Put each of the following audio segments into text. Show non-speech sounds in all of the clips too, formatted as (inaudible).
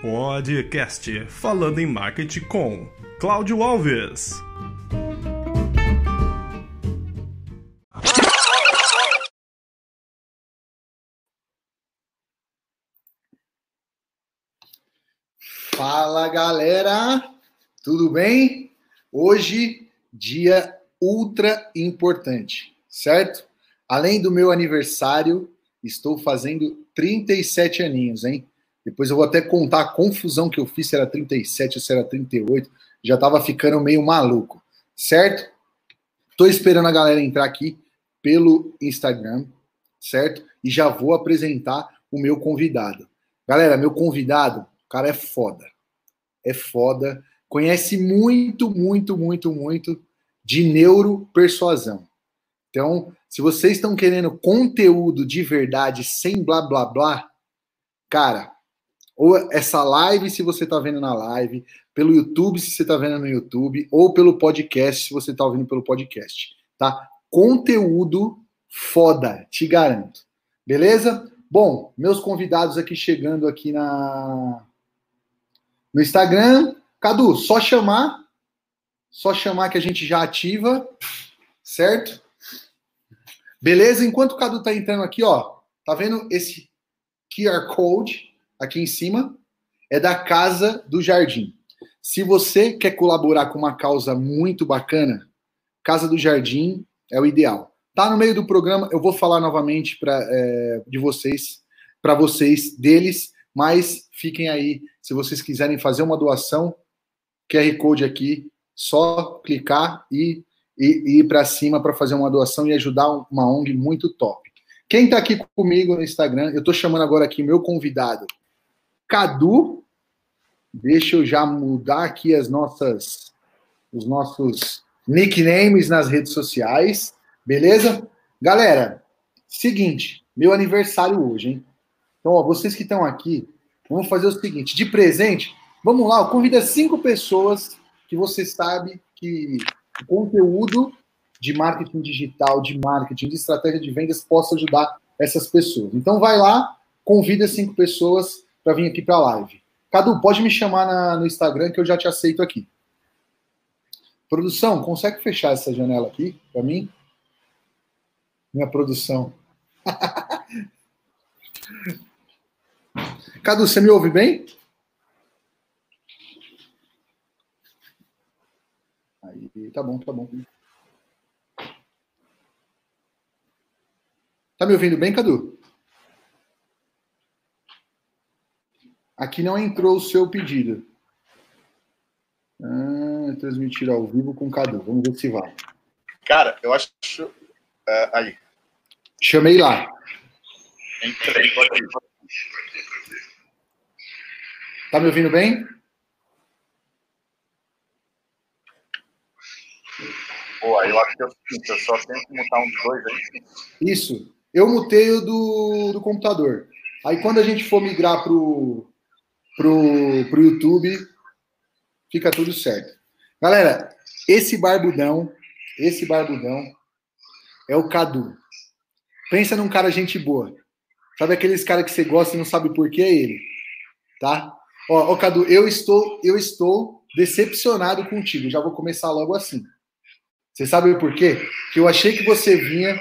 Podcast falando em marketing com Cláudio Alves. Fala galera, tudo bem? Hoje, dia ultra importante, certo? Além do meu aniversário, estou fazendo 37 aninhos, hein? Depois eu vou até contar a confusão que eu fiz, se era 37 ou se era 38. Já tava ficando meio maluco, certo? Tô esperando a galera entrar aqui pelo Instagram, certo? E já vou apresentar o meu convidado. Galera, meu convidado, o cara é foda. É foda. Conhece muito, muito, muito, muito de neuropersuasão. Então, se vocês estão querendo conteúdo de verdade sem blá blá blá, cara, ou essa live se você está vendo na live, pelo YouTube se você está vendo no YouTube, ou pelo podcast se você está ouvindo pelo podcast, tá? Conteúdo foda, te garanto. Beleza? Bom, meus convidados aqui chegando aqui na no Instagram, Cadu, só chamar, só chamar que a gente já ativa, certo? Beleza? Enquanto o Cadu tá entrando aqui, ó, tá vendo esse QR Code? Aqui em cima, é da Casa do Jardim. Se você quer colaborar com uma causa muito bacana, Casa do Jardim é o ideal. Tá no meio do programa, eu vou falar novamente para é, de vocês, para vocês deles, mas fiquem aí. Se vocês quiserem fazer uma doação, QR Code aqui, só clicar e, e, e ir para cima para fazer uma doação e ajudar uma ONG muito top. Quem está aqui comigo no Instagram, eu estou chamando agora aqui meu convidado, Cadu. Deixa eu já mudar aqui as nossas, os nossos nicknames nas redes sociais, beleza? Galera, seguinte, meu aniversário hoje, hein? Então, ó, vocês que estão aqui, vamos fazer o seguinte: de presente, vamos lá, convida cinco pessoas que você sabe que o conteúdo de marketing digital, de marketing, de estratégia de vendas possa ajudar essas pessoas. Então, vai lá, convida cinco pessoas para vir aqui para a live. Cadu, pode me chamar na, no Instagram que eu já te aceito aqui. Produção, consegue fechar essa janela aqui para mim? Minha produção. (laughs) Cadu, você me ouve bem? Aí, tá bom, tá bom. Tá me ouvindo bem, Cadu? Aqui não entrou o seu pedido. Ah, transmitir ao vivo com Cadu. Vamos ver se vai. Cara, eu acho. Uh, aí. Chamei lá. Entrei, pode ir. Tá me ouvindo bem? Boa, eu acho que é o seguinte, eu só tenho que mutar uns dois aí. Isso. Eu mutei o do, do computador. Aí quando a gente for migrar pro, pro, pro YouTube, fica tudo certo. Galera, esse barbudão, esse barbudão é o Cadu. Pensa num cara gente boa. Sabe aqueles caras que você gosta e não sabe por que é ele, tá? Ó, ó, Cadu, eu estou, eu estou decepcionado contigo. Já vou começar logo assim. Você sabe por quê? Que eu achei que você vinha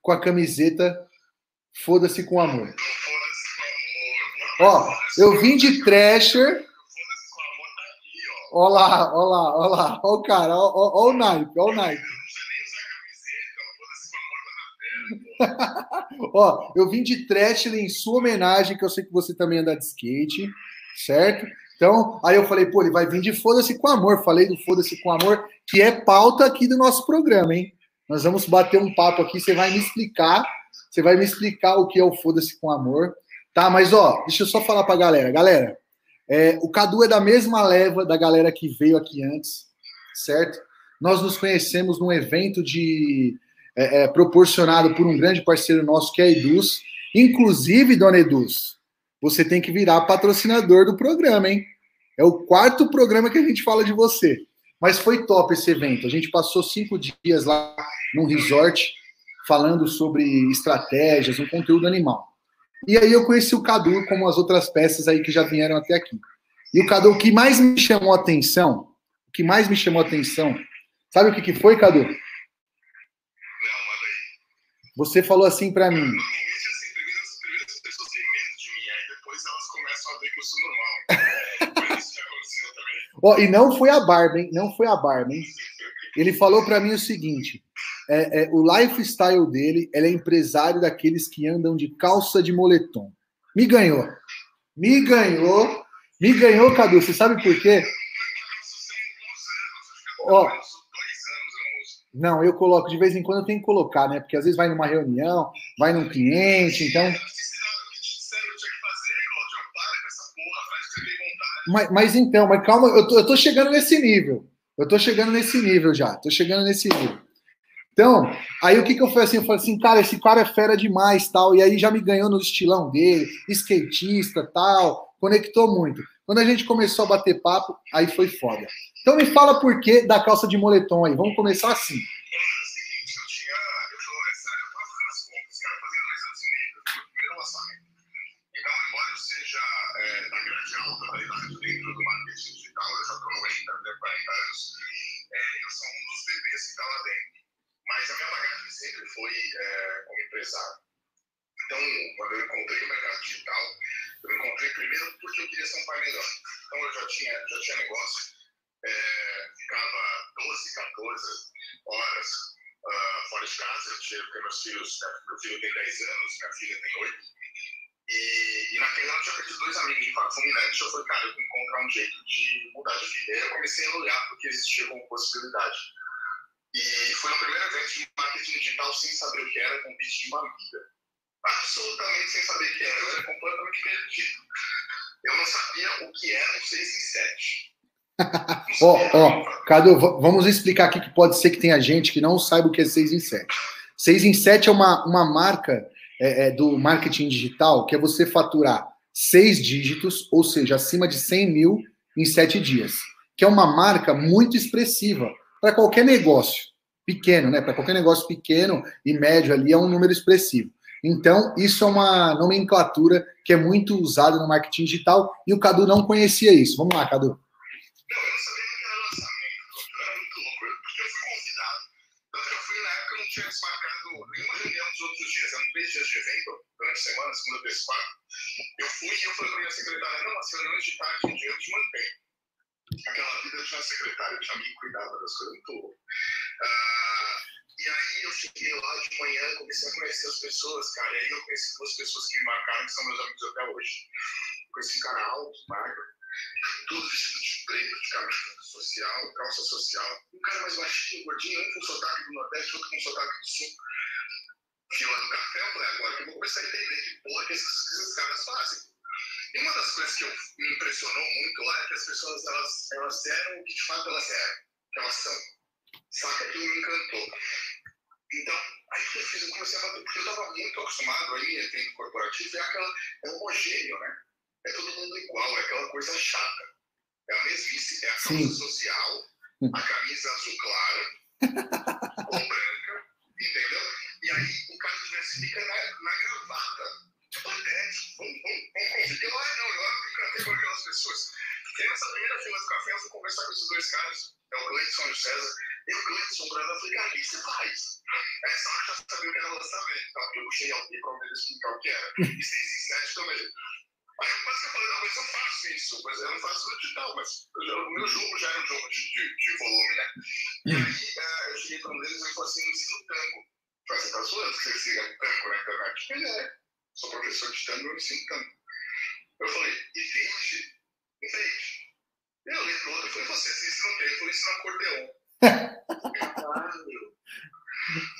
com a camiseta Foda-se com amor. Ó, eu vim de Thrasher. Ó lá, ó lá, ó lá, ó o cara, ó, ó, o naipe, ó o naipe. (laughs) ó, eu vim de Thrasher em sua homenagem, que eu sei que você também anda de skate, certo? Então, aí eu falei, pô, ele vai vir de Foda-se com Amor. Falei do Foda-se com Amor, que é pauta aqui do nosso programa, hein? Nós vamos bater um papo aqui, você vai me explicar, você vai me explicar o que é o Foda-se com Amor. Tá, mas ó, deixa eu só falar pra galera. Galera, é, o Cadu é da mesma leva da galera que veio aqui antes, certo? Nós nos conhecemos num evento de é, é, proporcionado por um grande parceiro nosso que é a Eduz. Inclusive, dona Eduz, você tem que virar patrocinador do programa, hein? É o quarto programa que a gente fala de você. Mas foi top esse evento. A gente passou cinco dias lá num resort falando sobre estratégias, um conteúdo animal. E aí eu conheci o Cadu, como as outras peças aí que já vieram até aqui. E o Cadu, o que mais me chamou a atenção, o que mais me chamou a atenção, sabe o que, que foi, Cadu? Você falou assim para mim. Ó, e não foi a barba, hein? Não foi a barba, hein? Ele falou para mim o seguinte: é, é, o lifestyle dele, ele é empresário daqueles que andam de calça de moletom. Me ganhou. Me ganhou. Me ganhou, Cadu. Você sabe por quê? Ó, não, eu coloco de vez em quando eu tenho que colocar, né? Porque às vezes vai numa reunião, vai num cliente, então. Mas, mas então, mas calma, eu tô, eu tô chegando nesse nível. Eu tô chegando nesse nível já. Tô chegando nesse nível. Então, aí o que que eu falei assim? Eu falei assim, cara, esse cara é fera demais, tal. E aí já me ganhou no estilão dele, skatista, tal. Conectou muito. Quando a gente começou a bater papo, aí foi foda. Então me fala por que da calça de moletom aí. Vamos começar assim. Foi é, como empresário. Então, quando eu encontrei o mercado digital, eu encontrei primeiro porque eu queria ser um pai melhor. Então, eu já tinha, já tinha negócio, é, ficava 12, 14 horas uh, fora de casa. Eu tinha, porque meus filhos, meu filho tem 10 anos, minha filha tem 8. E, e naquele ano eu tinha perdido dois amigos em fato fulminante. Eu falei, cara, eu vou encontrar um jeito de mudar de vida. E aí eu comecei a olhar porque existia como possibilidade. E foi o primeiro evento de marketing digital sem saber o que era, com vídeo de uma vida. Absolutamente sem saber o que era. Eu era completamente perdido. Eu não sabia o que era um 6 em 7. (laughs) Ó, ó, Cadu, vamos explicar aqui que pode ser que tenha gente que não saiba o que é 6 em 7. 6 em 7 é uma, uma marca é, é, do marketing digital que é você faturar seis dígitos, ou seja, acima de 100 mil em sete dias, que é uma marca muito expressiva para qualquer negócio pequeno, né? Para qualquer negócio pequeno e médio ali é um número expressivo. Então, isso é uma nomenclatura que é muito usada no marketing digital e o Cadu não conhecia isso. Vamos lá, Cadu. tinha nenhuma reunião dos outros dias, dias de evento, durante a semana, segunda, terça, quarta. Eu fui e eu falei para minha secretária, não, as reuniões de tarde em diante mantém aquela vida de uma secretária, de amigo, cuidava das coisas muito louco. Ah, e aí eu cheguei lá de manhã, comecei a conhecer as pessoas, cara, e aí eu conheci duas pessoas que me marcaram, que são meus amigos até hoje. Conheci um cara alto, magro, tudo vestido de preto, de camisa social, calça social. Um cara mais baixinho, gordinho, um com sotaque do Nordeste, outro com sotaque do Sul. Fila do café, eu falei, agora que eu vou começar a entender que porra que esses, esses caras fazem. E uma das coisas que eu, me impressionou muito lá é que as pessoas elas, elas eram o que de fato elas eram, que elas são. Saca? Aquilo me encantou. Então, aí que eu fiz, eu comecei a bater, porque eu estava muito acostumado aí, evento corporativo, é aquela, é homogêneo, né? É todo mundo igual, é aquela coisa chata. É a mesmice, é a calça Sim. social, a camisa azul clara, (laughs) com branca, entendeu? E aí o cara diversifica na, na gravata patético. Vamos, vamos, vamos não, eu abro o café com aquelas pessoas. E nessa primeira fila do café, eu fui conversar com esses dois caras, é o Gleidson e o César. E o eu falei, cara, o que você faz? Essa hora já sabia o que era lançamento, eu puxei alguém para explicar o que era. E 6 e 7 também. Aí eu falei, não, mas eu faço isso, mas eu não faço no digital, mas o meu jogo já era um jogo de, volume, né? E aí eu cheguei para um deles e assim, eu ensino tango. Falei, você tá você ensina tango na internet? Ele é sou professor de tango, eu ensino tango. Eu falei, e vende? Vende. Eu olhei pro outro e falei, você, você ensina o quê? Eu falei, ensino acordeon. (laughs) Caralho.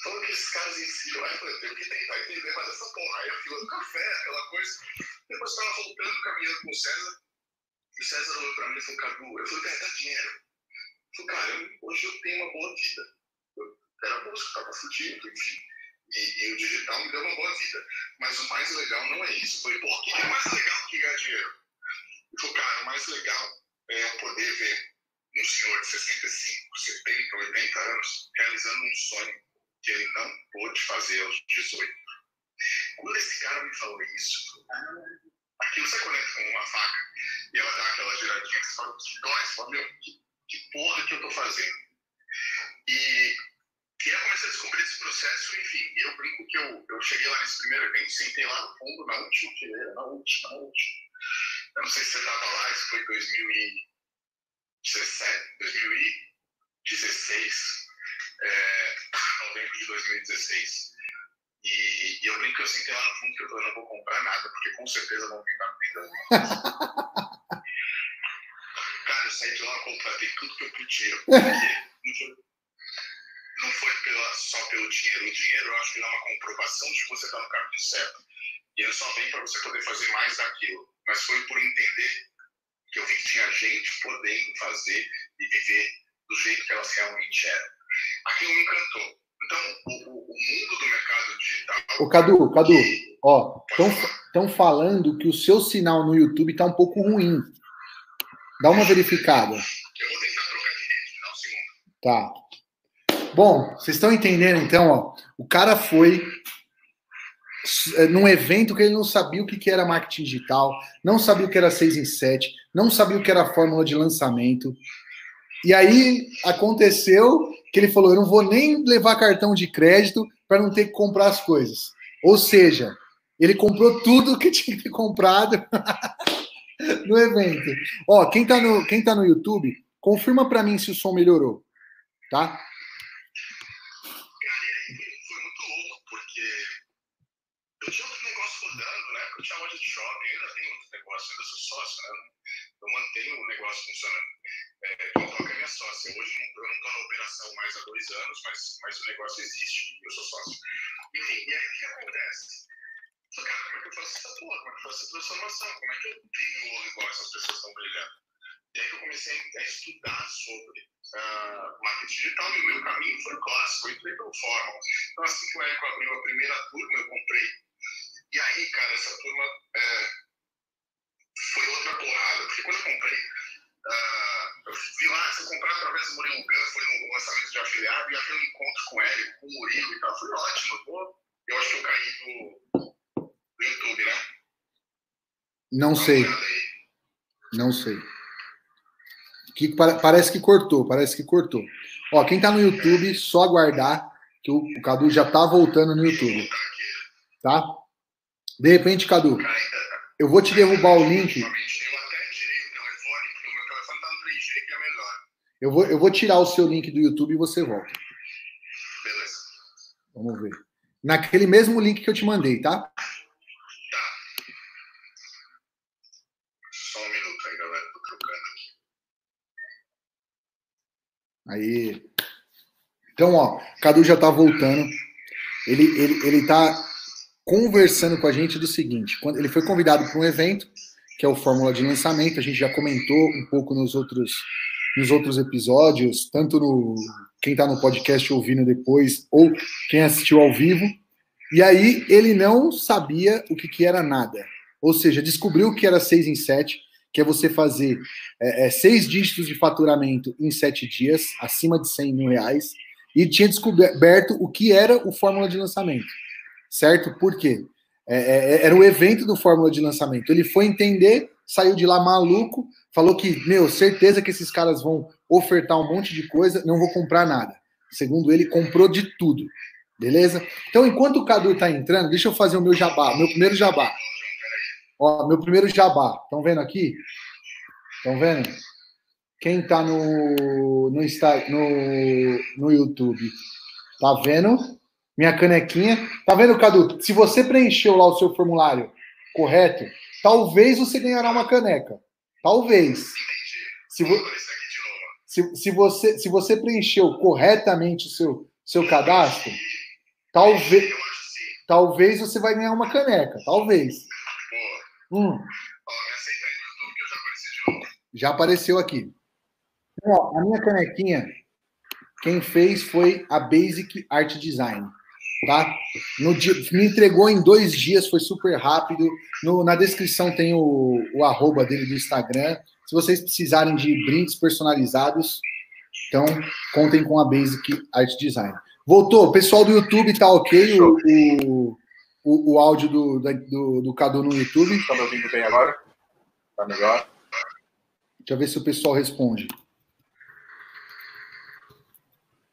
Falando que esses caras ensinam, aí eu falei, eu tenho que tentar entender mais essa porra. Aí a fila do café, aquela coisa. Depois eu tava voltando, caminhando com o César. E o César olhou pra mim e falou, Cadu, eu falei, dá dinheiro. Eu falei, cara, hoje eu tenho uma boa vida. Eu era músico, tava fudido, enfim. E, e, o digital me deu uma boa vida. Mas o mais legal não é isso. Eu falei, por que é mais legal que ganhar dinheiro? Ele falou, cara, o mais legal é eu poder ver um senhor de 65, 70, 80 anos realizando um sonho que ele não pôde fazer aos 18. quando esse cara me falou isso, aquilo você conecta com uma faca e ela dá aquela giradinha que você fala, que dói, você fala, meu, que, que porra que eu tô fazendo? E, e eu comecei a descobrir esse processo, enfim, e eu brinco que eu, eu cheguei lá nesse primeiro evento, sentei lá no fundo, na última fileira, na última, na última. Eu não sei se você estava lá, isso foi 2017, 2016, é, (laughs) novembro de 2016. E, e eu brinco que eu sentei lá no fundo que eu, não vou comprar nada, porque com certeza vão me vender (laughs) Cara, eu saí de lá, contratei tudo que eu podia. Porque (laughs) não foi pela, só pelo dinheiro. O dinheiro eu acho que é uma comprovação de que você está no caminho certo. E ele só vem para você poder fazer mais daquilo. Mas foi por entender que eu vi que tinha gente podendo fazer e viver do jeito que elas realmente eram. Aquilo me encantou. Então, o, o mundo do mercado digital. Ô, Cadu, Cadu, ó, estão falando que o seu sinal no YouTube tá um pouco ruim. Dá uma verificada. Eu vou tentar trocar de rede, dá um segundo. Tá. Bom, vocês estão entendendo então, ó. O cara foi eh, num evento que ele não sabia o que era marketing digital, não sabia o que era 6 em 7, não sabia o que era fórmula de lançamento. E aí aconteceu que ele falou: eu não vou nem levar cartão de crédito para não ter que comprar as coisas. Ou seja, ele comprou tudo que (laughs) tinha que ter comprado (laughs) no evento. Ó, quem tá no, quem tá no YouTube, confirma para mim se o som melhorou, tá? Cara, e aí foi muito louco, porque eu tinha outro negócio rodando, né? Eu tinha loja de shopping, ainda tenho outro negócio, ainda sou sócio, né? Eu mantenho o negócio funcionando. É, eu toco a minha sócia. Hoje eu não estou na operação mais há dois anos, mas, mas o negócio existe e eu sou sócio. Enfim, e aí o que acontece? Cara, como é que eu faço essa porra? Como é que eu faço essa transformação? Como é que eu brilho o olho igual essas pessoas estão brilhando? E aí que eu comecei a estudar sobre uh, marketing digital e o meu caminho foi clássico, eu entrei pelo Fórmula. Então, assim que o Érico abriu a primeira turma, eu comprei. E aí, cara, essa turma é, foi outra porrada, porque quando eu comprei, uh, eu vi lá, se eu comprar através do Murilo Gun, foi no lançamento de afiliado, e aquele um encontro com ele, com o Murilo e tal, foi ótimo. Eu, eu acho que eu caí do, do YouTube, né? Não sei. Não sei. Que parece que cortou, parece que cortou. Ó, quem tá no YouTube, só aguardar que o, o Cadu já tá voltando no YouTube. Tá? De repente, Cadu, eu vou te derrubar o link. Eu vou, eu vou tirar o seu link do YouTube e você volta. Beleza. Vamos ver. Naquele mesmo link que eu te mandei, tá? Tá. Só um minuto aí, galera. Tô trocando aqui. Aí. Então, ó, Cadu já tá voltando. Ele, ele, ele tá conversando com a gente do seguinte: quando ele foi convidado para um evento, que é o Fórmula de Lançamento, a gente já comentou um pouco nos outros nos outros episódios, tanto no quem está no podcast ouvindo depois ou quem assistiu ao vivo. E aí ele não sabia o que, que era nada. Ou seja, descobriu que era 6 em 7, que é você fazer é, é, seis dígitos de faturamento em sete dias, acima de 100 mil reais, e tinha descoberto o que era o Fórmula de Lançamento. Certo? Por quê? É, é, era o evento do Fórmula de Lançamento. Ele foi entender, saiu de lá maluco, falou que, meu, certeza que esses caras vão ofertar um monte de coisa, não vou comprar nada. Segundo ele, comprou de tudo. Beleza? Então, enquanto o Cadu tá entrando, deixa eu fazer o meu jabá, meu primeiro jabá. Ó, meu primeiro jabá. Estão vendo aqui? Estão vendo? Quem tá no, no, no, no YouTube, tá vendo? Minha canequinha. Tá vendo, Cadu? Se você preencheu lá o seu formulário correto, talvez você ganhará uma caneca. Talvez. Se, vo... se, se, você, se você preencheu corretamente o seu, seu cadastro, talvez, talvez você vai ganhar uma caneca. Talvez. Hum. Já apareceu aqui. Ó, a minha canequinha, quem fez foi a Basic Art Design. Tá? No dia, me entregou em dois dias, foi super rápido. No, na descrição tem o, o arroba dele do Instagram. Se vocês precisarem de brindes personalizados, então contem com a Basic Art Design. Voltou, pessoal do YouTube tá ok. O, o, o, o áudio do, do, do Cadu no YouTube. Tá me ouvindo bem agora? Tá melhor? Deixa eu ver se o pessoal responde.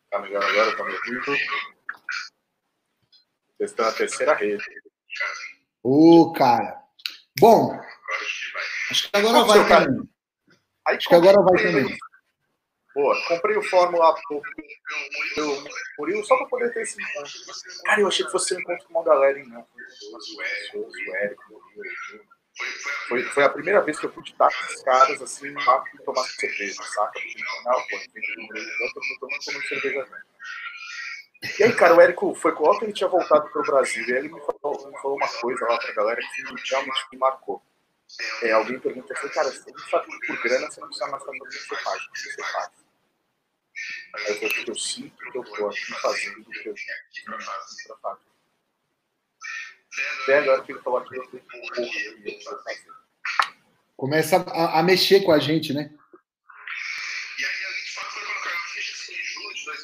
Tá melhor agora? Tá me ouvindo? Testando a terceira rede. Ô, cara. Bom, acho que agora vai também. Aí Acho que agora vai também. Boa, comprei o Fórmula do do Murilo só pra poder ter esse encontro. Cara, eu achei que fosse um encontro com uma galera, hein? Não. Murilo. Foi, foi a primeira vez que eu pude estar com esses caras assim, e tomar cerveja, saca? Não, pô, tem que eu tô tomando cerveja mesmo. E aí, cara, o Érico foi logo que ele tinha voltado pro Brasil, e ele me falou, me falou uma coisa lá pra galera que realmente me marcou. É, alguém perguntou, eu falei, cara, se a gente faz por grana, você não precisa mais fazer o que você faz, o que você faz. Aí eu falei, eu sinto que eu tô aqui fazendo o que eu tinha pra fazer. Até agora que ele falou aqui, eu falei, porra, eu ia. Começa a, a mexer com a gente, né?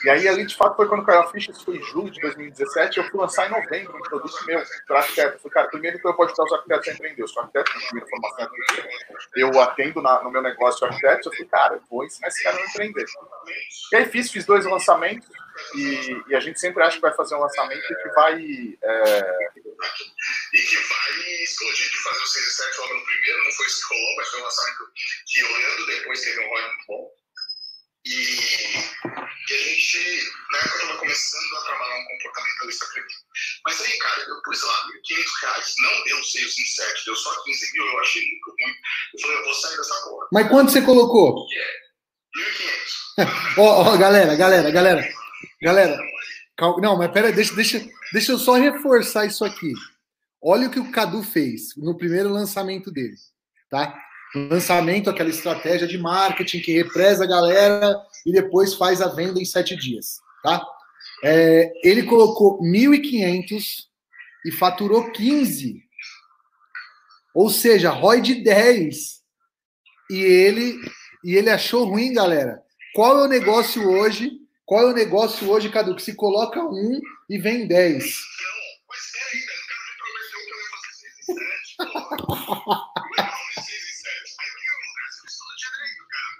E aí, ali, de fato, foi quando caiu a ficha, isso foi em julho de 2017. E aí, ali, de fato, foi quando caiu a ficha, isso foi em julho de 2017. Eu fui lançar em novembro um produto meu para arquiteto. Falei, cara, primeiro que eu posso dar os arquitetos a empreender. Eu sou arquiteto, minha primeira formação arquiteto. Eu atendo na- no meu negócio arquitetos. Eu falei, cara, vou ensinar esse cara a empreender. E aí, fiz, fiz dois lançamentos. E, e a gente sempre acha que vai fazer um lançamento e que vai. é, E que vai explodir de fazer o 6 e 7 logo no primeiro, não foi isso que rolou, mas foi um lançamento que olhando depois teve um ROI muito bom. E, e a gente, na época, estava começando a trabalhar um comportamentalista cripto. Mas aí, cara, eu pus lá, 1.500 reais, não deu 6 em 7, deu só 15 mil, eu achei muito ruim. Eu falei, eu vou sair dessa porra. Mas quanto você colocou? 1.500. (laughs) Ó, ó, galera, galera, galera. Galera, cal- não, mas pera, deixa, deixa, deixa eu só reforçar isso aqui. Olha o que o Cadu fez no primeiro lançamento dele, tá? Lançamento, aquela estratégia de marketing que represa a galera e depois faz a venda em sete dias, tá? É, ele colocou 1.500 e faturou 15. Ou seja, ROI de 10. E ele, e ele achou ruim, galera. Qual é o negócio hoje? Qual é o negócio hoje, Cadu? Que se coloca um e vem 10. Então, mas peraí, velho, o cara me prometeu que eu ia fazer 6 e 7, porra. Eu ia fazer 6 e 7. Aí o que eu acontece? Eu estudo direito, cara.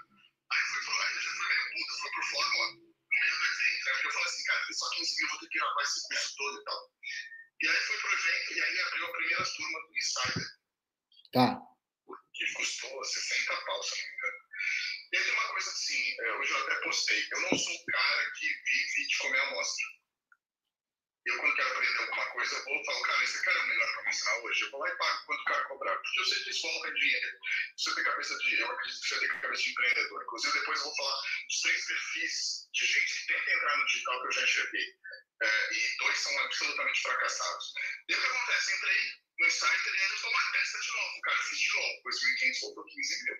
Aí foi pro, aí já foi meio puta, foi pro Fórmula, no meio do evento, né? Porque eu falei assim, cara, só 15 mil eu vou ter que gravar esse curso todo e tal. E aí foi pro evento, e aí abriu a primeira turma do Insider, Tá. que custou 60 pau, se não me engano. E aí tem uma coisa assim, é, hoje eu até postei, eu não sou o cara que vive de comer amostra. Eu, quando quero aprender alguma coisa, eu vou falar, cara, esse cara é o melhor para me ensinar hoje. Eu vou lá e pago quando o cara cobrar. Porque eu sei que isso volta em dinheiro. Você tem cabeça de. Eu acredito que você tem cabeça de empreendedor. Inclusive, depois eu vou falar dos três perfis de gente que tenta entrar no digital que eu já enxerguei. É, e dois são absolutamente fracassados. E o que acontece? Entrei no Insider e eles vão uma testa de novo. Cara, fiz de novo. Depois 1.500 voltou 15 mil.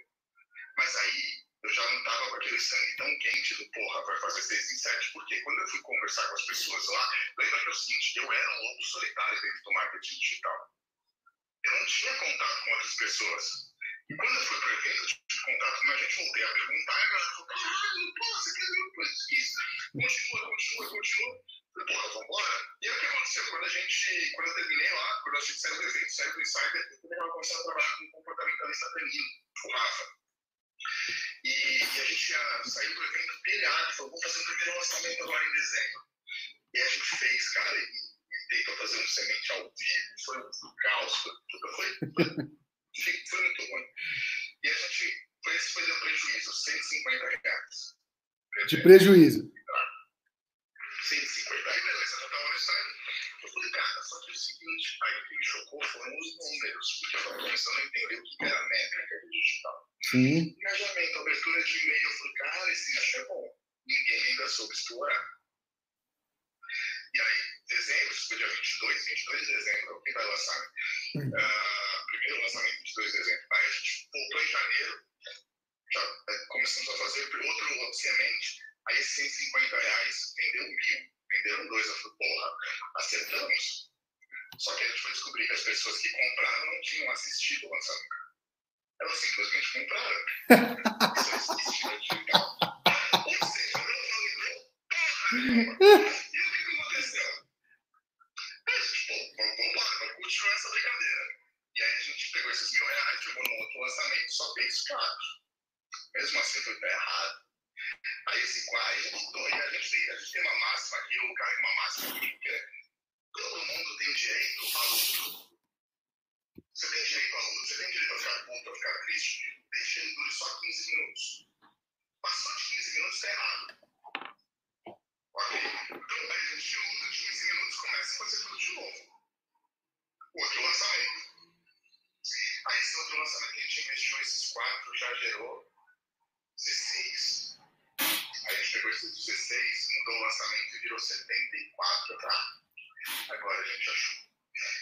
Mas aí eu já não tava com aquele sangue tão quente do porra, vai fazer 6 em 7. Porque quando eu fui conversar com as pessoas lá, lembra que é o seguinte, eu era um lobo solitário dentro do marketing digital. Eu não tinha contato com outras pessoas. E quando eu fui para o evento, eu tive contato com a gente, voltei a perguntar, e a galera falou, caralho, pô, você quer ver uma coisa isso? Continua, continua, continua. Porra, vambora. E aí o que aconteceu? Quando a gente, quando eu terminei lá, quando a gente saiu do evento, saiu do Insider, eu também começar a trabalhar com comportamentalista canino, o Rafa. E, e a gente ia sair do evento pilhado, falou, vamos fazer o primeiro lançamento agora em dezembro. E a gente fez, cara, e, e tentou fazer um semente ao vivo, foi um caos, foi, foi, (laughs) foi, muito ruim. E a gente, foi esse foi deu prejuízo, 150 reais. De prejuízo. 150, aí beleza, já tava no site. Eu falei, cara, só que é o seguinte, aí o que me chocou foram os números, porque eu tava começando a entender o que era métrica digital. Sim. Engajamento, abertura de e-mail, eu falei, cara, esse nicho é bom. Ninguém ainda soube explorar. E aí, dezembro, foi dia 22, 22 de dezembro, é o que vai lançar. né? Ah, primeiro lançamento, 22 de dezembro. Aí a gente voltou em janeiro, já eh, começamos a fazer outro semente, Aí 150 reais venderam mil, venderam dois. Eu falei, porra, acertamos. Só que a gente foi descobrir que as pessoas que compraram não tinham assistido o lançamento. Elas simplesmente compraram. Só assistiram digital. Ou seja, não validou porra nenhuma. E o que aconteceu? Aí a gente, pô, vamos lá, vamos continuar essa brincadeira. E aí a gente pegou esses mil reais, jogou no outro lançamento, só fez caro. Mesmo assim, foi pra errado. Aí esse gente mudou, e a gente, tem, uma máxima aqui, eu carrego uma máxima aqui, que é todo mundo tem direito a luto. Você tem direito a luto, você tem direito a ficar puto, a ficar triste. Deixa ele dure só 15 minutos. Passou de 15 minutos, tá errado. Ok? Então, aí a gente luta de 15 minutos começa a fazer tudo de novo. Outro lançamento. Aí esse outro lançamento que a gente investiu, esses quatro, já gerou 16. Gente pegou esses 16, mudou o lançamento e virou 74, tá? Agora a gente achou.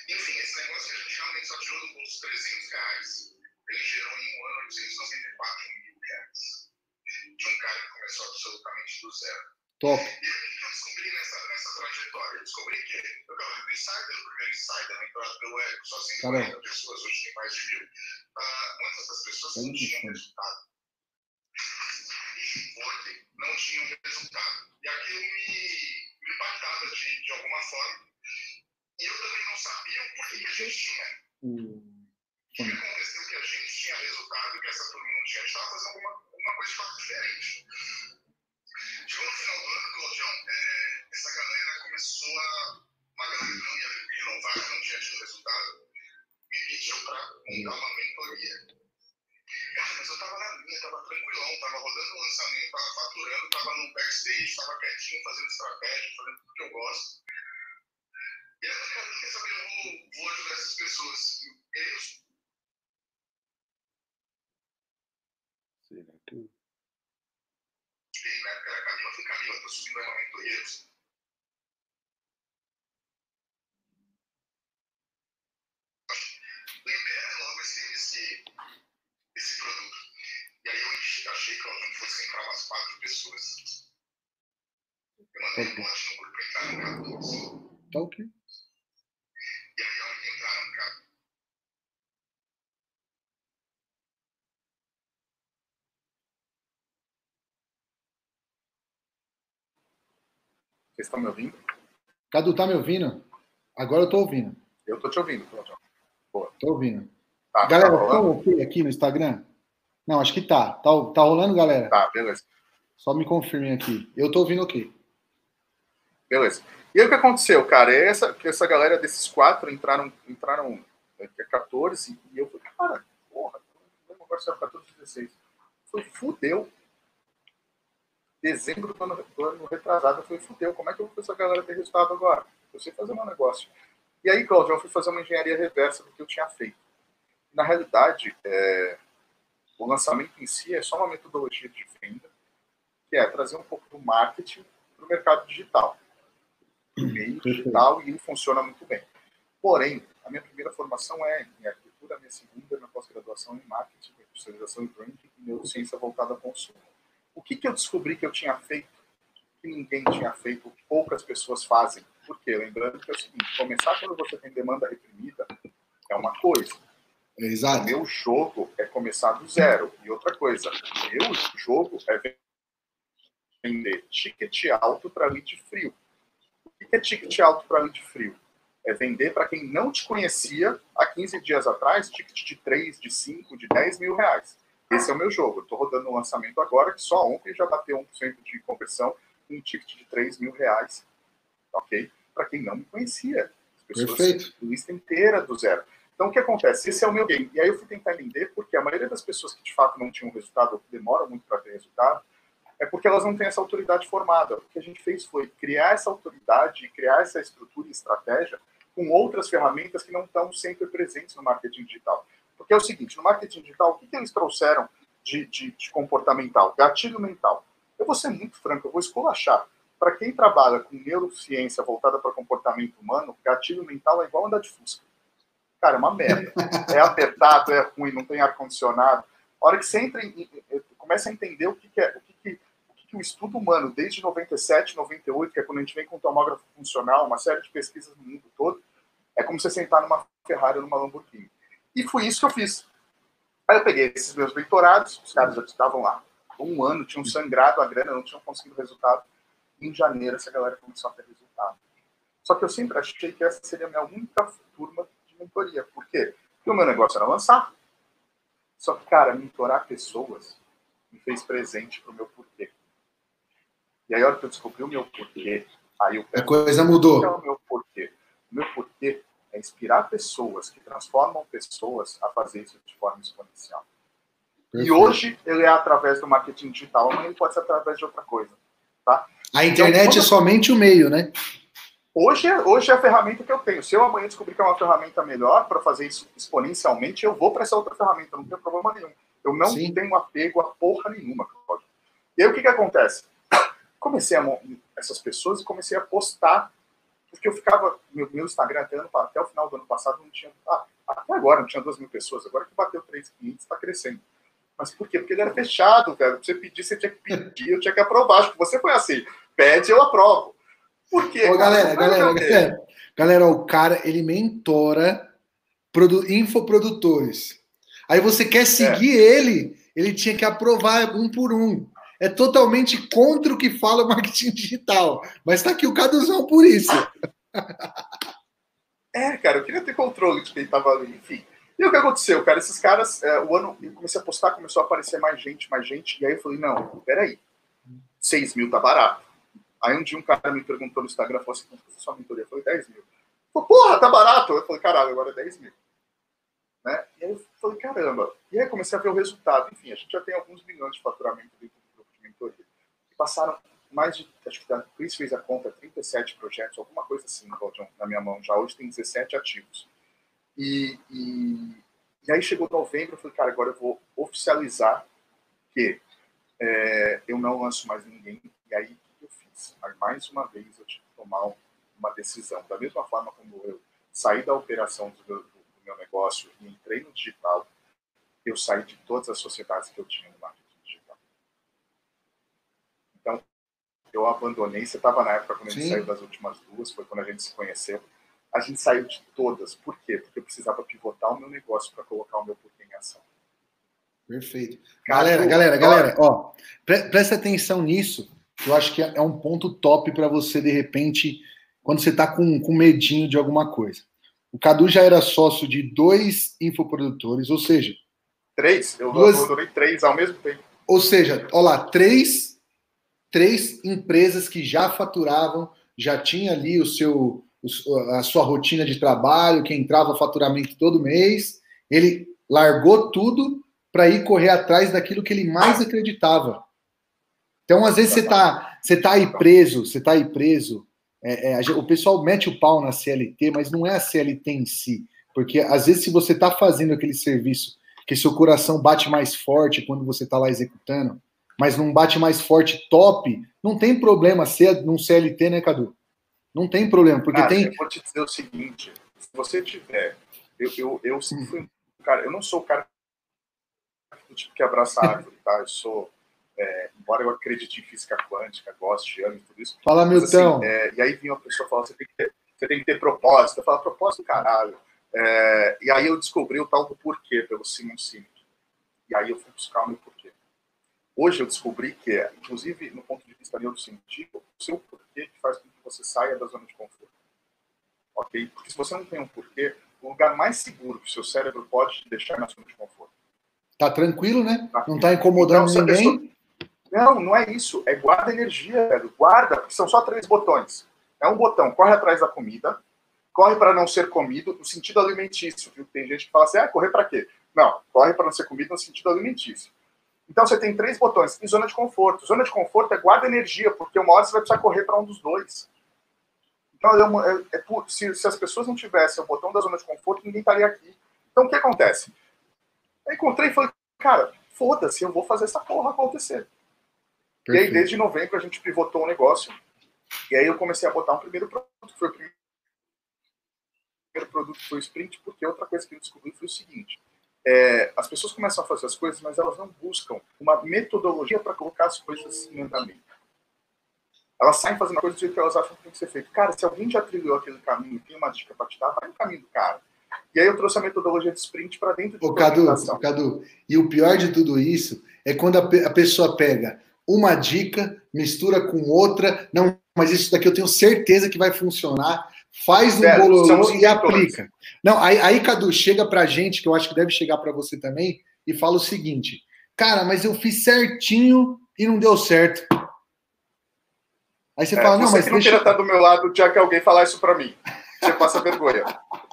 Enfim, esse negócio que a gente realmente só tirou do bolso 300 reais, ele gerou em um ano 894 mil reais. De um cara que começou absolutamente do zero. Top. E o que eu descobri nessa, nessa trajetória? Eu descobri que eu estava no Insider, o primeiro Insider, na entrada pelo Ego, só 140 pessoas, hoje tem mais de mil. Uh, muitas das pessoas não tinham resultado. Foi, não tinham resultado. E aquilo me, me impactava de, de alguma forma. E eu também não sabia o porquê que a gente tinha. Hum. O que aconteceu que a gente tinha resultado e que essa turma não tinha? A gente estava fazendo alguma, alguma coisa de fato diferente. Chegou no final do ano, Claudião, é, essa galera começou a. Uma galera que não ia renovar, que não tinha tido resultado, me pediu para montar uma mentoria. Mas eu tava na minha, tava tranquilão, tava rodando o lançamento, tava faturando, tava no backstage, tava quietinho, fazendo estratégia, fazendo tudo que eu gosto. E aí eu falei, quer saber, eu vou, vou ajudar essas pessoas. E aí eu Será que. Bem, na época era Camila, eu falei, Camila, tô subindo aí uma mentoria. Achei que ela fosse entrar umas quatro pessoas. Eu mandei um bot no grupo entrar no mercado. Tá ok. E aí elas entraram no mercado. Vocês estão me ouvindo? Cadu, tá me ouvindo? Agora eu tô ouvindo. Eu tô te ouvindo, Claudião. Tô ouvindo. Tá, Galera, tá tá rolando? ok aqui no Instagram? Não, acho que tá. Tá, tá rolando, galera? Tá, beleza. Só me confirmem aqui. Eu tô ouvindo ok. Beleza. E aí o que aconteceu, cara? É essa, que essa galera desses quatro entraram, entraram é, que é 14, e eu falei, cara, porra, agora saiu 14, 16. Foi fudeu. Dezembro do ano, do ano retrasado foi fudeu. Como é que eu vou fazer essa galera ter resultado agora? Eu sei fazer meu negócio. E aí, Claudio, eu fui fazer uma engenharia reversa do que eu tinha feito. Na realidade, é, o lançamento em si é só uma metodologia de venda, que é trazer um pouco do marketing para o mercado digital. (clears throat) Meio digital e ele funciona muito bem. Porém, a minha primeira formação é em arquitetura, a minha segunda é na pós-graduação em marketing, especialização em branding e neurociência voltada ao consumo. O que, que eu descobri que eu tinha feito que ninguém tinha feito, que poucas pessoas fazem? Por quê? Lembrando que é o seguinte, começar quando você tem demanda reprimida é uma coisa. O Exato. meu jogo é começar do zero. E outra coisa, o meu jogo é vender ticket alto para lead frio. O que é ticket alto para lead frio? É vender para quem não te conhecia há 15 dias atrás, ticket de 3, de 5, de 10 mil reais. Esse é o meu jogo. Eu estou rodando um lançamento agora que só ontem já bateu 1% de conversão um ticket de 3 mil reais. Ok? Para quem não me conhecia. As pessoas Perfeito. lista inteira do zero. Então, o que acontece? Esse é o meu game. E aí eu fui tentar entender porque a maioria das pessoas que de fato não tinham resultado, ou que demoram muito para ter resultado, é porque elas não têm essa autoridade formada. O que a gente fez foi criar essa autoridade, criar essa estrutura e estratégia com outras ferramentas que não estão sempre presentes no marketing digital. Porque é o seguinte, no marketing digital, o que, que eles trouxeram de, de, de comportamental? Gatilho mental. Eu vou ser muito franco, eu vou esculachar. Para quem trabalha com neurociência voltada para comportamento humano, gatilho mental é igual andar de fusca. Cara, é uma merda. É apertado, é ruim, não tem ar-condicionado. A hora que você entra e começa a entender o que, que é, o que, que, o que, que o estudo humano, desde 97, 98, que é quando a gente vem com tomógrafo funcional, uma série de pesquisas no mundo todo, é como você sentar numa Ferrari ou numa Lamborghini. E foi isso que eu fiz. Aí eu peguei esses meus mentorados, os caras já estavam lá. Um ano, tinham sangrado a grana, não tinham conseguido resultado. Em janeiro, essa galera começou a ter resultado. Só que eu sempre achei que essa seria a minha única turma mentoria. Por quê? Porque o meu negócio era lançar. Só que, cara, mentorar pessoas me fez presente pro meu porquê. E aí, a hora que eu descobri o meu porquê, aí eu A coisa mudou. Qual é o meu porquê? O meu porquê é inspirar pessoas que transformam pessoas a fazer isso de forma exponencial. E Perfeito. hoje ele é através do marketing digital, amanhã ele pode ser através de outra coisa. Tá? A internet Então, é somente o meio, né? Hoje, é- hoje é a ferramenta que eu tenho. Se eu amanhã descobrir que é uma ferramenta melhor para fazer isso exponencialmente, eu vou para essa outra ferramenta, não tem problema nenhum. Eu não Sim. tenho apego a porra nenhuma. E aí o que, que acontece? (coughs) Comecei a essas pessoas e comecei a postar, porque eu ficava. Meu, meu Instagram até, ano, até o final do ano passado não tinha. Ah, até agora não tinha duas mil pessoas, agora que bateu 3.500 está crescendo. Mas por quê? Porque ele era fechado, velho. Pra você pedir, você tinha que pedir, eu tinha que aprovar. Acho que você foi assim. Pede, eu aprovo. Por quê? Ô, galera, é galera, galera. Galera, o cara, ele mentora produ infoprodutores. Aí você quer seguir ele, ele tinha que aprovar um por um. É totalmente contra o que fala o marketing (laughs) digital. Mas tá aqui o Caduzão por isso. (laughs) É, cara, eu queria ter controle de quem tava ali, enfim. E o que aconteceu, cara? Esses caras, é, o ano, eu comecei a postar, começou a aparecer mais gente, mais gente, e aí eu falei, não, peraí, 6 mil tá barato. Aí um dia um cara me perguntou no Instagram, falou assim, quanto custa sua mentoria? Eu falei, 10 mil. Falou, porra, tá barato. Eu falei, caralho, agora é 10 mil. Né? E aí eu falei, caramba. E aí comecei a ver o resultado. Enfim, a gente já tem alguns milhões de faturamento dentro do grupo de mentoria. E passaram mais de, acho que a Cris fez a conta, 37 projetos, alguma coisa assim, na minha mão já. Hoje tem 17 ativos. E, e, e aí chegou novembro, eu falei, cara, agora eu vou oficializar que é, eu não lanço mais ninguém. E aí, fiz? Aí, mais uma vez, eu tive que tomar uma decisão. Da mesma forma como eu saí da operação do meu, do meu negócio e entrei no digital, eu saí de todas as sociedades que eu tinha no marketing digital. Então, eu abandonei. Você estava na época quando a gente saiu das últimas duas, foi quando a gente se conheceu. A gente saiu de todas. Por quê? Porque eu precisava pivotar o meu negócio para colocar o meu porquê em ação. Perfeito. Galera, galera, galera, ó, pre- presta atenção nisso. Eu acho que é um ponto top para você, de repente, quando você está com, com medinho de alguma coisa. O Cadu já era sócio de dois infoprodutores, ou seja, Três? Eu Duas- abandonei três ao mesmo tempo. ou seja, ó lá, três, três empresas que já faturavam, já tinha ali o seu, a sua rotina de trabalho, que entrava faturamento todo mês. Ele largou tudo para ir correr atrás daquilo que ele mais acreditava. Então, às vezes, você tá, você tá aí preso, você tá aí preso. é, é, o pessoal mete o pau na CLT, mas não é a CLT em si. Porque, às vezes, se você tá fazendo aquele serviço que seu coração bate mais forte quando você tá lá executando, mas não bate mais forte top, não tem problema ser num CLT, né, Cadu? Não tem problema, porque Cara, tem. eu vou te dizer o seguinte: se você tiver. Eu, eu, eu sempre fui um cara. Eu não sou o cara do tipo que abraça a árvore, tá? Eu sou. É, embora eu acredite em física quântica, goste, ame tudo isso. Fala, assim, Milton. é, e aí vinha uma pessoa falando: você tem que ter, você tem que ter propósito. Eu falo, propósito, caralho. É, e aí eu descobri o tal do porquê pelo Simon Sinek. E aí eu fui buscar o meu porquê. Hoje eu descobri que, inclusive no ponto de vista neurocientífico, o seu porquê que faz com que você saia da zona de conforto. Ok? Porque se você não tem um porquê, o lugar mais seguro que o seu cérebro pode te deixar é na zona de conforto. Tá tranquilo, né? Tá? Não tá incomodando Então, ninguém. Não, não é isso. É guarda energia, velho. Guarda, porque são só três botões. É um botão, corre atrás da comida, corre para não ser comido no sentido alimentício, viu? Tem gente que fala assim, ah, correr para quê? Não, corre para não ser comido no sentido alimentício. Então você tem três botões. E zona de conforto. Zona de conforto é guarda energia, porque uma hora você vai precisar correr para um dos dois. Então, é é- é se, se as pessoas não tivessem o botão da zona de conforto, ninguém estaria aqui. Então, o que acontece? Eu encontrei e falei, cara, foda-se, eu vou fazer essa porra acontecer. E aí, Perfeito. desde novembro, a gente pivotou o negócio. E aí, eu comecei a botar um primeiro produto. Foi o primeiro produto foi o Sprint, porque outra coisa que eu descobri foi o seguinte. é, as pessoas começam a fazer as coisas, mas elas não buscam uma metodologia para colocar as coisas em andamento. Elas saem fazendo a coisa do jeito que elas acham que tem que ser feito. Cara, se alguém já trilhou aquele caminho e tem uma dica para te dar, vai no caminho do cara. E aí eu trouxe a metodologia de sprint para dentro de Ô, Cadu, Cadu, e o pior de tudo isso é quando a, pe- a pessoa pega uma dica, mistura com outra, não, mas isso daqui eu tenho certeza que vai funcionar, faz um são bololô e aplica. Não, aí, aí, Cadu, chega pra gente, que eu acho que deve chegar pra você também, e fala o seguinte: Cara, mas eu fiz certinho e não deu certo. Aí você é, fala, não, você mas. Você não deixa... queira estar do meu lado, já que alguém falar isso para mim. Você passa vergonha.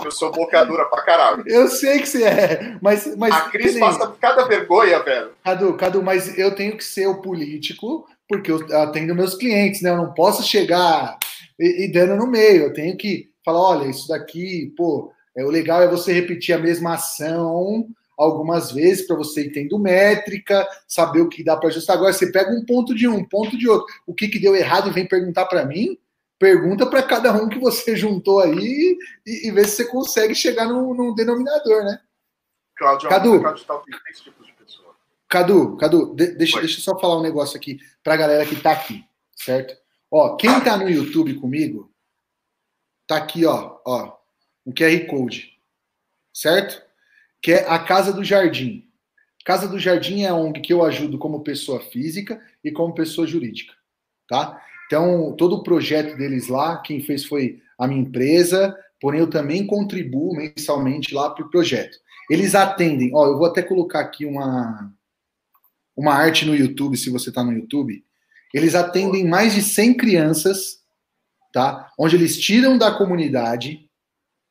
Eu sou boca dura pra caralho. Eu sei que você é, mas. mas a Cris nem... passa cada vergonha, velho. Cadu, Cadu, mas eu tenho que ser o político, porque eu atendo meus clientes, né? Eu não posso chegar e, e dando no meio. Eu tenho que falar: olha, isso daqui, pô, é, o legal é você repetir a mesma ação algumas vezes para você ir tendo métrica, saber o que dá para ajustar. Agora, você pega um ponto de um, ponto de outro. O que, que deu errado e vem perguntar para mim? Pergunta para cada um que você juntou aí e, e vê se você consegue chegar num, num denominador, né? Cláudio, Cadu, tipo de Cadu, Cadu, de, deixa, deixa eu só falar um negócio aqui para a galera que está aqui, certo? Ó, quem está no YouTube comigo, tá aqui, ó, ó, um QR Code, certo? que é a Casa do Jardim. Casa do Jardim é a ONG que eu ajudo como pessoa física e como pessoa jurídica, tá? Então, todo o projeto deles lá, quem fez foi a minha empresa, porém eu também contribuo mensalmente lá para o projeto. Eles atendem, ó, eu vou até colocar aqui uma, uma arte no YouTube, se você está no YouTube. Eles atendem mais de 100 crianças, tá? Onde eles tiram da comunidade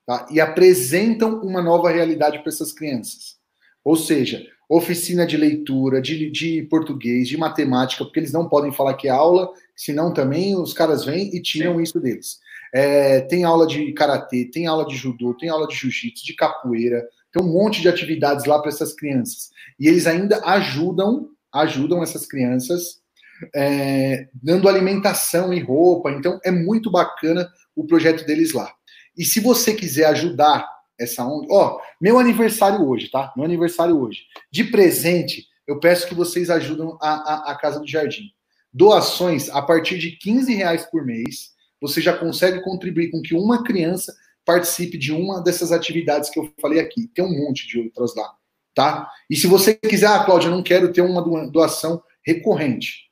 tá? e apresentam uma nova realidade para essas crianças. Ou seja, oficina de leitura, de, de português, de matemática, porque eles não podem falar que é aula, senão também os caras vêm e tiram Sim. isso deles. É, tem aula de karatê, tem aula de judô, tem aula de jiu-jitsu, de capoeira, tem um monte de atividades lá para essas crianças. E eles ainda ajudam, ajudam essas crianças, é, dando alimentação e roupa. Então é muito bacana o projeto deles lá. E se você quiser ajudar essa ONG, ó, meu aniversário hoje, tá? Meu aniversário hoje. De presente, eu peço que vocês ajudem a, a, a Casa do Jardim. Doações a partir de 15 reais por mês, você já consegue contribuir com que uma criança participe de uma dessas atividades que eu falei aqui. Tem um monte de outras lá, tá? E se você quiser, ah, Cláudia, eu não quero ter uma doação recorrente.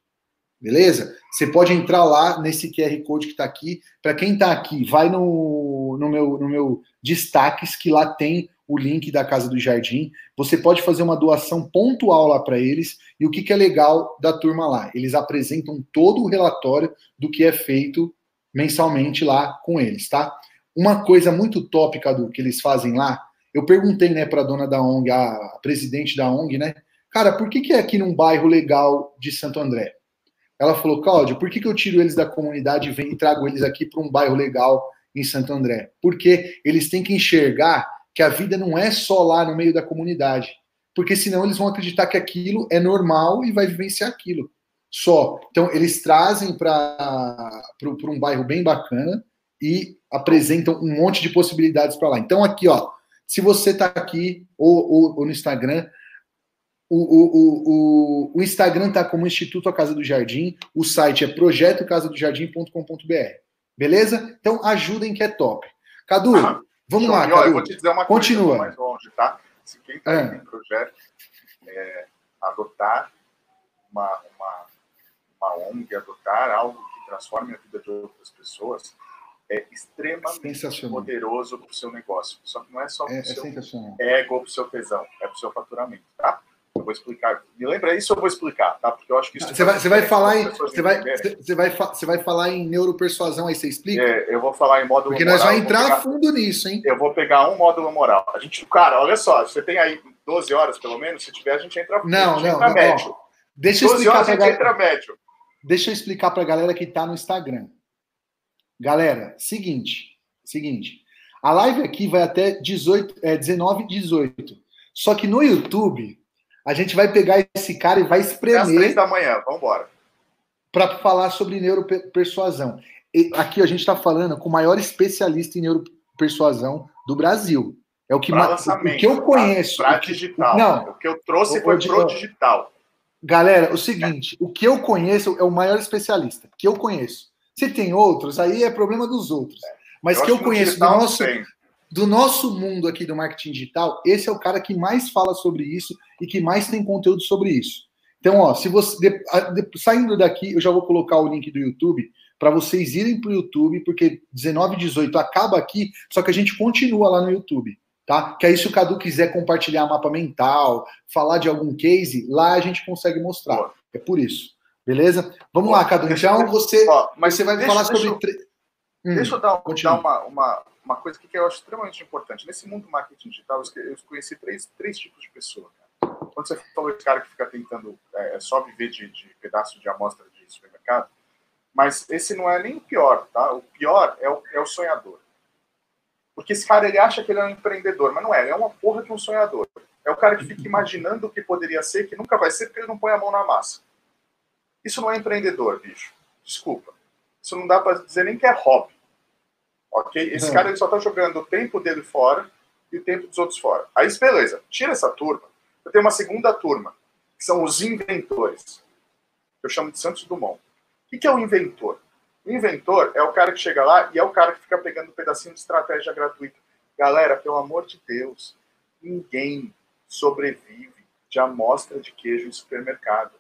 Beleza? Você pode entrar lá nesse QR Code que está aqui. Para quem está aqui, vai no, no, meu, no meu destaques, que lá tem o link da Casa do Jardim. Você pode fazer uma doação pontual lá para eles. E o que, que é legal da turma lá? Eles apresentam todo o relatório do que é feito mensalmente lá com eles, tá? Uma coisa muito top, Cadu, que eles fazem lá, eu perguntei, né, para a dona da ONG, a presidente da ONG, né? Cara, por que, que é aqui num bairro legal de Santo André? Ela falou, Cláudio, por que, que eu tiro eles da comunidade e, venho, e trago eles aqui para um bairro legal em Santo André? Porque eles têm que enxergar que a vida não é só lá no meio da comunidade. Porque senão eles vão acreditar que aquilo é normal e vai vivenciar aquilo. Só. Então, eles trazem para um bairro bem bacana e apresentam um monte de possibilidades para lá. Então, aqui, ó, se você está aqui ou, ou, ou no Instagram, o, o, o, o Instagram está como Instituto A Casa do Jardim, o site é projetocasadojardim.com.br. Beleza? Então ajudem que é top. Cadu, ah, vamos lá, Cadu. Eu vou te dizer uma Continua. coisa mais longe, tá? Se quem está é. em projeto é, adotar uma, uma, uma ONG, adotar algo que transforme a vida de outras pessoas, é extremamente poderoso para o seu negócio. Só que não é só para o é, é seu é ego ou para o seu tesão, é para o seu faturamento, tá? Eu vou explicar. Me lembra isso, eu vou explicar, tá? Porque eu acho que isso. Você vai, você vai falar em. Você vai, você, vai, você vai falar em neuropersuasão aí, você explica? É, eu vou falar em módulo Porque moral. Porque nós vamos entrar pegar, a fundo nisso, hein? Eu vou pegar um módulo moral. A gente, cara, olha só, você tem aí 12 horas, pelo menos, se tiver, a gente entra. Não, gente não, entra não, médio. Ó, deixa eu explicar horas a gente entra médio. Deixa eu explicar para a galera que está no Instagram. Galera, seguinte, seguinte. A live aqui vai até 18, é, 19 e 18. Só que no YouTube, a gente vai pegar esse cara e vai espremer. Às três da manhã, vamos embora. Para falar sobre neuropersuasão. E aqui a gente está falando com o maior especialista em neuropersuasão do Brasil. É o que, o que eu conheço. Para digital. Não, o que eu trouxe foi pro digital. Galera, o seguinte, o que eu conheço é o maior especialista, que eu conheço. Se tem outros, aí é problema dos outros. Mas eu que eu conheço do nosso, do nosso mundo aqui do marketing digital, esse é o cara que mais fala sobre isso e que mais tem conteúdo sobre isso. Então, ó, se você saindo daqui, eu já vou colocar o link do YouTube para vocês irem para o YouTube, porque 19 e 18 acaba aqui, só que a gente continua lá no YouTube, tá? Que aí se o Cadu quiser compartilhar mapa mental, falar de algum case, lá a gente consegue mostrar. É por isso. Beleza? Vamos lá, Cadu. Então você, Ó, mas você vai deixa- falar deixa sobre. tre- Hum, Deixa eu dar, dar uma, uma, uma coisa que eu acho extremamente importante. Nesse mundo do marketing digital, eu conheci três, três tipos de pessoa. Quando você falou esse cara que fica tentando é, só viver de, de pedaço de amostra de supermercado, mas esse não é nem o pior, tá? O pior é o, é o sonhador. Porque esse cara, ele acha que ele é um empreendedor, mas não é. Ele é uma porra de um sonhador. É o cara que fica imaginando o que poderia ser, que nunca vai ser, porque ele não põe a mão na massa. Isso não é empreendedor, bicho. Desculpa. Isso não dá pra dizer nem que é hobby. Ok? Esse Uhum. cara ele só tá jogando o tempo dele fora e o tempo dos outros fora. Aí, beleza. Tira essa turma. Eu tenho uma segunda turma, que são os inventores. Eu chamo de Santos Dumont. O que que é o inventor? O inventor é o cara que chega lá e é o cara que fica pegando um pedacinho de estratégia gratuita. Galera, pelo amor de Deus, ninguém sobrevive de amostra de queijo em supermercado.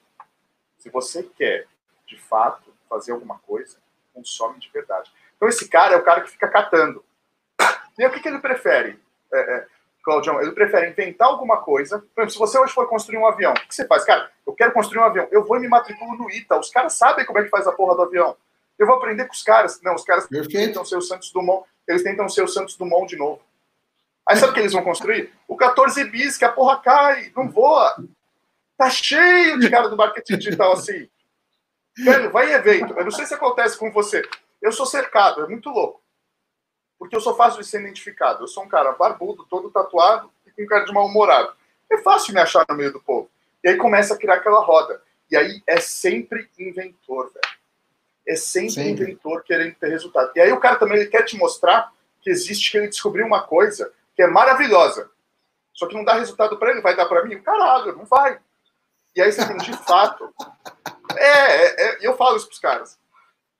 Se você quer, de fato, fazer alguma coisa, consome de verdade. Então esse cara é o cara que fica catando. E aí, o que, que ele prefere, é, é, Claudião? Ele prefere inventar alguma coisa. Por exemplo, se você hoje for construir um avião, o que você faz? Cara, eu quero construir um avião. Eu vou e me matriculo no ITA. Os caras sabem como é que faz a porra do avião. Eu vou aprender com os caras. Não, os caras Perfeito. tentam ser o Santos Dumont. Eles tentam ser o Santos Dumont de novo. Aí sabe o que eles vão construir? O 14 bis, que a porra cai, não voa. Tá cheio de cara do marketing digital assim. Velho, vai em evento. Eu não sei se acontece com você. Eu sou cercado, é muito louco. Porque eu sou fácil de ser identificado. Eu sou um cara barbudo, todo tatuado e com cara de mal-humorado. É fácil me achar no meio do povo. E aí começa a criar aquela roda. E aí é sempre inventor, velho. É sempre, Sempre. inventor querendo ter resultado. E aí o cara também ele quer te mostrar que existe, que ele descobriu uma coisa que é maravilhosa. Só que não dá resultado para ele, vai dar para mim? Caralho, não vai. E aí você tem de fato. (laughs) É, é, é, e eu falo isso pros caras.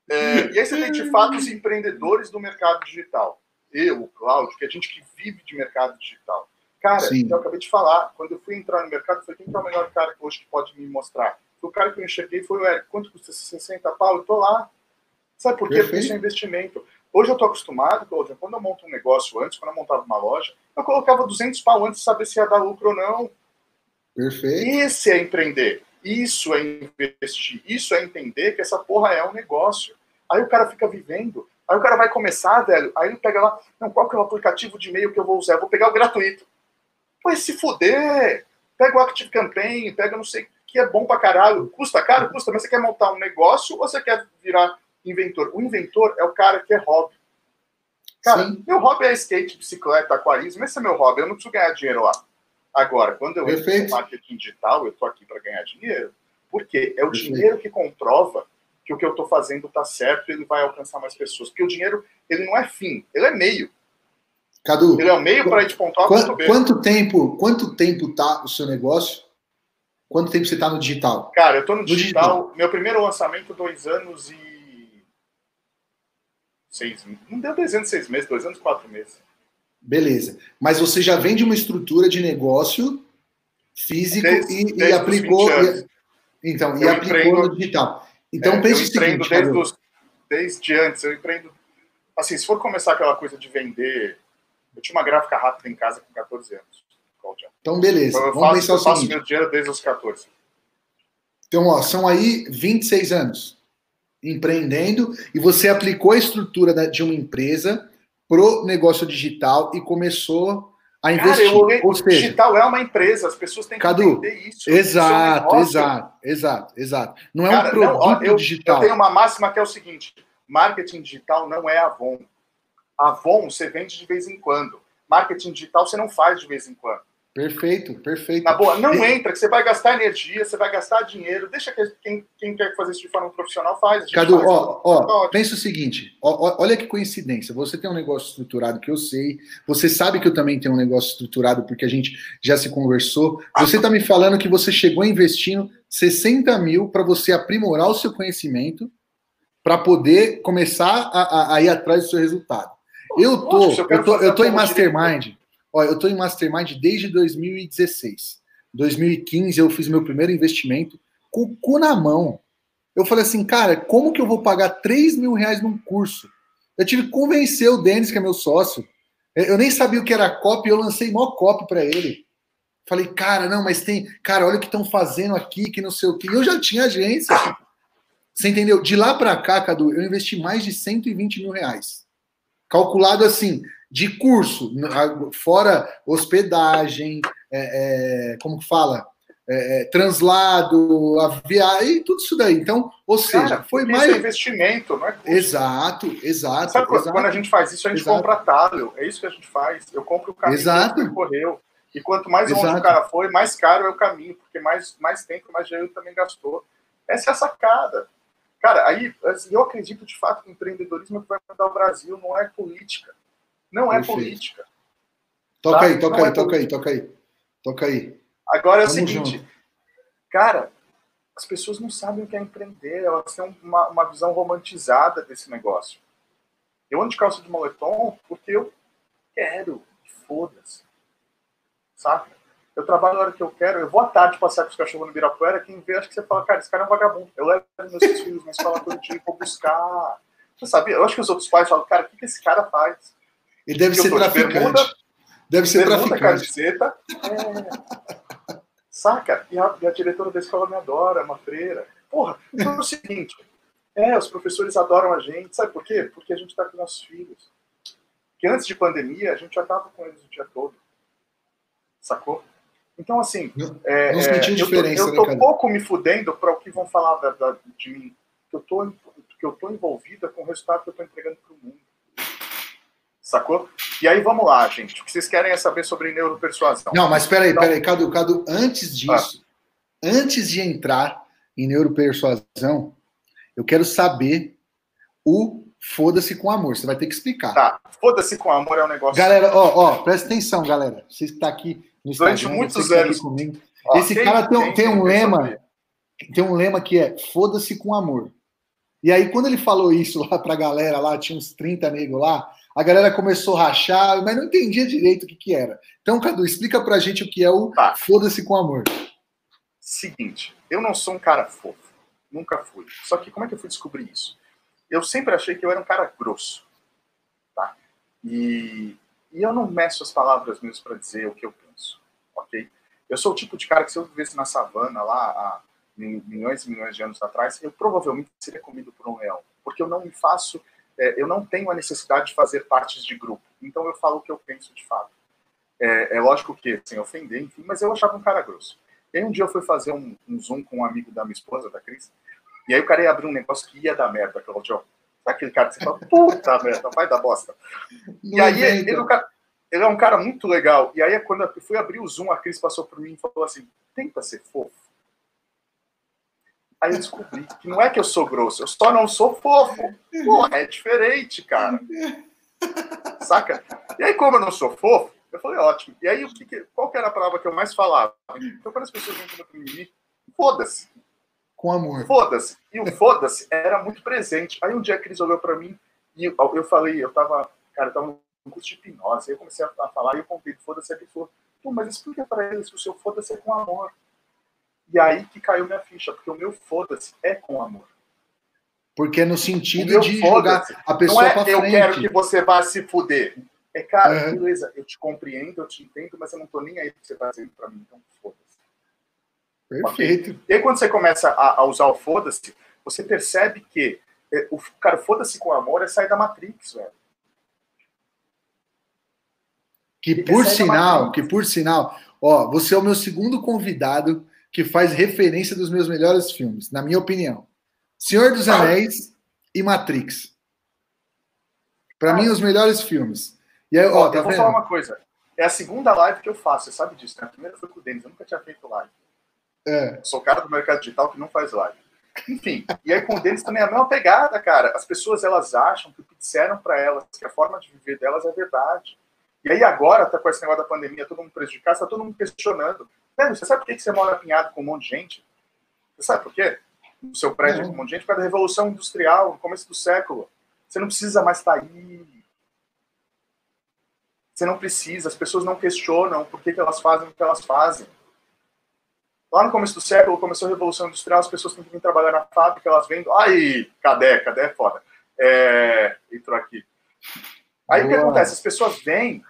É, e aí você tem de fato os empreendedores do mercado digital. Eu, o Cláudio, que é gente que vive de mercado digital. Cara, Sim. eu acabei de falar, quando eu fui entrar no mercado, eu falei, quem que é o melhor cara hoje que pode me mostrar? O cara que eu enxerguei foi o Eric. Quanto custa 60 pau? Eu tô lá. Sabe por quê? Porque isso é investimento. Hoje eu tô acostumado, Cláudio, quando eu monto um negócio antes, quando eu montava uma loja, eu colocava 200 pau antes de saber se ia dar lucro ou não. Perfeito. Esse é empreender. Isso é investir. Isso é entender que essa porra é um negócio. Aí o cara fica vivendo. Aí o cara vai começar, velho. Aí ele pega lá, não, qual que é o aplicativo de e-mail que eu vou usar? Eu vou pegar o gratuito. Vai se fuder. Pega o Active Campaign, pega não sei o que é bom pra caralho. Custa caro? Custa, mas você quer montar um negócio ou você quer virar inventor? O inventor é o cara que é hobby. Cara, Sim. meu hobby é skate, bicicleta, aquarismo. Esse é meu hobby. Eu não preciso ganhar dinheiro lá. Agora, quando eu entro Perfeito. no marketing digital, eu tô aqui para ganhar dinheiro. Por quê? É o Perfeito. dinheiro que comprova que o que eu estou fazendo está certo e ele vai alcançar mais pessoas. Porque o dinheiro, ele não é fim, ele é meio. Cadu, Ele é o meio para ir de ponto A quanto, quanto tempo, quanto tempo tá o seu negócio? Quanto tempo você tá no digital? Cara, eu tô no No digital, meu primeiro lançamento, dois anos e. Seis. Não deu dois anos e seis meses, dois anos e quatro meses. Beleza. Mas você já vem de uma estrutura de negócio físico Desde- e, e desde os aplicou. 20 anos. e- então, e Eu aplicou empreendo- no digital. Então É, pense eu empreendo seguinte, desde, os- desde antes, eu empreendo. Assim, se for começar aquela coisa de vender. Eu tinha uma gráfica rápida em casa com 14 anos. Então, beleza. Então, eu Vamos faço, pensar eu o faço seguinte. meu dinheiro desde os 14. Então, ó, são aí 26 anos empreendendo e você aplicou a estrutura de uma empresa pro negócio digital e começou a Cara, investir. eu olhei. Ou seja, digital é uma empresa, as pessoas têm que Cadu, entender isso. É exato, exato, exato, exato. Não é Cara, um não, ó, produto eu, digital. eu tenho uma máxima que é o seguinte: marketing digital não é Avon. Avon você vende de vez em quando. Marketing digital você não faz de vez em quando. Perfeito, perfeito. Na boa, não entra, que você vai gastar energia, você vai gastar dinheiro. Deixa que quem, quem quer fazer isso de forma profissional faz. Cadu, faz. ó, ó, Tá pensa o seguinte, ó, olha que coincidência. Você tem um negócio estruturado que eu sei, você sabe que eu também tenho um negócio estruturado porque a gente já se conversou. Você tá me falando que você chegou investindo 60 mil para você aprimorar o seu conhecimento para poder começar a, a- a ir atrás do seu resultado. Eu tô, eu tô, eu tô em mastermind. Ó, eu tô em mastermind desde 2016. 2015 eu fiz meu primeiro investimento com o cu na mão. Eu falei assim, cara, como que eu vou pagar 3 mil reais num curso? Eu tive que convencer o Denis, que é meu sócio, Eu nem sabia o que era copy, eu lancei mó copy para ele. Falei, cara, não, mas tem. Cara, olha o que estão fazendo aqui, que não sei o que. Eu já tinha agência. Você entendeu? De lá para cá, Cadu, eu investi mais de 120 mil reais. Calculado assim, de curso, fora hospedagem, é, é, como que fala? É, é translado, a viagem, tudo isso daí. Então, ou seja, Cara, foi mais. É investimento, não é? Custo. Exato, exato. Sabe exato, quando a gente faz isso, a gente exato. compra talho. É isso que a gente faz. Eu compro o caminho exato. que correu. E quanto mais longe o cara foi, mais caro é o caminho, porque mais, mais tempo, mais dinheiro também gastou. Essa é a sacada. Cara, aí assim, eu acredito de fato que o empreendedorismo é que vai mudar o Brasil, não é política. Não é Perfeito. política. Toca tá? aí, toca não aí, é toca aí, toca aí. Toca aí. Agora é o seguinte, junto. cara, as pessoas não sabem o que é empreender, elas têm uma, uma visão romantizada desse negócio. Eu ando de calça de moletom porque eu quero, foda-se. Saca? Eu trabalho na hora que eu quero, eu vou à tarde passear com os cachorros no Birapuera, quem vê, acho que você fala, cara, esse cara é um vagabundo. Eu levo meus filhos na escola todo dia, vou buscar. Você sabia? Eu acho que os outros pais falam, cara, o que, que esse cara faz? Ele deve ser traficante. Bermuda, deve ser bermuda, traficante. camiseta. É... Saca? E a, e a, diretora da escola me adora, é uma freira. Porra, então é o seguinte. É, os professores adoram a gente. Sabe por quê? Porque a gente está com nossos filhos. Porque antes de pandemia, a gente já estava com eles o dia todo. Sacou? Então, assim, não, é, não é, eu tô, eu tô né, pouco me fudendo para o que vão falar da, da, de mim. Que eu, tô, que eu tô envolvida com o resultado que eu tô entregando para o mundo. Sacou? E aí, vamos lá, gente. O que vocês querem é saber sobre neuropersuasão. Não, mas peraí, então, peraí, Cadu, Cadu, antes disso, ah. antes de entrar em neuropersuasão, eu quero saber o foda-se com amor. Você vai ter que explicar. Tá, foda-se com amor é um negócio. Galera, ó, ó, presta atenção, galera. Você está aqui no Durante Instagram, muitos tá anos. comigo. Ó, Esse cara tem, tem, tem um lema, tem um lema que é foda-se com amor. E aí, quando ele falou isso lá pra galera, lá tinha uns 30 negros lá, a galera começou a rachar, mas não entendia direito o que, que era. Então, Cadu, explica pra gente o que é o tá. foda-se com amor. Seguinte, eu não sou um cara fofo. Nunca fui. Só que como é que eu fui descobrir isso? Eu sempre achei que eu era um cara grosso. Tá? E, e eu não meço as palavras mesmo para dizer o que eu penso. Ok? Eu sou o tipo de cara que se eu vivesse na savana lá há milhões e milhões de anos atrás, eu provavelmente seria comido por um leão. Porque eu não me faço, é, eu não tenho a necessidade de fazer partes de grupo. Então eu falo o que eu penso de fato. É, é lógico que, sem ofender, enfim, mas eu achava um cara grosso. E aí um dia eu fui fazer um, um Zoom com um amigo da minha esposa, da Cris, e aí o cara ia abrir um negócio que ia dar merda, Sabe aquele cara que você fala, puta merda, vai dar bosta. e aí ele, ele, ele, é um cara muito legal. E aí quando eu fui abrir o Zoom, a Cris passou por mim e falou assim, tenta ser fofo. Aí eu descobri que não é que eu sou grosso, eu só não sou fofo. Porra, é diferente, cara. Saca? E aí, como eu não sou fofo, eu falei, ótimo. E aí, o que, qual que era a palavra que eu mais falava? Então, quando as pessoas vêm comigo, mim, foda-se com amor. Foda-se. E o foda-se era muito presente. Aí um dia a Cris olhou para mim e eu, eu, falei, eu tava, cara, eu tava no curso de hipnose. Aí eu comecei a, falar e eu contei foda-se. Ele falou, Pô, mas explica para eles que o seu foda-se é com amor. E aí que caiu minha ficha, porque o meu foda-se é com amor. Porque é no sentido de jogar a pessoa Não é, pra frente. Eu quero que você vá se fuder. É, cara, uhum. beleza, eu te compreendo, eu te entendo, mas eu não tô nem aí que você tá dizendo pra mim, então foda-se. Perfeito. E aí, quando você começa a, a usar o foda-se, você percebe que é, o cara, foda-se com amor é sair da Matrix, velho. Que por sinal, que por sinal, ó, você é o meu segundo convidado que faz referência dos meus melhores filmes, na minha opinião. Senhor dos. Anéis e Matrix. Para mim, os melhores filmes. E aí, ó, ó tá eu vou falar uma coisa. É a segunda live que eu faço, você sabe disso, né? A primeira foi com o Denis, eu nunca tinha feito live. É. Sou cara do mercado digital que não faz live. Enfim, e aí com o deles também é a mesma pegada, cara. As pessoas elas acham que o que disseram para elas, que a forma de viver delas é verdade. E aí agora, tá com esse negócio da pandemia, todo mundo prejudicado, está todo mundo questionando. Você sabe por que você mora apinhado com um monte de gente? Você sabe por quê? No seu prédio com um monte de gente, por causa da Revolução Industrial, no começo do século. Você não precisa mais estar tá aí. Você não precisa, as pessoas não questionam por que, que elas fazem o que elas fazem. Lá no começo do século, começou a Revolução Industrial, as pessoas têm que vir trabalhar na fábrica, elas vendo, ai, cadê, cadê é foda. É, entrou aqui. Aí Boa. o que acontece? As pessoas vêm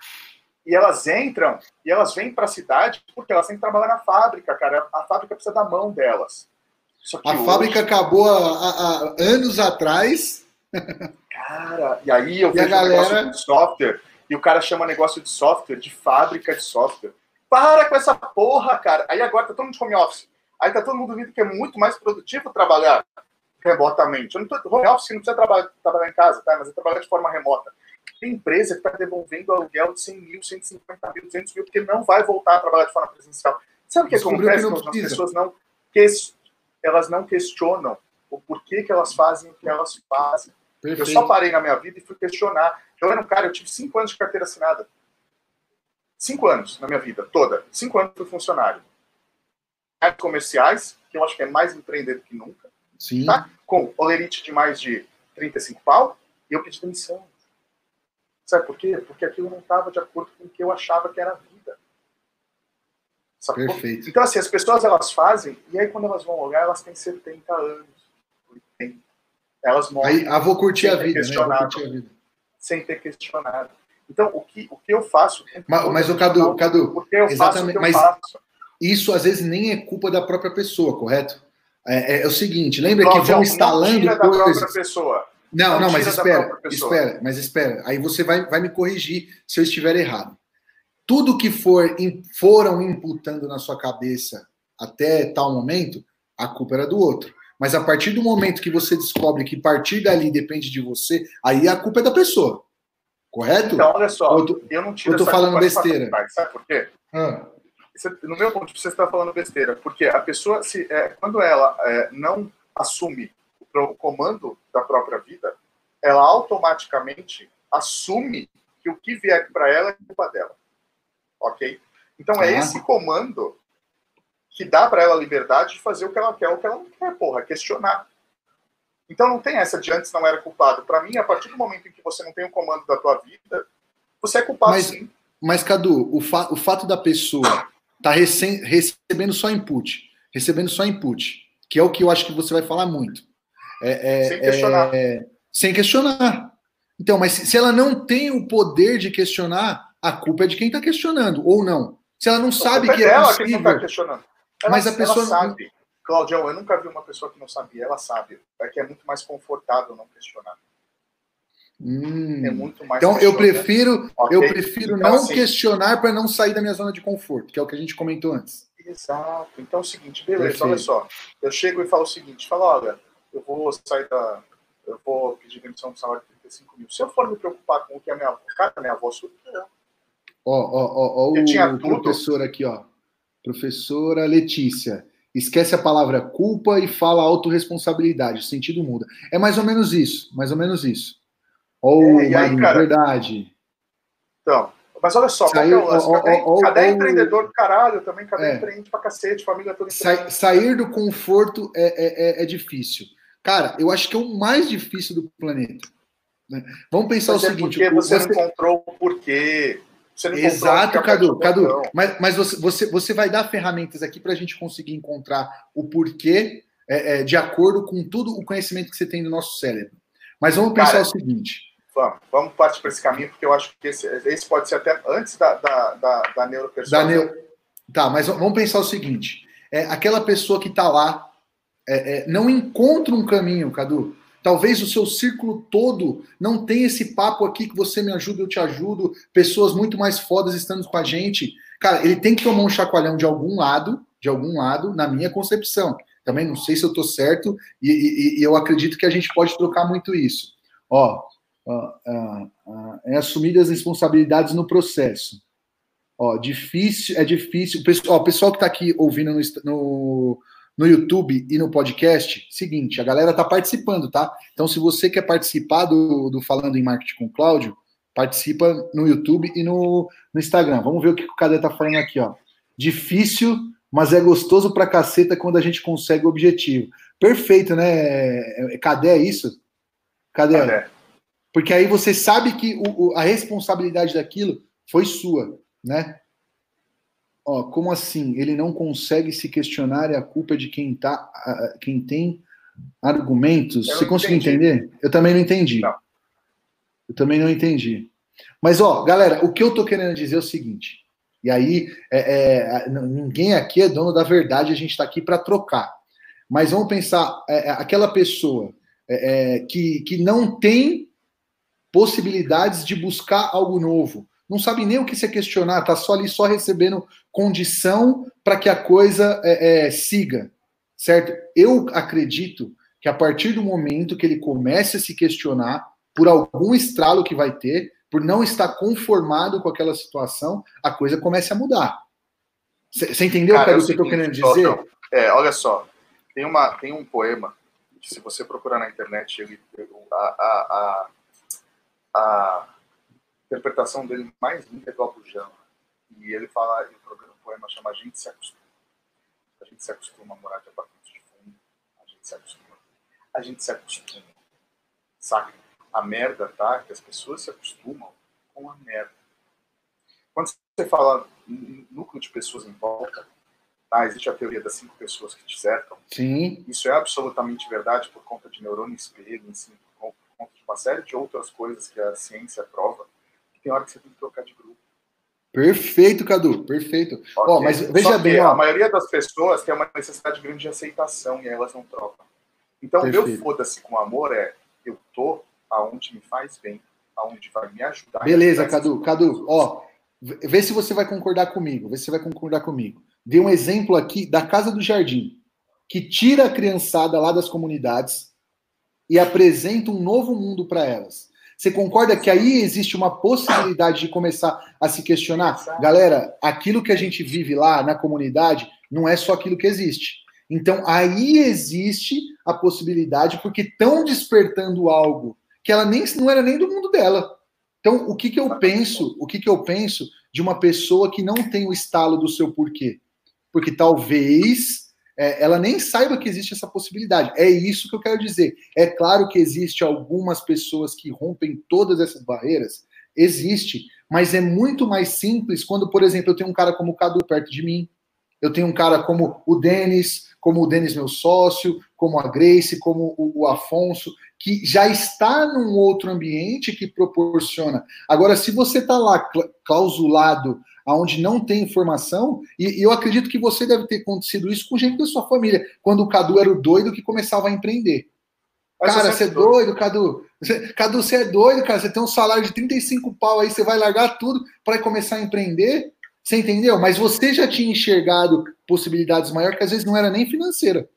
e elas entram e elas vêm para a cidade porque elas têm que trabalhar na fábrica, cara. A fábrica precisa da mão delas. a hoje... fábrica acabou há, anos atrás. Cara, e aí eu e vejo a galera... negócio de software e o cara chama negócio de software de fábrica de software. Para com essa porra, cara. Aí agora tá todo mundo de home office. Aí tá todo mundo vendo que é muito mais produtivo trabalhar remotamente. Eu não tô home office, não precisa trabalhar, trabalhar em casa, tá? Mas é trabalhar de forma remota. Tem empresa que está devolvendo aluguel de 100 mil, 150 mil, 200 mil, porque não vai voltar a trabalhar de forma presencial. Sabe o que acontece quando as pessoas não, que, elas não questionam o porquê que elas fazem o que elas fazem? Perfeito. Eu só parei na minha vida e fui questionar. Eu era um cara, eu tive cinco anos de carteira assinada. Cinco anos na minha vida toda. Cinco anos fui funcionário. Comerciais, que eu acho que é mais empreendedor que nunca. Sim. Tá? Com olerite de mais de 35 pau, e eu pedi demissão. Sabe por quê? Porque aquilo não estava de acordo com o que eu achava que era a vida. Sacou? Perfeito. Então, assim, as pessoas elas fazem, e aí quando elas vão olhar, elas têm 70 anos, 80. Elas morrem. Aí, ah, vou curtir a vida, né? Vou curtir a vida. Sem ter questionado. Então, o que, o que eu faço. Mas, mas o Cadu, Cadu, porque eu exatamente, faço o que eu mas faço. Isso às vezes nem é culpa da própria pessoa, correto? É, é, é o seguinte, lembra que vão instalando não coisas. Da pessoa. Não, não, mas espera, espera, mas espera. Aí você vai, vai me corrigir se eu estiver errado. Tudo que for foram imputando na sua cabeça até tal momento, a culpa era do outro. Mas a partir do momento que você descobre que partir dali depende de você, aí a culpa é da pessoa. Correto? Então, olha só, eu, tô, eu não tiro Eu tô falando besteira. sabe por quê? Ah. no meu ponto você está falando besteira. Porque a pessoa, se, é, quando ela é, não assume o comando da própria vida, ela automaticamente assume que o que vier para ela é culpa dela. Ok? Então é esse comando que dá para ela a liberdade de fazer o que ela quer, o que ela não quer, porra, questionar. Então não tem essa de antes não era culpado. Para mim, a partir do momento em que você não tem o comando da tua vida, você é culpado mas, sim. Mas, Cadu, o, fa o fato da pessoa tá recebendo só input, recebendo só input, que é o que eu acho que você vai falar muito. É, é, sem questionar. É, sem questionar. Então, mas se ela não tem o poder de questionar, a culpa é de quem está questionando, ou não. Se ela não sabe que é, é possível... Que não tá questionando. Ela, mas a pessoa ela sabe. Claudião, eu nunca vi uma pessoa que não sabia. Ela sabe. É que é muito mais confortável não questionar. Hum. É muito mais. Então eu prefiro, okay. eu prefiro então, não assim, questionar para não sair da minha zona de conforto, que é o que a gente comentou antes. Exato. Então é o seguinte, beleza, Perfeito. olha só. Eu chego e falo o seguinte, falo, olha, eu vou sair da. Eu vou pedir demissão do salário de 35 mil. Se eu for me preocupar com o que a minha avó. Cara, minha avó surgiu. Ó, ó, ó, ó, o professor aqui, ó. Professora Letícia. Esquece a palavra culpa e fala autorresponsabilidade. O sentido muda. É mais ou menos isso. Mais ou menos isso. Ou, é, aí, cara, verdade. Então, mas olha só, Saiu, qual é o lance? Cadê, empreendedor do caralho também? Cadê é. empreende pra cacete? Família toda Sa Sair do conforto é, é, é, é, difícil. Cara, eu acho que é o mais difícil do planeta. Né? Vamos pensar mas o é seguinte: porque você, você não encontrou o porquê. Você não Exato, Cadu. Cadu mas, mas você, você, você vai dar ferramentas aqui para a gente conseguir encontrar o porquê é, é, de acordo com tudo o conhecimento que você tem no nosso cérebro. Mas vamos pensar Cara, o seguinte: Vamos, vamos partir para esse caminho, porque eu acho que esse, esse pode ser até antes da, da, da, da neuropersuasão. Da neo... Tá, mas vamos pensar o seguinte: é, aquela pessoa que está lá é, é, não encontra um caminho, Cadu. Talvez o seu círculo todo não tenha esse papo aqui que você me ajuda, eu te ajudo, pessoas muito mais fodas estando com a gente. Cara, ele tem que tomar um chacoalhão de algum lado, de algum lado, na minha concepção. Também não sei se eu estou certo, e, e, e eu acredito que a gente pode trocar muito isso. Ó, é assumir as responsabilidades no processo. Ó, difícil, é difícil. Ó, o pessoal que está aqui ouvindo no, no, YouTube e no podcast, seguinte, a galera está participando, tá? Então, se você quer participar do, do Falando em Marketing com Cláudio, participa no YouTube e no, no Instagram. Vamos ver o que o Cadê está falando aqui, ó. Difícil, mas é gostoso pra caceta quando a gente consegue o objetivo. Perfeito, né? Cadê é isso? Cadê? Cadê? Porque aí você sabe que o, o, a responsabilidade daquilo foi sua, né? Ó, como assim? Ele não consegue se questionar e a culpa é de quem tá, quem tem argumentos. Você conseguiu entender? Eu também não entendi. Não. Eu também não entendi. Mas, ó, galera, o que eu tô querendo dizer é o seguinte. E aí, é, é, ninguém aqui é dono da verdade, a gente está aqui para trocar. Mas vamos pensar, é, é aquela pessoa é, é, que, que não tem possibilidades de buscar algo novo, não sabe nem o que se questionar, tá só ali só recebendo condição para que a coisa siga, certo? Eu acredito que a partir do momento que ele comece a se questionar por algum estralo que vai ter, por não estar conformado com aquela situação, a coisa começa a mudar. Você entendeu, cara, cara o que eu estou querendo dizer? É, olha só, tem, uma, tem um poema, que se você procurar na internet, ele, a, a, a, a interpretação dele mais linda é do Abujamra. E ele fala, o poema chama A gente se acostuma. A gente se acostuma a morar de apartamentos de fundo, a gente se acostuma. A gente se acostuma, saca? a merda, tá? Que as pessoas se acostumam com a merda. Quando você fala núcleo de pessoas em volta, tá? Existe a teoria das cinco pessoas que te cercam. Sim. Isso é absolutamente verdade por conta de neurônio espelho, assim, por conta de uma série de outras coisas que a ciência prova. Tem hora que você tem que trocar de grupo. Perfeito, Cadu, perfeito. Okay. Ó, mas veja bem, ó. a maioria das pessoas tem uma necessidade grande de aceitação e elas não trocam. Então, perfeito. meu foda-se com amor é eu tô aonde me faz bem, aonde vai me ajudar. Beleza, Cadu. Cadu, ó, vê se você vai concordar comigo. Vê se você vai concordar comigo. Dê um exemplo aqui da Casa do Jardim, que tira a criançada lá das comunidades e apresenta um novo mundo para elas. Você concorda que aí existe uma possibilidade de começar a se questionar? Galera, aquilo que a gente vive lá na comunidade não é só aquilo que existe. Então aí existe a possibilidade, porque estão despertando algo que ela nem não era nem do mundo dela. Então, o que, que eu penso? O que, que eu penso de uma pessoa que não tem o estalo do seu porquê? Porque talvez é, ela nem saiba que existe essa possibilidade. É isso que eu quero dizer. É claro que existe algumas pessoas que rompem todas essas barreiras, existe, mas é muito mais simples quando, por exemplo, eu tenho um cara como o Cadu perto de mim, eu tenho um cara como o Denis, como o Denis, meu sócio, como a Grace, como o, o Afonso, que já está num outro ambiente que proporciona. Agora, se você está lá clausulado, aonde não tem informação, e, e, eu acredito que você deve ter acontecido isso com gente da sua família, quando o Cadu era o doido que começava a empreender. Mas cara, você é doido, Cadu. Você, Cadu, você é doido, cara. Você tem um salário de 35 pau aí, você vai largar tudo para começar a empreender? Você entendeu? Mas você já tinha enxergado possibilidades maiores que às vezes não era nem financeira.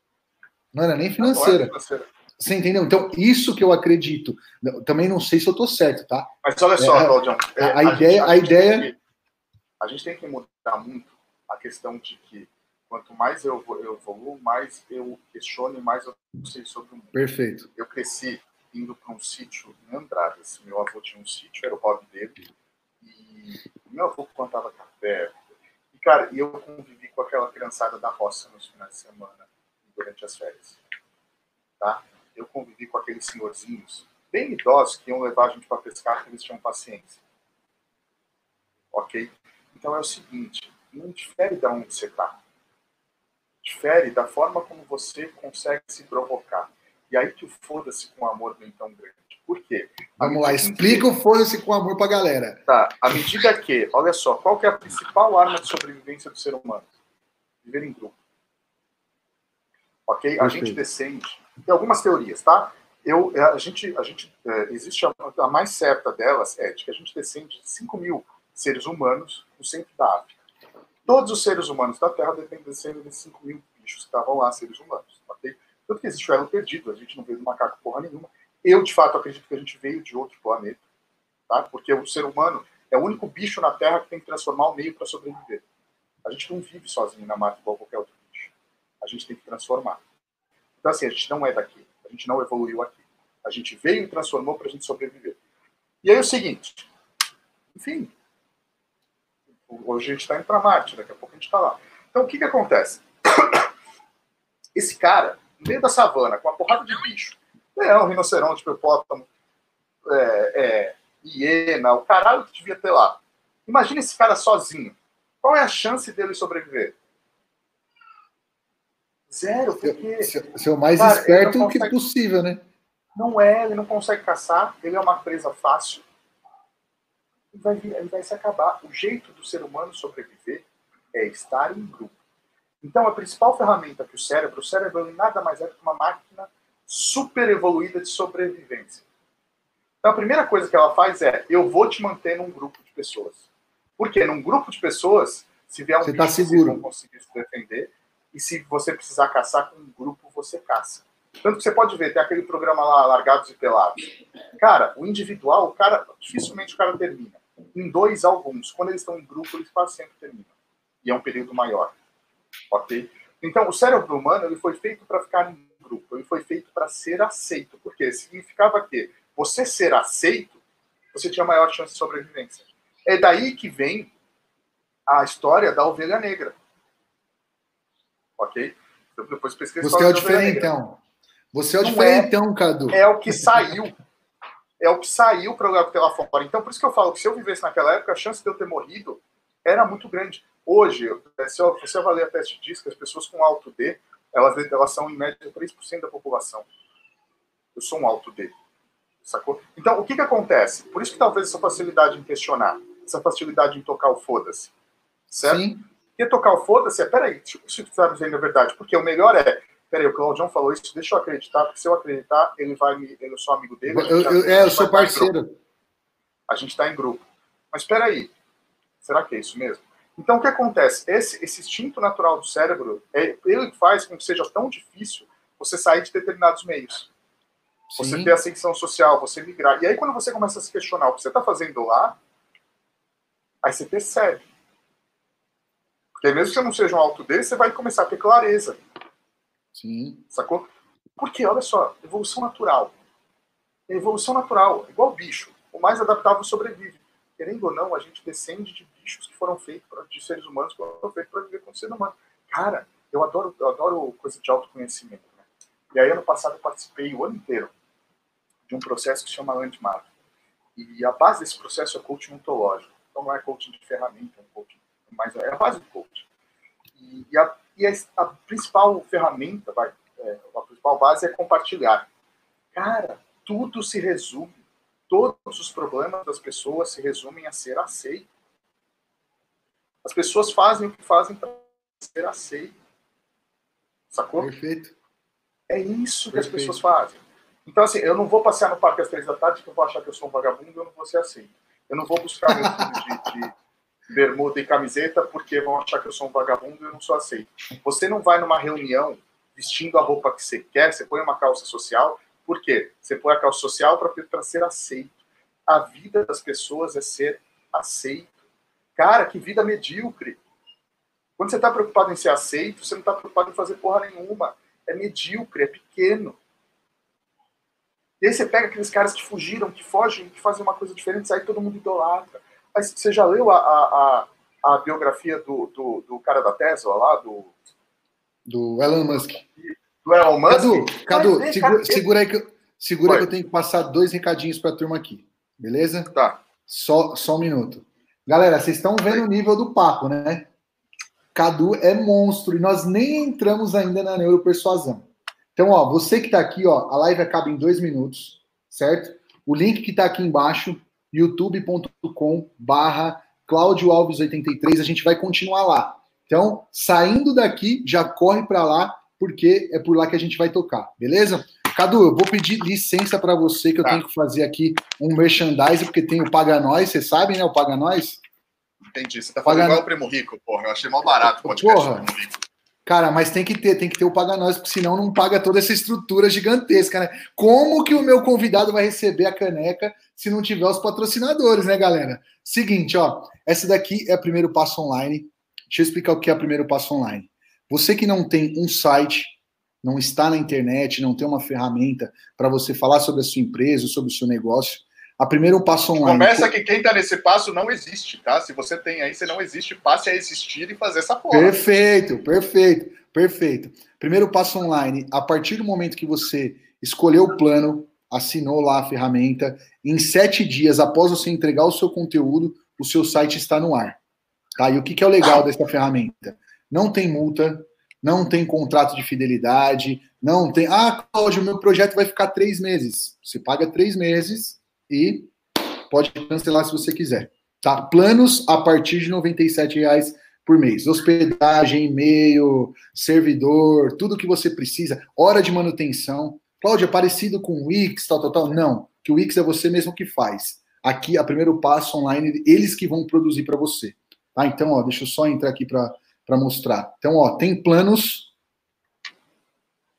Não era nem financeira. Você entendeu? Então, isso que eu acredito. Também não sei se eu estou certo, tá? Mas olha só, é, Claudião. É, a, a, ideia. Gente, a, a ideia... a gente tem que mudar muito a questão de que quanto mais eu, eu evoluo, mais eu questiono e mais eu sei sobre o mundo. Perfeito. Eu cresci indo para um sítio em Andradas. Meu avô tinha um sítio, era o hobby dele. E meu avô plantava café. E, cara, eu convivi com aquela criançada da roça nos finais de semana, durante as férias. Tá? eu convivi com aqueles senhorzinhos, bem idosos, que iam levar a gente para pescar, porque eles tinham paciência. Ok? Então é o seguinte: não difere de onde você está. Difere da forma como você consegue se provocar. E aí que o foda-se com amor vem tão grande. Por quê? Vamos lá, explica que... o foda-se com amor pra galera. Tá, à medida que, olha só, qual que é a principal arma de sobrevivência do ser humano? Viver em grupo. Ok? A gente descende tem algumas teorias, tá? Eu, a gente, a gente, é, existe a, a, mais certa delas é de que a gente descende de 5 mil seres humanos no centro da África. Todos os seres humanos da Terra descendem de 5 mil bichos que estavam lá, seres humanos. Okay? Tanto que existe o elo perdido, a gente não veio do macaco porra nenhuma. Eu, de fato, acredito que a gente veio de outro planeta, tá? porque o ser humano é o único bicho na Terra que tem que transformar o meio para sobreviver. A gente não vive sozinho na mata igual qualquer outro bicho. A gente tem que transformar. Então, assim, a gente não é daqui. A gente não evoluiu aqui. A gente veio e transformou para a gente sobreviver. E aí é o seguinte, enfim, hoje a gente está indo para Marte, daqui a pouco a gente está lá. Então, o que, que acontece? (coughs) Esse cara, no meio da savana, com uma porrada de bicho, leão, rinoceronte, hipopótamo, é, é, hiena, o caralho que devia ter lá. Imagina esse cara sozinho. Qual é a chance dele sobreviver? Zero, porque. Ser o mais cara, esperto consegue, que possível, né? Não é, ele não consegue caçar, ele é uma presa fácil. Ele vai, vai se acabar. O jeito do ser humano sobreviver é estar em grupo. Então, a principal ferramenta que o cérebro, o cérebro nada mais é que uma máquina super evoluída de sobrevivência. Então, a primeira coisa que ela faz é: eu vou te manter num grupo de pessoas. Porque num grupo de pessoas, se vier um você tá bicho, seguro. vocês vão conseguir se defender. E se você precisar caçar com um grupo, você caça. Tanto que você pode ver, tem aquele programa lá, Largados e Pelados. Cara, o individual, o cara, dificilmente o cara termina. Em dois, alguns. Quando eles estão em grupo, eles quase sempre terminam. E é um período maior. Ok? Então, o cérebro humano ele foi feito para ficar em grupo. Ele foi feito para ser aceito. Porque significava que você ser aceito, você tinha maior chance de sobrevivência. É daí que vem a história da ovelha negra. Ok? Então, depois pesquisa Você é o diferentão. Você é o Não diferentão, Cadu. É o que saiu. É o que saiu para pela fora. Então, por isso que eu falo que se eu vivesse naquela época, a chance de eu ter morrido era muito grande. Hoje, se eu- você avalia teste de disco, as pessoas com alto D, elas, elas são em média 3% da população. Eu sou um alto D. Sacou? Então, o que, que acontece? Por isso que talvez essa facilidade em questionar, essa facilidade em tocar o foda-se. Certo? Sim. Porque tocar o foda-se é, peraí, que você está dizendo é verdade. Porque o melhor é, peraí, o Claudião falou isso, deixa eu acreditar, porque se eu acreditar, ele vai me. Eu sou amigo dele. a gente Eu, já- eu- é, eu sou parceiro. A gente está em grupo. Mas peraí, será que é isso mesmo? Então o que acontece? Esse, esse instinto natural do cérebro, é, ele faz com que seja tão difícil você sair de determinados meios. Você Sim. ter ascensão social, você migrar. E aí, quando você começa a se questionar o que você está fazendo lá, aí você percebe. Porque mesmo que você não seja um alto dele, você vai começar a ter clareza, Sim. sacou? Porque, olha só, evolução natural. É evolução natural, igual bicho. O mais adaptável sobrevive. Querendo ou não, a gente descende de bichos que foram feitos, pra, de seres humanos que foram feitos para viver com ser humano. Cara, eu adoro, eu adoro coisa de autoconhecimento. Né? E aí, ano passado, eu participei o ano inteiro de um processo que se chama Landmark. E a base desse processo é coaching ontológico. Então, não é coaching de ferramenta, é um coaching, mas é a base do coaching. E, e a, e a, a principal ferramenta, vai, é, a principal base é compartilhar. Cara, tudo se resume, todos os problemas das pessoas se resumem a ser aceito. As pessoas fazem o que fazem para ser aceito. Sacou? Perfeito. É isso que as Perfeito. pessoas fazem. Então, assim, eu não vou passear no parque às três da tarde que eu vou achar que eu sou um vagabundo e eu não vou ser assim. Eu não vou buscar meu filho de, de bermuda e camiseta porque vão achar que eu sou um vagabundo e eu não sou aceito. Você não vai numa reunião vestindo a roupa que você quer, você põe uma calça social. Por quê? Você põe a calça social para ser aceito. A vida das pessoas é ser aceito. Cara, que vida medíocre. Quando você está preocupado em ser aceito, você não está preocupado em fazer porra nenhuma. É medíocre, é pequeno. E aí você pega aqueles caras que fugiram, que fogem, que fazem uma coisa diferente, aí todo mundo idolatra. Mas você já leu a, a, a, a biografia do, do, do cara da Tesla lá, do, Do Elon Musk. do Elon Musk? Cadu, Cadu, ver, segura, cara, segura aí que eu, segura Oi. que eu tenho que passar dois recadinhos para a turma aqui. Beleza? Tá. Só, só um minuto. Galera, vocês estão vendo o nível do papo, né? Cadu é monstro e nós nem entramos ainda na neuropersuasão. Então, ó, você que está aqui, ó, a live acaba em dois minutos, certo? O link que está aqui embaixo, youtube.com barra Cláudio Alves 83, a gente vai continuar lá. Então, saindo daqui, já corre para lá, porque é por lá que a gente vai tocar, beleza? Cadu, eu vou pedir licença para você, que eu Tá. tenho que fazer aqui um merchandising, porque tem o Paga Nós, você sabe, né? O Paga Nós. Entendi. Você tá Paga- falando igual o Primo Rico, porra. Eu achei mal barato o podcast Porra. do Primo Rico. Cara, mas tem que ter, tem que ter o Paga Nós, porque senão não paga toda essa estrutura gigantesca, né? Como que o meu convidado vai receber a caneca se não tiver os patrocinadores, né, galera? Seguinte, ó, essa daqui é o primeiro passo online. Deixa eu explicar o que é o primeiro passo online. Você que não tem um site, não está na internet, não tem uma ferramenta para você falar sobre a sua empresa, sobre o seu negócio, a primeiro passo online. Começa que quem tá nesse passo não existe, tá? Se você tem aí, você não existe, passe a existir e fazer essa porra. Perfeito, perfeito, perfeito. Primeiro passo online, a partir do momento que você escolheu o plano, assinou lá a ferramenta, em sete dias após você entregar o seu conteúdo, o seu site está no ar. Tá? E o que, que é o legal (laughs) dessa ferramenta? Não tem multa, não tem contrato de fidelidade, não tem. Ah, Cláudio, meu projeto vai ficar três meses. Você paga três meses e pode cancelar se você quiser. Tá? Planos a partir de R$ 97,00 por mês. Hospedagem, e-mail, servidor, tudo que você precisa, hora de manutenção. Cláudia, é parecido com o Wix, tal, tal, tal. Não, que o Wix é você mesmo que faz. Aqui, a primeiro passo online, eles que vão produzir para você. Tá? Então, ó, deixa eu só entrar aqui para mostrar. Então, ó, tem planos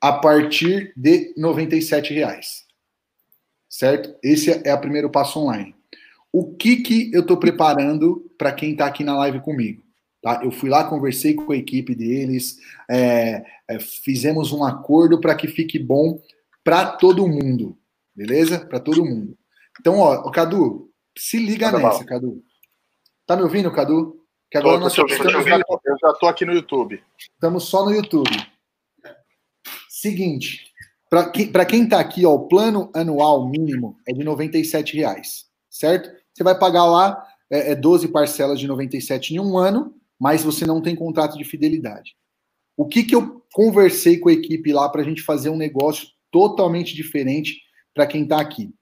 a partir de R$ reais, certo? Esse é o primeiro passo online. O que que eu estou preparando para quem está aqui na live comigo? Tá? Eu fui lá, conversei com a equipe deles, é, é, fizemos um acordo para que fique bom para todo mundo, beleza? Para todo mundo. Então, ó, Cadu, se liga Manda nessa, mal. Cadu. Tá me ouvindo, Cadu? Que agora tô, nós tô, estamos... eu, já tô, eu já tô aqui no YouTube. Estamos só no YouTube. Seguinte, para que, quem está aqui, ó, o plano anual mínimo é de R$ reais, certo? Você vai pagar lá é, é 12 parcelas de 97 em um ano, mas você não tem contrato de fidelidade. O que, que eu conversei com a equipe lá para a gente fazer um negócio totalmente diferente para quem está aqui?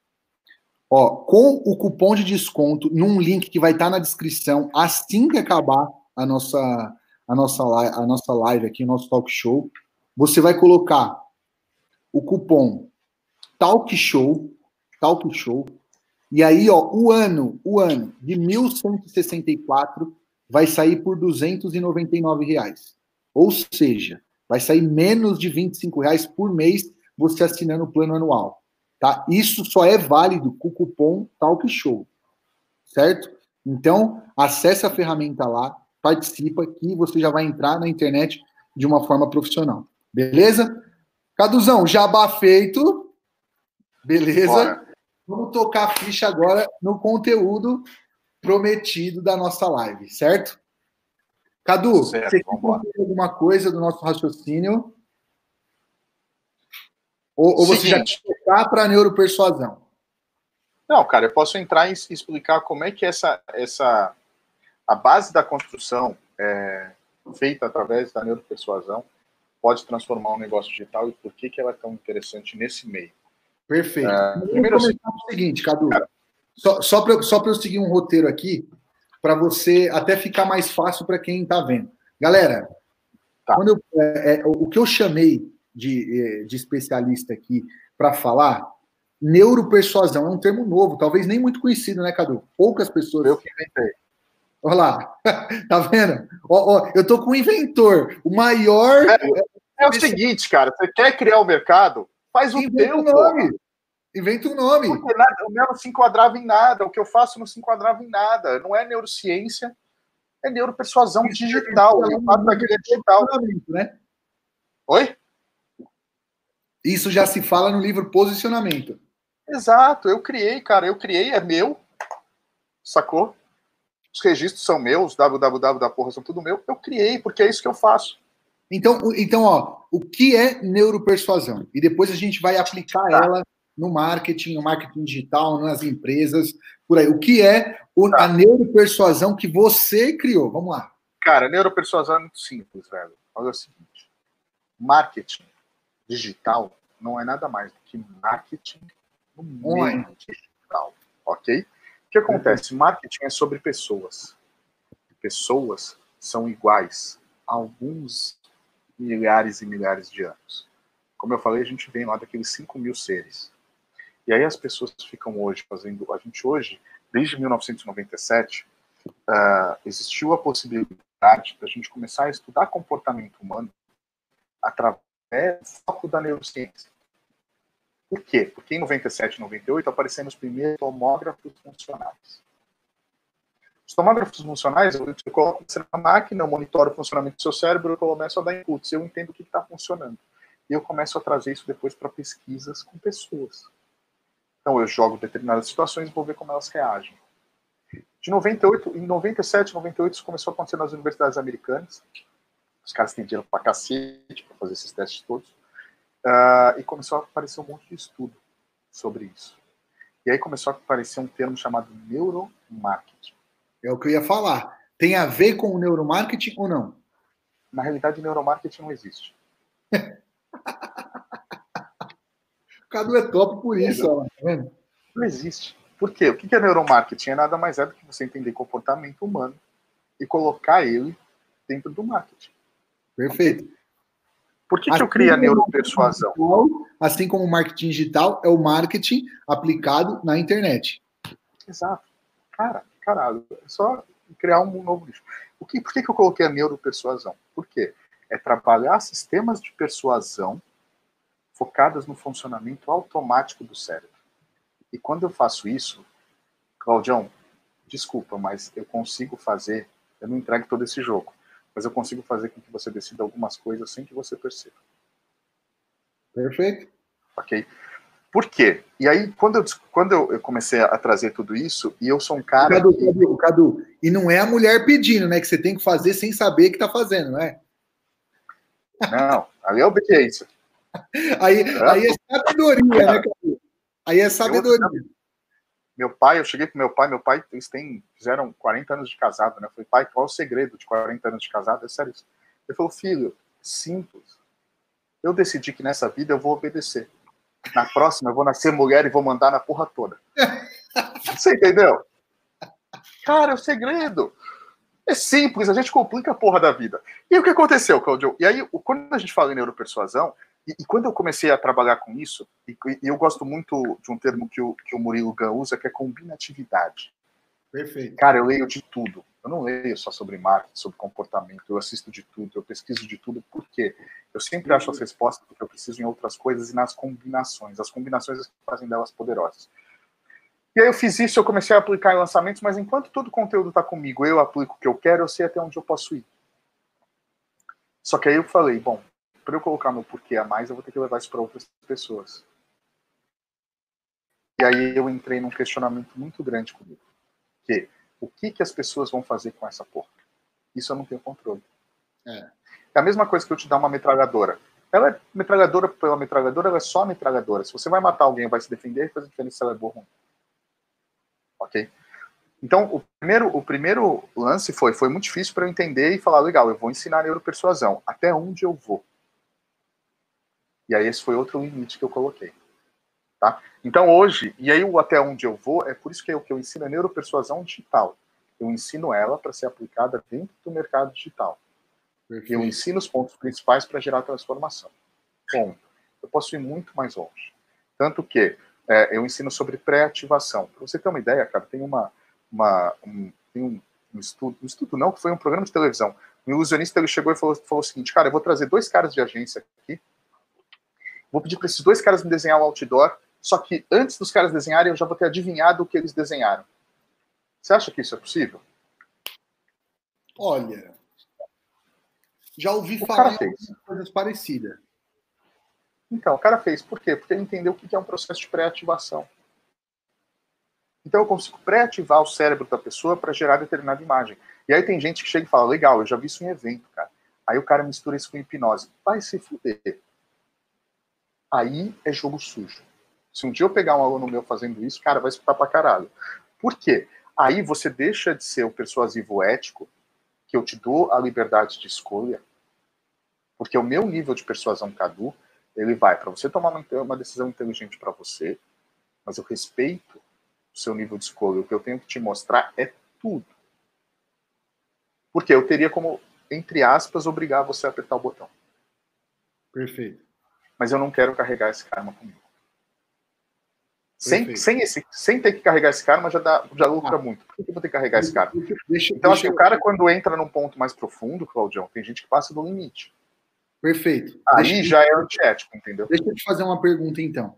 Ó, com o cupom de desconto num link que vai estar tá na descrição assim que acabar a nossa a nossa live, a nossa live aqui, o nosso talk show, você vai colocar o cupom Talk Show, Talk Show, e aí, ó, o ano, o ano de 1164 vai sair por 299 reais. Ou seja, vai sair menos de 25 reais por mês você assinando o plano anual. Tá? Isso só é válido com o cupom Talk Show, certo? Então, acesse a ferramenta lá, participa que você já vai entrar na internet de uma forma profissional. Beleza? Caduzão, jabá feito. Beleza? Bora. Vamos tocar a ficha agora no conteúdo prometido da nossa live, certo? Cadu, certo, você quer alguma coisa do nosso raciocínio? Ou, ou você já tocar para neuropersuasão? Não, cara, eu posso entrar e explicar como é que essa, essa a base da construção é, feita através da neuropersuasão pode transformar um negócio digital e por que, que ela é tão interessante nesse meio. Perfeito. É, primeiro, assim, o seguinte, Cadu, só, só para só eu seguir um roteiro aqui, para você até ficar mais fácil para quem está vendo. Galera, tá. quando eu, é, é, o que eu chamei de, é, de especialista aqui para falar, neuropersuasão é um termo novo, talvez nem muito conhecido, né, Cadu? Poucas pessoas. Eu que inventei. Olha lá, (laughs) tá vendo? Ó, ó, eu tô com o inventor, o maior. É, é o seguinte, cara, você quer criar o mercado? Faz o teu, um nome. Inventa um nome. Porque nada, o meu não se enquadrava em nada, o que eu faço não se enquadrava em nada. Não é neurociência, é neuropersuasão digital. Fato daquele é digital. Né? Oi? Isso já se fala no livro Posicionamento. Exato, eu criei, cara, eu criei, é meu, sacou? Os registros são meus, www da porra são tudo meu, eu criei, porque é isso que eu faço. Então, então ó, o que é neuropersuasão? E depois a gente vai aplicar tá. ela no marketing, no marketing digital, nas empresas, por aí. O que é tá. a neuropersuasão que você criou? Vamos lá. Cara, neuropersuasão é muito simples, velho. Olha o seguinte: marketing digital não é nada mais do que marketing no meio digital, ok? O que acontece? Marketing é sobre pessoas. Pessoas são iguais a alguns milhares e milhares de anos. Como eu falei, a gente vem lá daqueles 5 mil seres. E aí as pessoas ficam hoje fazendo. A gente hoje, desde 1997, uh, ah, existiu a possibilidade da gente começar a estudar comportamento humano através do foco da neurociência. Por quê? Porque em 97 e 98 apareceram os primeiros tomógrafos funcionais. Os tomógrafos funcionais, eu, eu coloco você na máquina, eu monitoro o funcionamento do seu cérebro, eu começo a dar inputs, eu entendo o que está funcionando. E eu começo a trazer isso depois para pesquisas com pessoas. Então eu jogo determinadas situações e vou ver como elas reagem. De 98, em 97, 98, isso começou a acontecer nas universidades americanas. Os caras têm dinheiro pra cacete para fazer esses testes todos. Uh, e começou a aparecer um monte de estudo sobre isso. E aí começou a aparecer um termo chamado neuromarketing. É o que eu ia falar. Tem a ver com o neuromarketing ou não? Na realidade, neuromarketing não existe. (laughs) o Cadu é top por isso, ó, tá vendo? Não existe. Por quê? O que é neuromarketing? É nada mais é do que você entender comportamento humano e colocar ele dentro do marketing. Perfeito. Por que, que eu assim criei a neuropersuasão? Assim como o marketing digital é o marketing aplicado na internet. Exato. Cara, caralho, é só criar um novo nicho. O que, por que, que eu coloquei a neuropersuasão? Por quê? É trabalhar sistemas de persuasão focadas no funcionamento automático do cérebro. E quando eu faço isso, Claudião, desculpa, mas eu consigo fazer, eu não entrego todo esse jogo, mas eu consigo fazer com que você decida algumas coisas sem que você perceba. Perfeito. Ok? Por quê? E aí, quando eu, quando eu comecei a trazer tudo isso, e eu sou um cara. Cadu, que... Cadu, Cadu, e não é a mulher pedindo, né? Que você tem que fazer sem saber que tá fazendo, não é? Não, ali é obediência. (laughs) aí, aí é sabedoria, né, Cadu? Aí é sabedoria. Meu pai, eu cheguei com meu pai, meu pai, eles têm, fizeram 40 anos de casado, né? Eu falei, pai, qual é o segredo de 40 anos de casado? É sério isso. Ele falou, filho, simples. Eu decidi que nessa vida eu vou obedecer. Na próxima eu vou nascer mulher e vou mandar na porra toda. (laughs) Você entendeu? Cara, é o segredo. É simples, a gente complica a porra da vida. E o que aconteceu, Claudio? E aí, quando a gente fala em neuropersuasão, e, e quando eu comecei a trabalhar com isso, e, e, eu gosto muito de um termo que o, que o Murilo Gun usa, que é combinatividade. Perfeito. Cara, eu leio de tudo. Eu não leio só sobre marketing, sobre comportamento, eu assisto de tudo, eu pesquiso de tudo, por quê? Eu sempre acho as respostas porque eu preciso em outras coisas e nas combinações. As combinações é que fazem delas poderosas. E aí eu fiz isso, eu comecei a aplicar em lançamentos, mas enquanto todo o conteúdo está comigo, eu aplico o que eu quero, eu sei até onde eu posso ir. Só que aí eu falei, bom, para eu colocar meu porquê a mais, eu vou ter que levar isso para outras pessoas. E aí eu entrei num questionamento muito grande comigo. Que o que, que as pessoas vão fazer com essa porra? Isso eu não tenho controle. É. É a mesma coisa que eu te dar uma metralhadora. Ela é metralhadora pela metralhadora, ela é só metralhadora. Se você vai matar alguém vai se defender, faz a diferença se ela é boa ou ruim. Ok? Então, o primeiro, o primeiro lance foi, foi muito difícil para eu entender e falar, legal, eu vou ensinar neuropersuasão. Até onde eu vou? E aí esse foi outro limite que eu coloquei. Tá? Então hoje, e aí o até onde eu vou, é por isso que o que eu ensino é neuropersuasão digital. Eu ensino ela para ser aplicada dentro do mercado digital. Perfeito. Eu ensino os pontos principais para gerar transformação. Bom, eu posso ir muito mais longe. Tanto que é, eu ensino sobre pré-ativação. Para você ter uma ideia, cara, tem uma, uma um, tem um, um, estudo, um estudo não, que foi um programa de televisão. Um ilusionista ele chegou e falou, falou o seguinte, cara, eu vou trazer dois caras de agência aqui, vou pedir para esses dois caras me desenhar um outdoor, só que antes dos caras desenharem, eu já vou ter adivinhado o que eles desenharam. Você acha que isso é possível? Olha, já ouvi o falar de coisas parecidas. Então, o cara fez. Por quê? Porque ele entendeu o que é um processo de pré-ativação. Então, eu consigo pré-ativar o cérebro da pessoa para gerar determinada imagem. E aí tem gente que chega e fala, legal, eu já vi isso em evento, cara. Aí o cara mistura isso com hipnose. Vai se fuder. Aí é jogo sujo. Se um dia eu pegar um aluno meu fazendo isso, cara, vai escutar pra caralho. Por quê? Aí você deixa de ser o persuasivo ético, que eu te dou a liberdade de escolha, porque o meu nível de persuasão Cadu, ele vai para você tomar uma, decisão inteligente para você, mas eu respeito o seu nível de escolha. O que eu tenho que te mostrar é tudo. Porque eu teria como, entre aspas, obrigar você a apertar o botão. Perfeito. Mas eu não quero carregar esse karma comigo. Sem, sem, esse, sem ter que carregar esse karma já, dá, já lucra ah. muito. Por que eu vou ter que carregar esse karma? Deixa, então, deixa, assim, o cara, quando entra num ponto mais profundo, Claudião, tem gente que passa do limite. Perfeito. Aí Deixa já é antiético, entendeu? Deixa eu te fazer uma pergunta, então.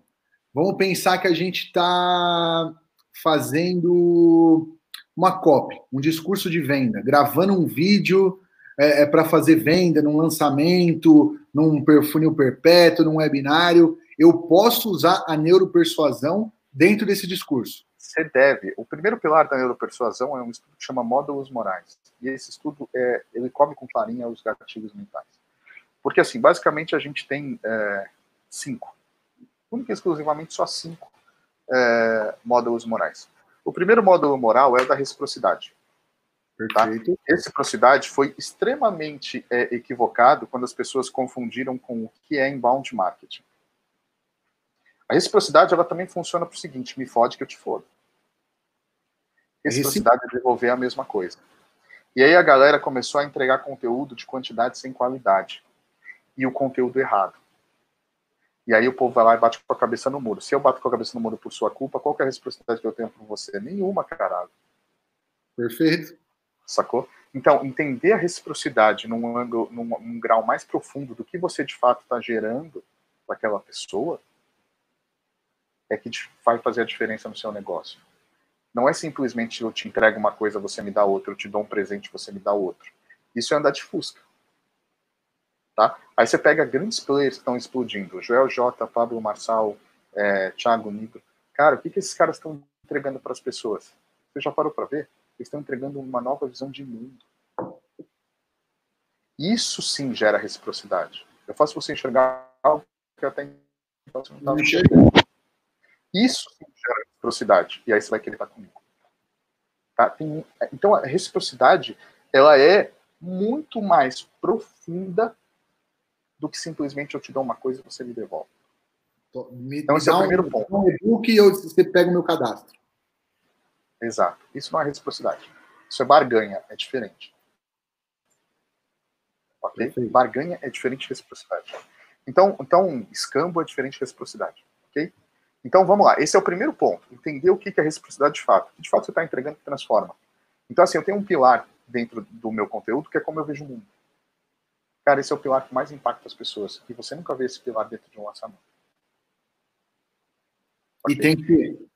Vamos pensar que a gente está fazendo uma copy, um discurso de venda, gravando um vídeo é, é para fazer venda num lançamento, num funil perpétuo, num webinário. Eu posso usar a neuropersuasão dentro desse discurso? Você deve. O primeiro pilar da neuropersuasão é um estudo que chama Módulos Morais. E esse estudo, é, ele come com clarinha os gatilhos mentais. Porque, assim, basicamente a gente tem é, cinco, única e exclusivamente só cinco é, módulos morais. O primeiro módulo moral é o da reciprocidade. Tá? Reciprocidade foi extremamente é, equivocado quando as pessoas confundiram com o que é inbound marketing. A reciprocidade ela também funciona para o seguinte: me fode que eu te fodo. Reciprocidade é devolver a mesma coisa. E aí a galera começou a entregar conteúdo de quantidade sem qualidade. E o conteúdo errado. E aí o povo vai lá e bate com a cabeça no muro. Se eu bato com a cabeça no muro por sua culpa, qual é a reciprocidade que eu tenho por você? Nenhuma, caralho. Perfeito. Sacou? Então, entender a reciprocidade num, ângulo, num, num grau mais profundo do que você de fato está gerando para aquela pessoa é que vai fazer a diferença no seu negócio. Não é simplesmente eu te entrego uma coisa, você me dá outra, eu te dou um presente, você me dá outro. Isso é andar de fusca. Tá? Aí você pega grandes players que estão explodindo, Joel J, Pablo Marçal, é, Thiago Nigro. Cara, o que, que esses caras estão entregando para as pessoas? Você já parou para ver? Eles estão entregando uma nova visão de mundo. Isso sim gera reciprocidade. Eu faço você enxergar algo que até então você não estava enxergando. Isso sim gera reciprocidade. E aí você vai querer estar comigo. Tá? Tem, então a reciprocidade ela é muito mais profunda do que simplesmente eu te dou uma coisa e você me devolve. Me, então, esse é o primeiro um, ponto. Um e-book e eu, você pega o meu cadastro. Exato. Isso não é reciprocidade. Isso é barganha, é diferente. Ok? Perfeito. Barganha é diferente de reciprocidade. Então, então, escambo é diferente de reciprocidade. Ok? Então, vamos lá. Esse é o primeiro ponto. Entender o que é reciprocidade de fato. O que de fato você está entregando que transforma. Então, assim, eu tenho um pilar dentro do meu conteúdo que é como eu vejo o mundo. Cara, esse é o pilar que mais impacta as pessoas. E você nunca vê esse pilar dentro de um lançamento. E tem que.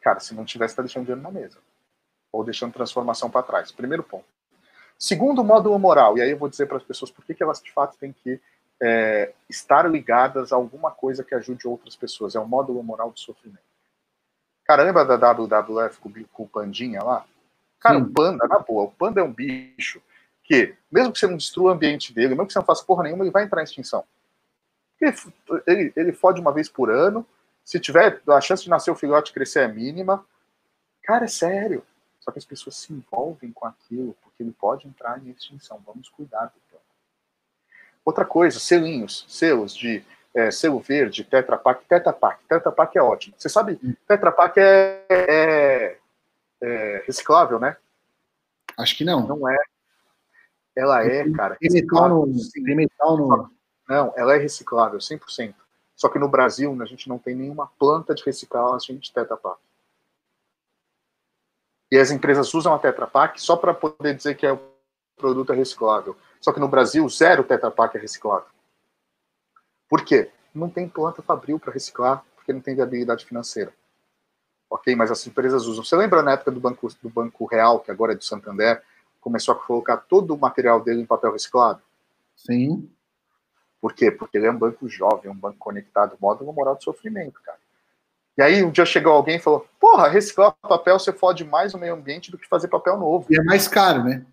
Cara, se não tivesse, tá deixando dinheiro na mesa. Ou deixando transformação para trás. Primeiro ponto. Segundo módulo moral, e aí eu vou dizer para as pessoas por que, que elas de fato têm que é, estar ligadas a alguma coisa que ajude outras pessoas. É o módulo moral do sofrimento. Cara, lembra da WWF com, o Pandinha lá? Cara, o panda, na boa, o panda é um bicho que, mesmo que você não destrua o ambiente dele, mesmo que você não faça porra nenhuma, ele vai entrar em extinção. Ele, ele, ele fode uma vez por ano, se tiver a chance de nascer o filhote crescer é mínima. Cara, é sério. Só que as pessoas se envolvem com aquilo, porque ele pode entrar em extinção. Vamos cuidar do plano. Outra coisa, selinhos, selos de é, selo verde, Tetra Pak. Tetra Pak, Tetra Pak é ótimo. Você sabe, hum. Tetra Pak é, é, é reciclável, né? Acho que não. Não é. Ela é, cara. Tem metal no, tem metal no. Não, ela é reciclável, 100%. Só que no Brasil, a gente não tem nenhuma planta de reciclagem de Tetra Pak. E as empresas usam a Tetra Pak só para poder dizer que é o produto é reciclável. Só que no Brasil, zero Tetra Pak é reciclável. Por quê? Não tem planta fabril para reciclar, porque não tem viabilidade financeira. Ok, mas as empresas usam. Você lembra na época do Banco, do banco Real, que agora é do Santander, começou a colocar todo o material dele em papel reciclado? Sim. Por quê? Porque ele é um banco jovem, um banco conectado, módulo moral de sofrimento, cara. E aí um dia chegou alguém e falou: Porra, reciclar papel você fode mais o meio ambiente do que fazer papel novo. E é mais caro, né?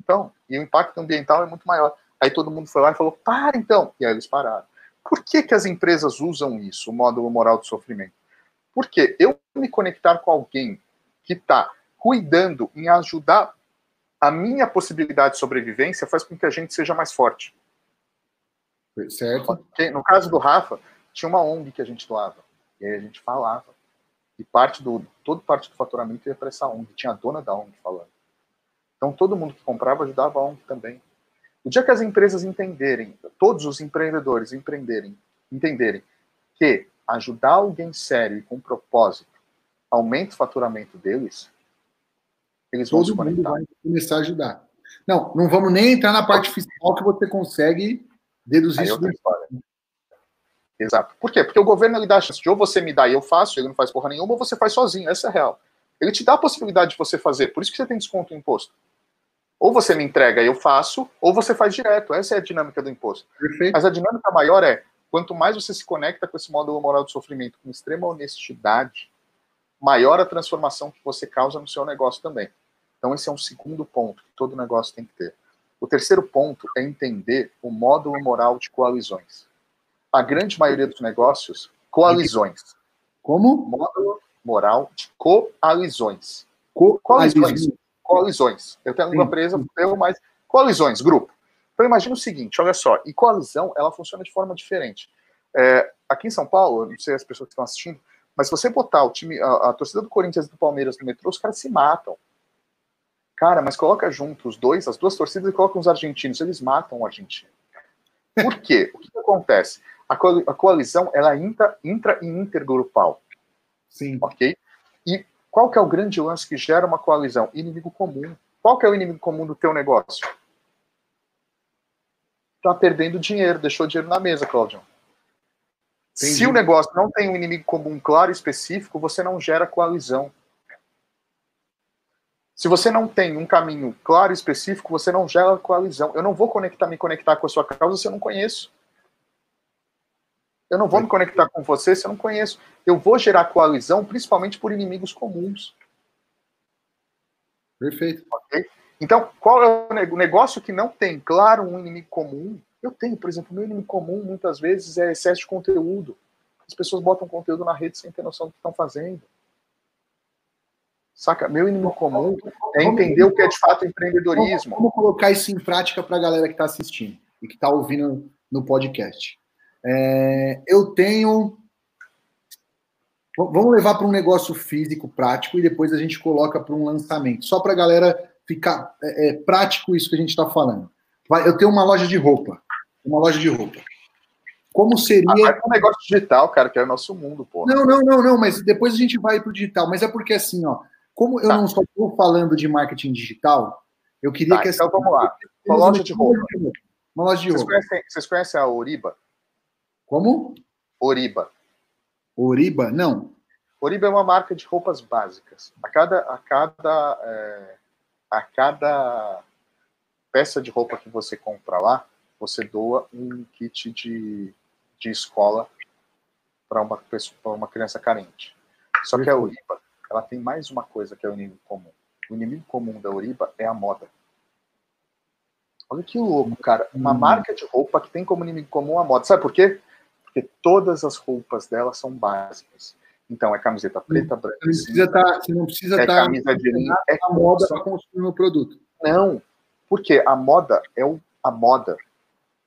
Então, e o impacto ambiental é muito maior. Aí todo mundo foi lá e falou: Para então. E aí eles pararam. Por que, que as empresas usam isso, o módulo moral de sofrimento? Porque eu me conectar com alguém que está cuidando em ajudar a minha possibilidade de sobrevivência faz com que a gente seja mais forte. Certo. No caso do Rafa, tinha uma ONG que a gente doava. E aí a gente falava. E parte do, todo parte do faturamento ia para essa ONG. Tinha a dona da ONG falando. Então todo mundo que comprava ajudava a ONG também. O dia que as empresas entenderem, todos os empreendedores empreenderem, entenderem que ajudar alguém sério e com propósito aumenta o faturamento deles, eles vão Todo se conectar. Mundo vai começar a ajudar. Não, não vamos nem entrar na parte fiscal que você consegue deduzir isso do Exato. Por quê? Porque o governo ele dá a chance de ou você me dá e eu faço, ele não faz porra nenhuma, ou você faz sozinho. Essa é a real. Ele te dá a possibilidade de você fazer, por isso que você tem desconto no imposto. Ou você me entrega e eu faço, ou você faz direto. Essa é a dinâmica do imposto. Perfeito. Mas a dinâmica maior é, quanto mais você se conecta com esse módulo moral de sofrimento com extrema honestidade, maior a transformação que você causa no seu negócio também. Então, esse é um segundo ponto que todo negócio tem que ter. O terceiro ponto é entender o módulo moral de coalizões. A grande maioria dos negócios, coalizões. Como? Módulo moral de coalizões. Co coalizões. Coalizões. Eu tenho a língua presa, eu, mas coalizões, grupo. Então imagina o seguinte, olha só, e coalizão, ela funciona de forma diferente. É, aqui em São Paulo, não sei as pessoas que estão assistindo, Mas se você botar o time, a, a torcida do Corinthians e do Palmeiras no metrô, os caras se matam. Cara, mas coloca junto os dois, as duas torcidas e coloca os argentinos, eles matam o argentino. Por quê? O que, que acontece? A, co a coalizão, ela é intra, intra e intergrupal. Sim. Ok? E qual que é o grande lance que gera uma coalizão? Inimigo comum. Qual que é o inimigo comum do teu negócio? Tá perdendo dinheiro, deixou dinheiro na mesa, Claudio. Entendi. Se o negócio não tem um inimigo comum claro e específico, você não gera coalizão. Se você não tem um caminho claro e específico, você não gera coalizão. Eu não vou conectar, me conectar com a sua causa se eu não conheço. Eu não vou me conectar com você se eu não conheço. Eu vou gerar coalizão principalmente por inimigos comuns. Perfeito. Okay? Então, qual é o negócio que não tem, claro, um inimigo comum? Eu tenho, por exemplo, meu inimigo comum muitas vezes é excesso de conteúdo. As pessoas botam conteúdo na rede sem ter noção do que estão fazendo. Saca? Meu inimigo comum é entender o que é de fato empreendedorismo. Vamos colocar isso em prática para a galera que está assistindo e que está ouvindo no podcast. É, eu tenho. Vamos levar para um negócio físico, prático, e depois a gente coloca para um lançamento. Só para a galera ficar é, é, prático isso que a gente está falando. Eu tenho uma loja de roupa. Uma loja de roupa. Como seria. Ah, um negócio digital, cara, que é o nosso mundo, pô. Não, não, não, não, mas depois a gente vai para o digital. Mas é porque assim, ó, como eu tá. não só estou falando de marketing digital, eu queria tá, que. Então vamos lá. Uma loja de roupa. Uma loja de vocês roupa. Conhecem, vocês conhecem a Oriba? Como? Oriba. Oriba? Não. Oriba é uma marca de roupas básicas. A cada, a cada, é, a cada peça de roupa que você compra lá, você doa um kit de, de escola para uma, uma criança carente. Só que a Oriba, ela tem mais uma coisa que é o inimigo comum. O inimigo comum da Oriba é a moda. Olha que louco, cara. Uma hum. marca de roupa que tem como inimigo comum a moda. Sabe por quê? porque todas as roupas dela são básicas. Então, é camiseta preta, branca. Você, precisa tá, você não precisa é estar. camisa de linho, é a moda para consumir o produto. Não, porque a moda é o, a moda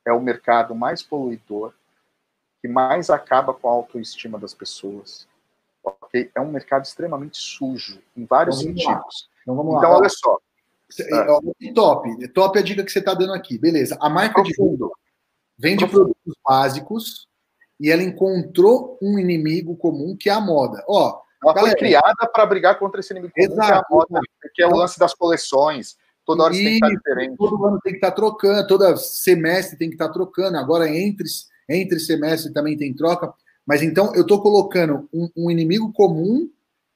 é o mercado mais poluidor, que mais acaba com a autoestima das pessoas. Okay? É um mercado extremamente sujo, em vários então, sentidos. Então, vamos então lá. olha só. É, top, top é a dica que você está dando aqui. Beleza. A marca de fundo vende produtos básicos e ela encontrou um inimigo comum que é a moda. Ó, ela galera, foi criada para brigar contra esse inimigo comum exato, que é a moda, que é o lance das coleções. Toda hora e, tem que estar diferente. Todo ano tem que estar trocando, todo semestre tem que estar trocando. Agora, entre, entre semestre também tem troca. Mas então eu estou colocando um, um, inimigo comum,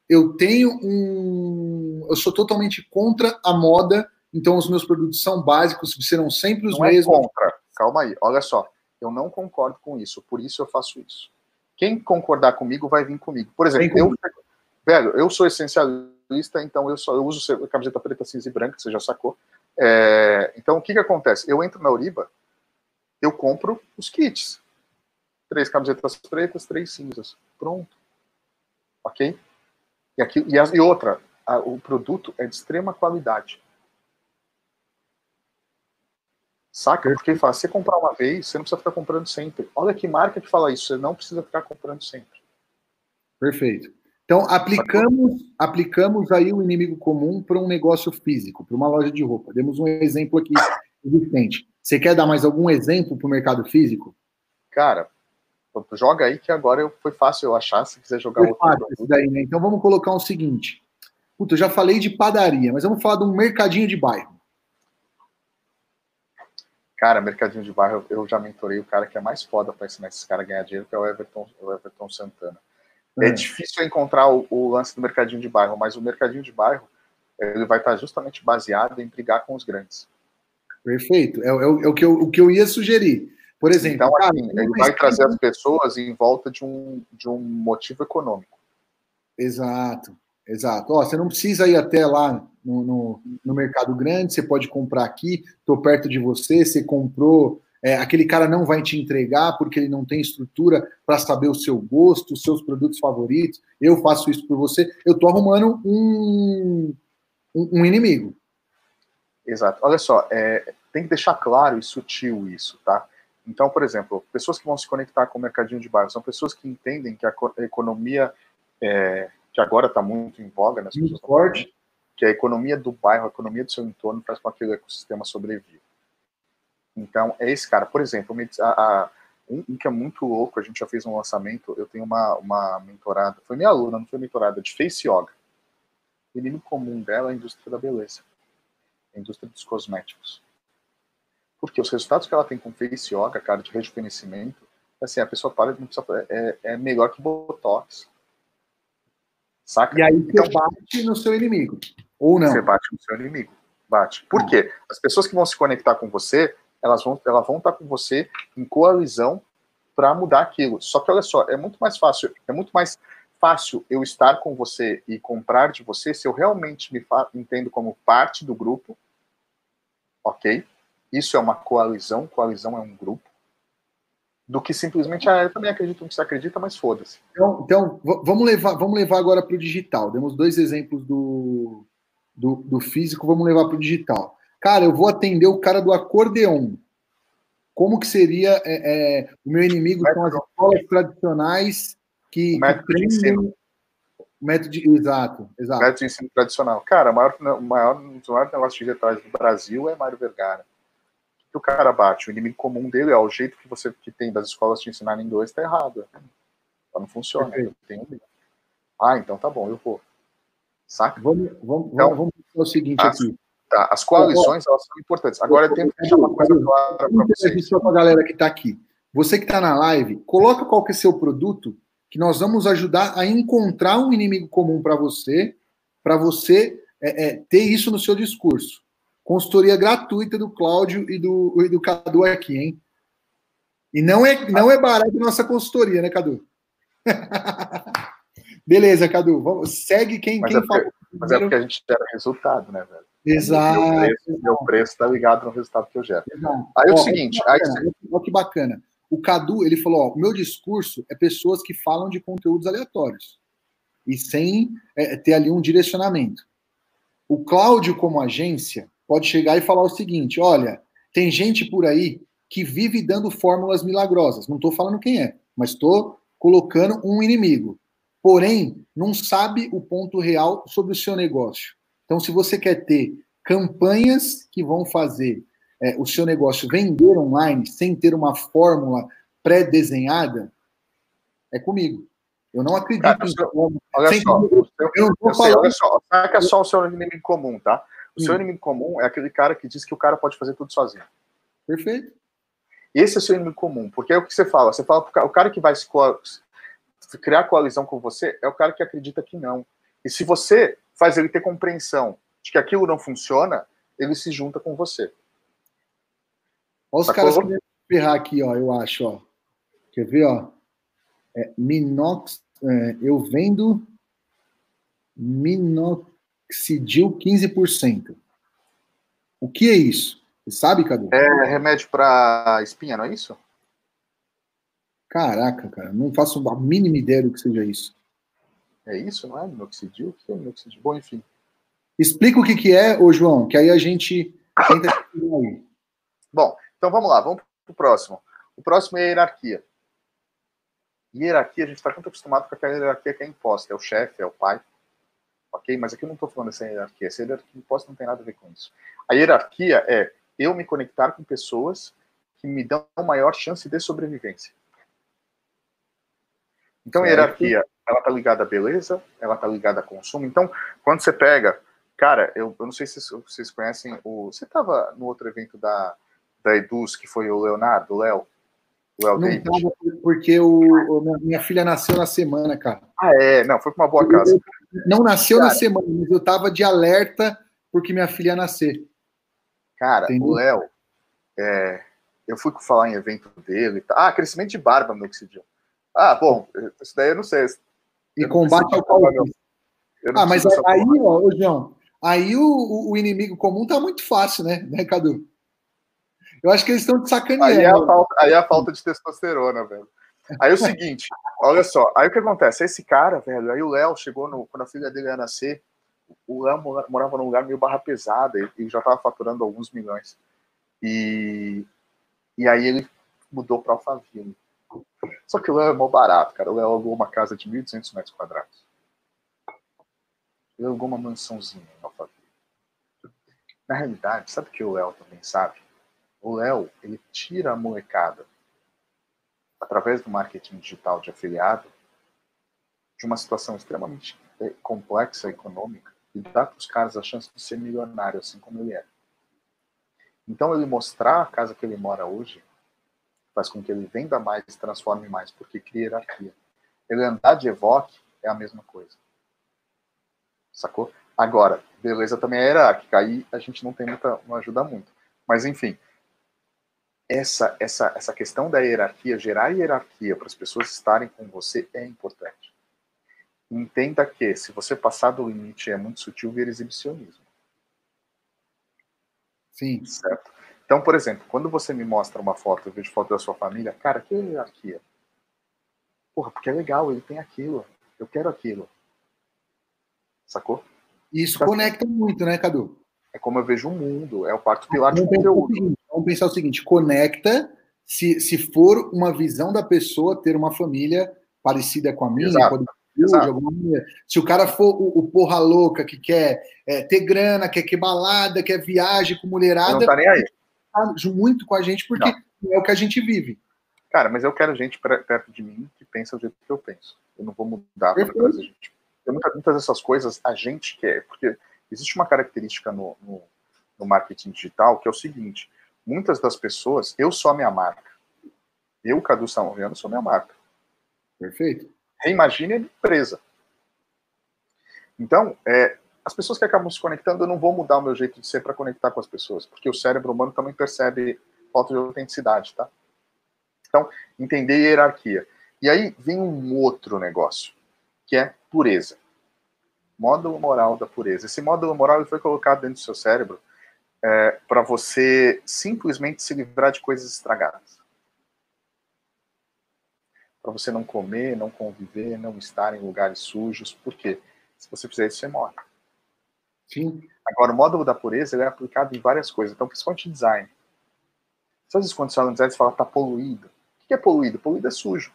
eu tenho um. Eu sou totalmente contra a moda, então os meus produtos são básicos, serão sempre os Não é mesmos. É contra. Calma aí, olha só. Eu não concordo com isso, por isso eu faço isso. Quem concordar comigo vai vir comigo. Por exemplo, eu, velho, eu sou essencialista, então eu só eu uso camiseta preta, cinza e branca, você já sacou. É, então o que que acontece? Eu entro na Uriba, eu compro os kits. Três camisetas pretas, três cinzas. Pronto. Ok? E, aqui, e, a, e outra, a, o produto é de extrema qualidade. Saca? Porque fala, você comprar uma vez, você não precisa ficar comprando sempre. Olha que marca que fala isso, você não precisa ficar comprando sempre. Perfeito. Então, aplicamos, aplicamos aí o inimigo comum para um negócio físico, para uma loja de roupa. Demos um exemplo aqui existente. Você quer dar mais algum exemplo para o mercado físico? Cara, joga aí que agora foi fácil eu achar, se quiser jogar foi outro. Fácil daí, né? Então vamos colocar o um seguinte. Puta, eu já falei de padaria, mas vamos falar de um mercadinho de bairro. Cara, mercadinho de bairro, eu já mentorei o cara que é mais foda para ensinar esses caras a ganhar dinheiro, que é o Everton, o Everton Santana. É, é difícil encontrar o, o, lance do mercadinho de bairro, mas o mercadinho de bairro ele vai estar justamente baseado em brigar com os grandes. Perfeito. É, é, é o, que eu, o que eu ia sugerir. Por exemplo, então, assim, ele vai trazer as pessoas em volta de um, de um motivo econômico. Exato. Exato. Ó, você não precisa ir até lá no, no, no mercado grande, você pode comprar aqui, estou perto de você, você comprou. É, aquele cara não vai te entregar porque ele não tem estrutura para saber o seu gosto, os seus produtos favoritos. Eu faço isso por você. Eu estou arrumando um, um, um, inimigo. Exato. Olha só, é, tem que deixar claro e sutil isso, tá? Então, por exemplo, pessoas que vão se conectar com o mercadinho de bairro são pessoas que entendem que a economia é, que agora está muito em voga Muito forte. que a economia do bairro, a economia do seu entorno faz com que aquele ecossistema sobreviva. Então, é esse cara. Por exemplo, a, a, um, um, que é muito louco, a gente já fez um lançamento, eu tenho uma, uma mentorada, foi minha aluna, não foi mentorada, de Face Yoga. O inimigo comum dela é a indústria da beleza, a indústria dos cosméticos. Porque os resultados que ela tem com Face Yoga, cara, de rejuvenescimento, assim, a pessoa para não precisa, é, é melhor que Botox. Saca? E aí então, você bate no seu inimigo. Ou não? Você bate no seu inimigo. Bate. Por quê? As pessoas que vão se conectar com você, elas vão, elas vão estar com você em coalizão para mudar aquilo. Só que olha só, é muito mais fácil, é muito mais fácil eu estar com você e comprar de você se eu realmente me entendo como parte do grupo, ok? Isso é uma coalizão, coalizão é um grupo, do que simplesmente, ah, eu também acredito no que você acredita, mas foda-se. Então, então vamos, levar, vamos levar agora para o digital. Demos dois exemplos do, do, do físico, vamos levar para o digital. Cara, eu vou atender o cara do acordeon. Como que seria é, é, o meu inimigo são as escolas tradicionais que, método que treinam... Método de... Exato, exato. Método de ensino tradicional. Cara, o maior, o maior, um dos maiores negócios digitais do Brasil é Mário Vergara que o cara bate. O inimigo comum dele é o jeito que você que tem das escolas te ensinarem inglês está errado. Não funciona. Tem um ah, então tá bom, eu vou. Saca? Vamos, vamos, então, vamos o seguinte as, aqui. Tá, as coalições elas são importantes. Agora eu tenho que deixar uma coisa clara para vocês. Para a galera que está aqui. Você que está na live, coloca qual que é seu produto, que nós vamos ajudar a encontrar um inimigo comum para você, para você é, é, ter isso no seu discurso. Consultoria gratuita do Cláudio e do, e do Cadu aqui, hein? E não é, não é barato nossa consultoria, né, Cadu? (laughs) Beleza, Cadu. Vamos, segue quem, mas quem é porque, Mas é porque a gente gera resultado, né, velho? Exato. Meu preço, meu preço está ligado no resultado que eu gero. Exato. Aí é o seguinte. Olha que, aí... que bacana. O Cadu, ele falou: ó, meu discurso é pessoas que falam de conteúdos aleatórios e sem é, ter ali um direcionamento. O Cláudio, como agência, pode chegar e falar o seguinte: olha, tem gente por aí que vive dando fórmulas milagrosas. Não estou falando quem é, mas estou colocando um inimigo. Porém, não sabe o ponto real sobre o seu negócio. Então, se você quer ter campanhas que vão fazer é, o seu negócio vender online sem ter uma fórmula pré-desenhada, é comigo. Eu não acredito Cara, em Olha só, eu, não tô falando... olha só, é só o seu inimigo comum, tá? O seu hum. inimigo comum é aquele cara que diz que o cara pode fazer tudo sozinho. Perfeito. Esse é o seu inimigo comum, porque é o que você fala. Você fala o cara que vai criar coalizão com você é o cara que acredita que não. E se você faz ele ter compreensão de que aquilo não funciona, ele se junta com você. Olha os Sacou? caras que ferrar aqui, ó, eu acho, ó. Quer ver, ó? É, Minox, é, eu vendo Minox Oxidil 15%. O que é isso? Você sabe, Cadu? É remédio para espinha, não é isso? Caraca, cara, não faço a mínima ideia do que seja isso. É isso, não é? Minoxidil? O que é minoxidil? Bom, enfim. Explica o que, que é, ô João, que aí a gente tenta (coughs) aí. Bom, então vamos lá, vamos para o próximo. O próximo é a hierarquia. Hierarquia, a gente está muito acostumado com aquela hierarquia que é imposta, é o chefe, é o pai ok? Mas aqui eu não estou falando dessa hierarquia. Essa hierarquia imposta não tem nada a ver com isso. A hierarquia é eu me conectar com pessoas que me dão maior chance de sobrevivência. Então, a hierarquia, ela tá ligada à beleza, ela tá ligada a consumo. Então, quando você pega, cara, eu, eu não sei se vocês conhecem o. Você estava no outro evento da, da Eduz, que foi o Leonardo, o Léo? Léo não tava porque o, o, minha filha nasceu na semana, cara. Ah, é? Não, foi com uma boa casa. Não nasceu cara, na semana, mas eu tava de alerta porque minha filha ia nascer. Cara, Entendeu? o Léo, é, eu fui falar em evento dele. Tá, ah, crescimento de barba no Oxidium. Ah, bom, isso daí eu não sei. E combate ao calvície. Ah, mas aí, ó, João, aí o, o, inimigo comum tá muito fácil, né, né, Cadu? Eu acho que eles estão de sacaneando. Aí é, a falta, aí é a falta de testosterona, velho. Aí é o seguinte, olha só, aí o que acontece? Esse cara, velho, aí o Léo chegou no, quando a filha dele ia nascer, o Léo morava num lugar meio barra pesada e já tava faturando alguns milhões. E, e aí ele mudou para Alphaville. Só que o Léo é mó barato, cara. O Léo alugou uma casa de 1.200 metros quadrados. Ele alugou uma mansãozinha em Alphaville. Na realidade, sabe o que o Léo também sabe? O Léo, ele tira a molecada através do marketing digital de afiliado de uma situação extremamente complexa econômica e dá para os caras a chance de ser milionário, assim como ele é. Então, ele mostrar a casa que ele mora hoje faz com que ele venda mais, se transforme mais, porque cria hierarquia. Ele andar de Evoque é a mesma coisa. Sacou? Agora, beleza também é hierárquica, aí a gente não tem muita, não ajuda muito. Mas enfim, essa, essa, essa questão da hierarquia, gerar hierarquia para as pessoas estarem com você é importante. Entenda que, se você passar do limite é muito sutil, vira exibicionismo. Sim. Certo? Então, por exemplo, quando você me mostra uma foto, eu vejo foto da sua família, cara, que hierarquia? Porra, porque é legal, ele tem aquilo. Eu quero aquilo. Sacou? Isso conecta muito, né, Cadu? É como eu vejo o mundo, é o quarto pilar de conteúdo. Vamos pensar o seguinte: conecta se, se for uma visão da pessoa ter uma família parecida com a minha, Exato. de alguma maneira. Se o cara for o, o porra louca que quer é, ter grana, quer que balada, quer viagem com mulherada, não tá nem aí. Tá muito com a gente porque não. é o que a gente vive. Cara, mas eu quero gente perto de mim que pensa do jeito que eu penso. Eu não vou mudar para trazer gente. Muitas, muitas dessas coisas a gente quer, porque existe uma característica no, no, no marketing digital que é o seguinte: muitas das pessoas, eu sou a minha marca. Eu, Cadu Samoviano, sou minha marca. Perfeito. Reimagine a empresa. Então, é, as pessoas que acabam se conectando, eu não vou mudar o meu jeito de ser para conectar com as pessoas, porque o cérebro humano também percebe falta de autenticidade, tá? Então, entender hierarquia. E aí vem um outro negócio, que é pureza. Módulo moral da pureza. Esse módulo moral ele foi colocado dentro do seu cérebro é, para você simplesmente se livrar de coisas estragadas. Para você não comer, não conviver, não estar em lugares sujos. Por quê? Se você fizer isso, você morre. Sim. Agora, o módulo da pureza é aplicado em várias coisas. Então, principalmente design. Às vezes, quando você fala design, você fala está poluído. O que é poluído? Poluído é sujo.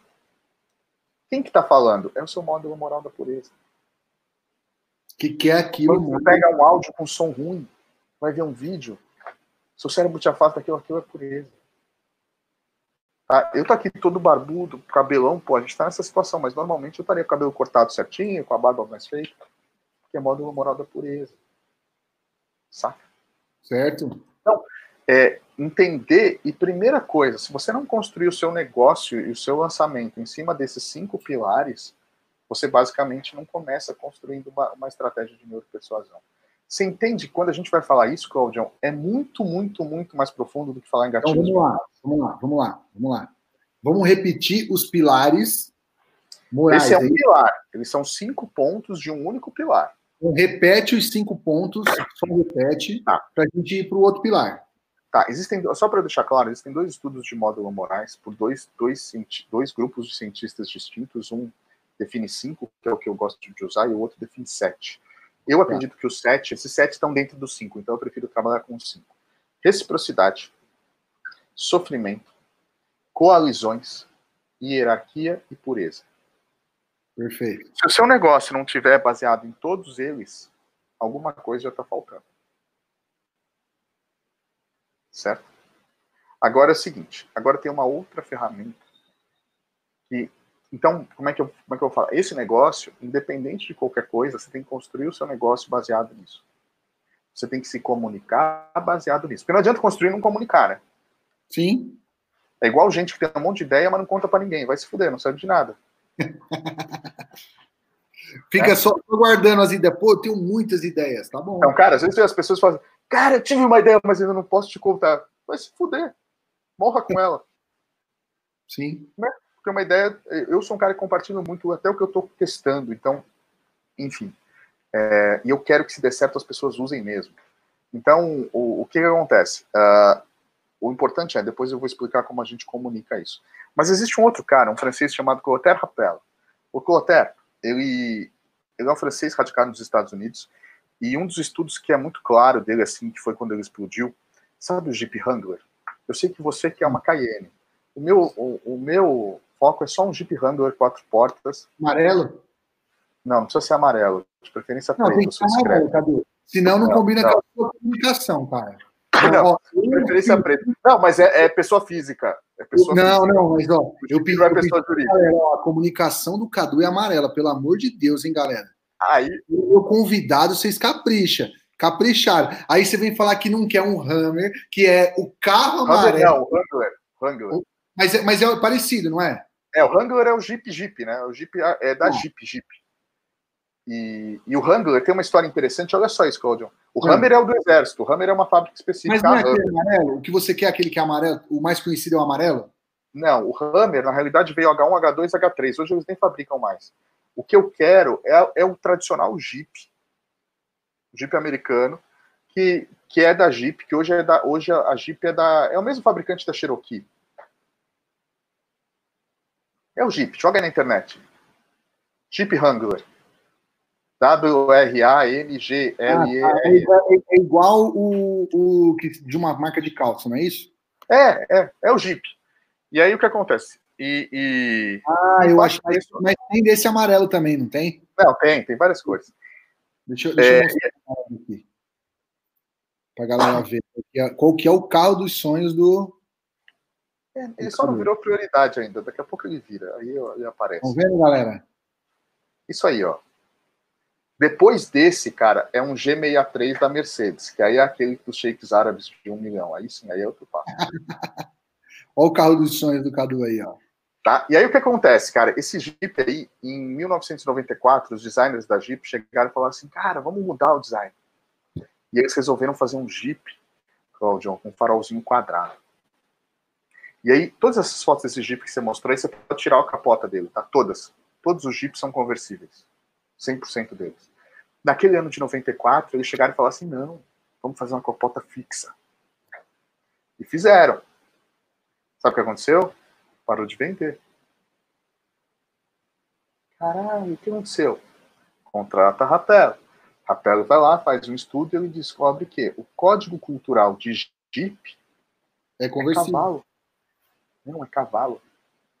Quem que está falando? É o seu módulo moral da pureza. O que, que é aquilo? Quando você pega um áudio com som ruim, vai ver um vídeo, seu cérebro te afasta daquilo, aquilo é pureza. Tá? Eu tô aqui todo barbudo, cabelão, pô, a gente tá nessa situação, mas normalmente eu estaria com o cabelo cortado certinho, com a barba mais feita, que é módulo moral da pureza. Saca? Certo. Então, é, entender, e primeira coisa, se você não construir o seu negócio e o seu lançamento em cima desses cinco pilares, você basicamente não começa construindo uma, uma estratégia de neuropersuasão. Você entende quando a gente vai falar isso, Claudião, é muito, muito, muito mais profundo do que falar em gatilhos. Então, vamos lá, vamos lá, vamos lá, vamos lá. Vamos repetir os pilares morais. Esse é um aí. pilar. Eles são cinco pontos de um único pilar. Então, repete os cinco pontos, só repete, tá. para a gente ir para o outro pilar. Tá, existem, só para deixar claro, existem dois estudos de módulo morais por dois, dois, dois grupos de cientistas distintos. Um define cinco, que é o que eu gosto de usar, e o outro define sete. Eu tá. acredito que os sete, esses sete estão dentro dos cinco, então eu prefiro trabalhar com os cinco. Reciprocidade, sofrimento, coalizões, hierarquia e pureza. Perfeito. Se o seu negócio não tiver baseado em todos eles, alguma coisa já está faltando. Certo? Agora é o seguinte, agora tem uma outra ferramenta que então, como é que eu, como é que eu falo? Esse negócio, independente de qualquer coisa, você tem que construir o seu negócio baseado nisso. Você tem que se comunicar baseado nisso. Porque não adianta construir e não comunicar, né? Sim. É igual gente que tem um monte de ideia, mas não conta para ninguém. Vai se fuder, não serve de nada. (laughs) Fica é. só guardando as ideias. Pô, eu tenho muitas ideias, tá bom. Então, cara, às vezes as pessoas falam, cara, eu tive uma ideia, mas ainda não posso te contar. Vai se fuder. Morra com (laughs) ela. Sim. Né? Porque uma ideia, eu sou um cara que compartilha muito até o que eu estou testando, então, enfim. É, e eu quero que se der certo as pessoas usem mesmo. Então, o, o que, que acontece? Uh, o importante é, depois eu vou explicar como a gente comunica isso. Mas existe um outro cara, um francês chamado Clotaire Rappel. O Clotaire, ele, ele é um francês radicado nos Estados Unidos, e um dos estudos que é muito claro dele, assim, que foi quando ele explodiu, sabe o Jeep Wrangler? Eu sei que você quer uma Cayenne. O meu, o, o meu foco é só um Jeep Wrangler quatro portas. Amarelo? Não, não precisa ser amarelo. De preferência Não, preto. ser amarelo, Cadu. Senão não, Não, combina não. com a sua comunicação, cara. Não, Ó, de preferência preto. Não, mas é, é pessoa física. É pessoa não, física. não, mas ó, eu pedi, é eu pedi pessoa galera, ó, a comunicação do Cadu é amarela, pelo amor de Deus, hein, galera. Aí, O meu convidado, vocês capricham. Capricharam. Aí você vem falar que não quer um Hammer, que é o carro amarelo. não, o Wrangler. Wrangler. Mas é, mas é parecido, não é? É, o Wrangler é o Jeep Jeep, né? O Jeep é da Hum. Jeep Jeep. E, e o Wrangler tem uma história interessante, olha só isso, Claudio. O Hum. Hammer é o do exército, o Hammer é uma fábrica específica. Mas não é a Hammer. aquele amarelo? O que você quer, aquele que é amarelo? O mais conhecido é o amarelo? Não, o Hammer, na realidade, veio H1, H2, H3. Hoje eles nem fabricam mais. O que eu quero é, é o tradicional Jeep. Jeep americano, que, que é da Jeep, que hoje é da. Hoje a Jeep é da. É o mesmo fabricante da Cherokee. É o Jeep, joga aí na internet. Jeep Wrangler. W-R-A-N-G-L-E. Ah, é, igual, é- é igual o, o de uma marca de calça, não é isso? É, é, é o Jeep. E aí o que acontece? E. e- Ah, eu acho que disso- mas tem desse amarelo também, não tem? Não, tem, tem várias coisas. Deixa, eu- deixa É, eu mostrar aqui. Pra galera ver qual que é o carro dos sonhos do. Ele só não virou prioridade ainda. Daqui a pouco ele vira. Aí ele aparece. Estão vendo, galera? Isso aí, ó. Depois desse, cara, é um G63 da Mercedes, que aí é aquele dos shakes árabes de um milhão. Aí sim, aí é outro passo. (laughs) Olha o carro dos sonhos do Cadu aí, ó. Tá? E aí o que acontece, cara? Esse Jeep aí, em 1994, os designers da Jeep chegaram e falaram assim, cara, vamos mudar o design. E eles resolveram fazer um Jeep, Claudio, com um farolzinho quadrado. E aí, todas essas fotos desse Jeep que você mostrou aí, você pode tirar a capota dele, tá? Todas. Todos os Jeeps são conversíveis. 100% deles. Naquele ano de 94, eles chegaram e falaram assim, não, vamos fazer uma capota fixa. E fizeram. Sabe o que aconteceu? Parou de vender. Caralho, o que aconteceu? Contrata a Rapel. Rapel vai lá, faz um estudo e ele descobre que o código cultural de Jeep É é conversível. cavalo. Não, é cavalo.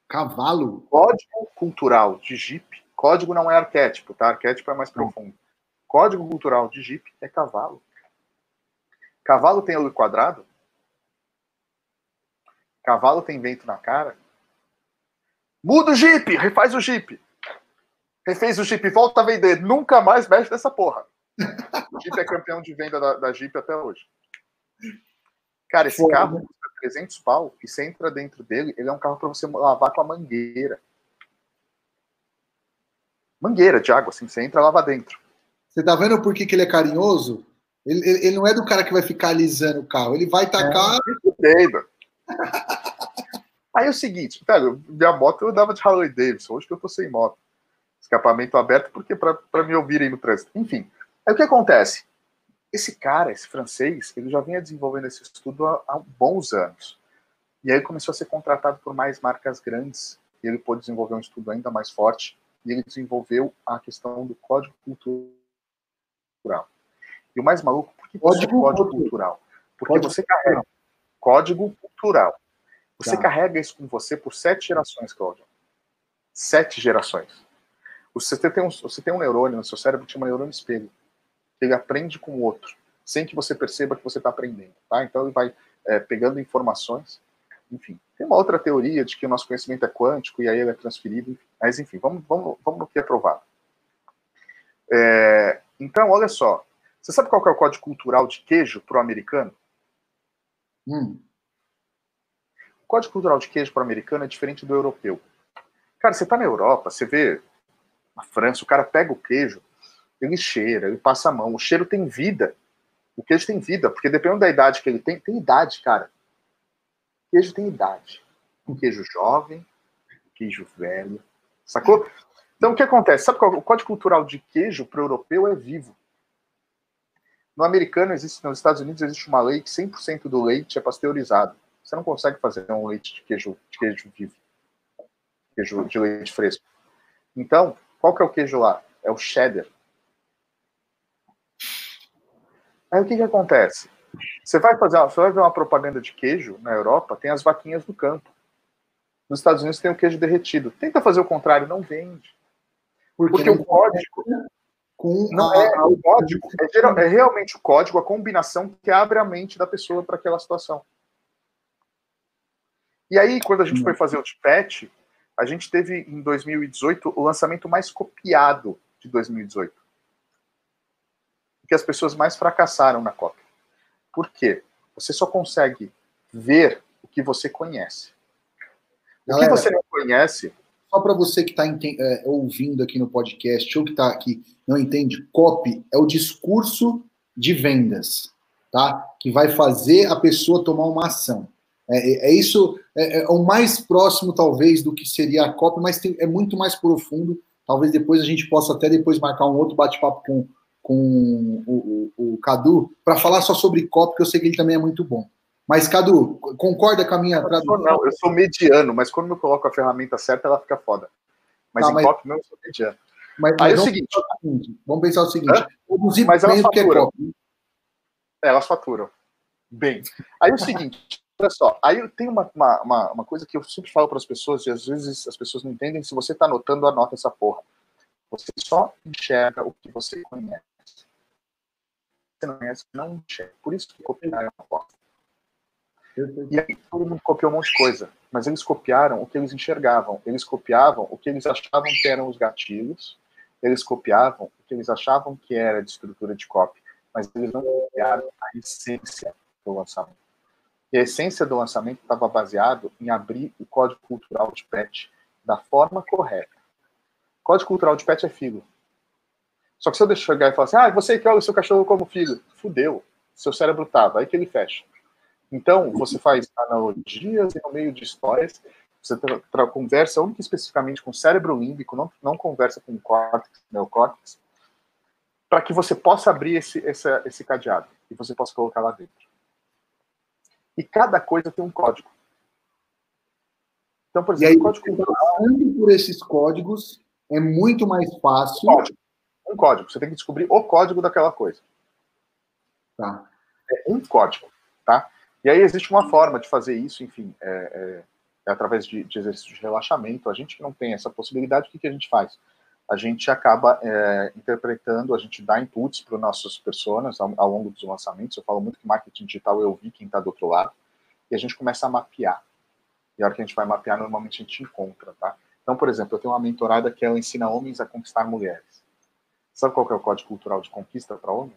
Cavalo? Código cultural de Jeep. Código não é arquétipo, tá? Arquétipo é mais profundo. Código cultural de Jeep é cavalo. Cavalo tem olho quadrado? Cavalo tem vento na cara? Muda o Jeep! Refaz o Jeep! Refez o Jeep, volta a vender. Nunca mais mexe nessa porra. (laughs) O Jeep é campeão de venda da, da Jeep até hoje. Cara, esse carro custa 300 pau e você entra dentro dele, ele é um carro para você lavar com a mangueira. Mangueira de água, assim, você entra e lava dentro. Você tá vendo por que, que ele é carinhoso? Ele, ele, ele não é do cara que vai ficar alisando o carro. Ele vai tacar. Doido. (laughs) Aí é o seguinte, velho, minha moto eu dava de Harley Davidson, hoje que eu tô sem moto. Escapamento aberto, porque para me ouvir aí no trânsito. Enfim, aí o que acontece? Esse cara, esse francês, ele já vinha desenvolvendo esse estudo há, há bons anos. E aí começou a ser contratado por mais marcas grandes. E ele pôde desenvolver um estudo ainda mais forte. E ele desenvolveu a questão do código cultural. E o mais maluco, por que Código é código cultural. cultural? Porque Código você carrega código cultural. Você Tá. carrega isso com você por sete gerações, Cláudio. Sete gerações. Você tem, um, você tem um neurônio no seu cérebro que chama neurônio espelho. Ele aprende com o outro, sem que você perceba que você está aprendendo. Tá? Então ele vai é, pegando informações. Enfim, tem uma outra teoria de que o nosso conhecimento é quântico e aí ele é transferido. Mas enfim, vamos, vamos, vamos no que é provado. É, então, olha só. Você sabe qual é o código cultural de queijo para o americano? Hum, O código cultural de queijo para o americano é diferente do europeu. Cara, você tá na Europa, você vê na França, o cara pega o queijo, ele cheira, ele passa a mão, o cheiro tem vida. O queijo tem vida, porque dependendo da idade que ele tem, tem idade, cara. O queijo tem idade. Um queijo jovem, um queijo velho. Sacou? Então o que acontece? Sabe qual o código cultural de queijo para o europeu é vivo. No americano existe, nos Estados Unidos existe uma lei que 100% do leite é pasteurizado. Você não consegue fazer um leite de queijo, de queijo vivo. Queijo de leite fresco. Então, qual que é o queijo lá? É o cheddar. Aí o que que acontece? Você vai fazer, uma, você vai ver uma propaganda de queijo na Europa, tem as vaquinhas do campo. Nos Estados Unidos tem o queijo derretido. Tenta fazer o contrário, não vende. Porque, Porque o código com não a, é o código, é, geral, é realmente o código, a combinação que abre a mente da pessoa para aquela situação. E aí, quando a gente foi fazer o Tipet, a gente teve em 2018 o lançamento mais copiado de 2018. Que as pessoas mais fracassaram na cópia. Por quê? Você só consegue ver o que você conhece. O Galera, que você não conhece. Só para você que está é, ouvindo aqui no podcast ou que está aqui não entende, copy é o discurso de vendas, tá? Que vai fazer a pessoa tomar uma ação. É, é, é isso, é, é, o mais próximo, talvez, do que seria a copy, mas tem, é muito mais profundo. Talvez depois a gente possa até depois marcar um outro bate-papo com, com o, o, o Cadu para falar só sobre copy, que eu sei que ele também é muito bom. Mas, Cadu, concorda com a minha tradução? Não, eu sou mediano, mas quando eu coloco a ferramenta certa, ela fica foda. Mas tá, em mas... copy mesmo eu sou mediano. Mas, Aí é o seguinte. Vamos pensar o seguinte: produzir mas elas faturam. É, elas faturam. Bem. Aí é o seguinte, olha só, aí tem uma, uma, uma coisa que eu sempre falo para as pessoas, e às vezes as pessoas não entendem, se você está anotando, anota essa porra. Você só enxerga o que você conhece. Você não conhece, não enxerga. Por isso que copiar é uma bosta. E aí todo mundo copiou um monte de coisa, mas eles copiaram o que eles enxergavam. Eles copiavam o que eles achavam que eram os gatilhos, eles copiavam o que eles achavam que era de estrutura de copy, mas eles não copiaram a essência do lançamento. E a essência do lançamento estava baseado em abrir o código cultural de pet da forma correta. O código cultural de pet é filho. Só que se eu deixar chegar e falar assim, ah, você que olha o seu cachorro como filho, fudeu. Seu cérebro tava, aí que ele fecha. Então, você faz analogias no meio de histórias, você tra conversa única especificamente com o cérebro límbico, não, não conversa com o córtex, neocórtex, para que você possa abrir esse, esse, esse cadeado e você possa colocar lá dentro. E cada coisa tem um código. Então, por exemplo, e aí, código cultural... por esses códigos é muito mais fácil. Código. Um código. Você tem que descobrir o código daquela coisa. Tá. É um código, tá? E aí existe uma forma de fazer isso, enfim, é, é, é através de, de exercício de relaxamento. A gente que não tem essa possibilidade, o que, que a gente faz? A gente acaba é, interpretando, a gente dá inputs para os nossos personas ao, ao, longo dos lançamentos. Eu falo muito que marketing digital eu vi quem está do outro lado. E a gente começa a mapear. E a hora que a gente vai mapear, normalmente a gente encontra, tá? Então, por exemplo, eu tenho uma mentorada que ela ensina homens a conquistar mulheres. Sabe qual é o código cultural de conquista para homem?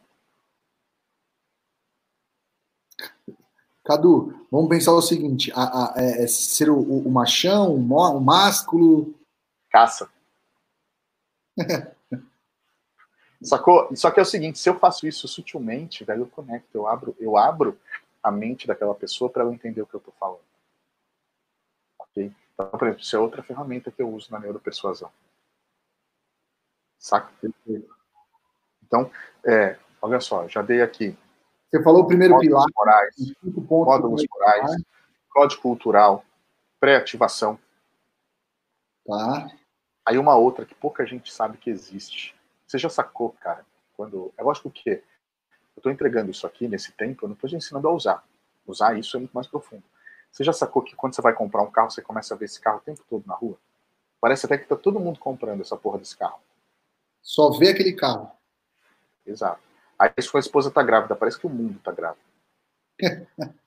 Cadu, vamos pensar o seguinte: a, a, é, é ser o, o, machão, o, o másculo. Caça. (laughs) Sacou? Só que é o seguinte: se eu faço isso sutilmente, velho, eu conecto, eu abro, eu abro a mente daquela pessoa para ela entender o que eu estou falando. Ok? Então, por exemplo, isso é outra ferramenta que eu uso na neuropersuasão. Saca? Então, é, olha só, já dei aqui você falou o primeiro pilar. Morais, módulos morais, código cultural, pré-ativação. Tá. Aí uma outra que pouca gente sabe que existe. Você já sacou, cara? Quando. É lógico que eu estou entregando isso aqui nesse tempo, eu não estou te ensinando a usar. Usar isso é muito mais profundo. Você já sacou que quando você vai comprar um carro, você começa a ver esse carro o tempo todo na rua? Parece até que está todo mundo comprando essa porra desse carro. Só vê aquele carro. Exato. Aí sua esposa tá grávida, parece que o mundo tá grávido. (laughs)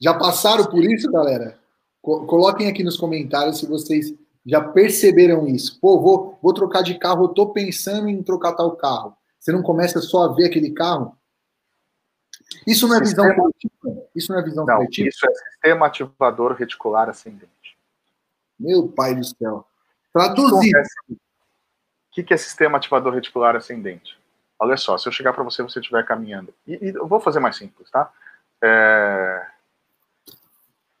já passaram por isso, galera? Coloquem aqui nos comentários se vocês já perceberam isso. Pô, vou, vou trocar de carro, eu tô pensando em trocar tal carro. Você não começa só a ver aquele carro? Isso não é sistema... visão coletiva? Isso não é visão não, coletiva? Isso é sistema ativador reticular ascendente. Meu pai do céu. Traduzir. O que, que é sistema ativador reticular ascendente? Olha só, se eu chegar para você você estiver caminhando, e, e, eu vou fazer mais simples, tá? É...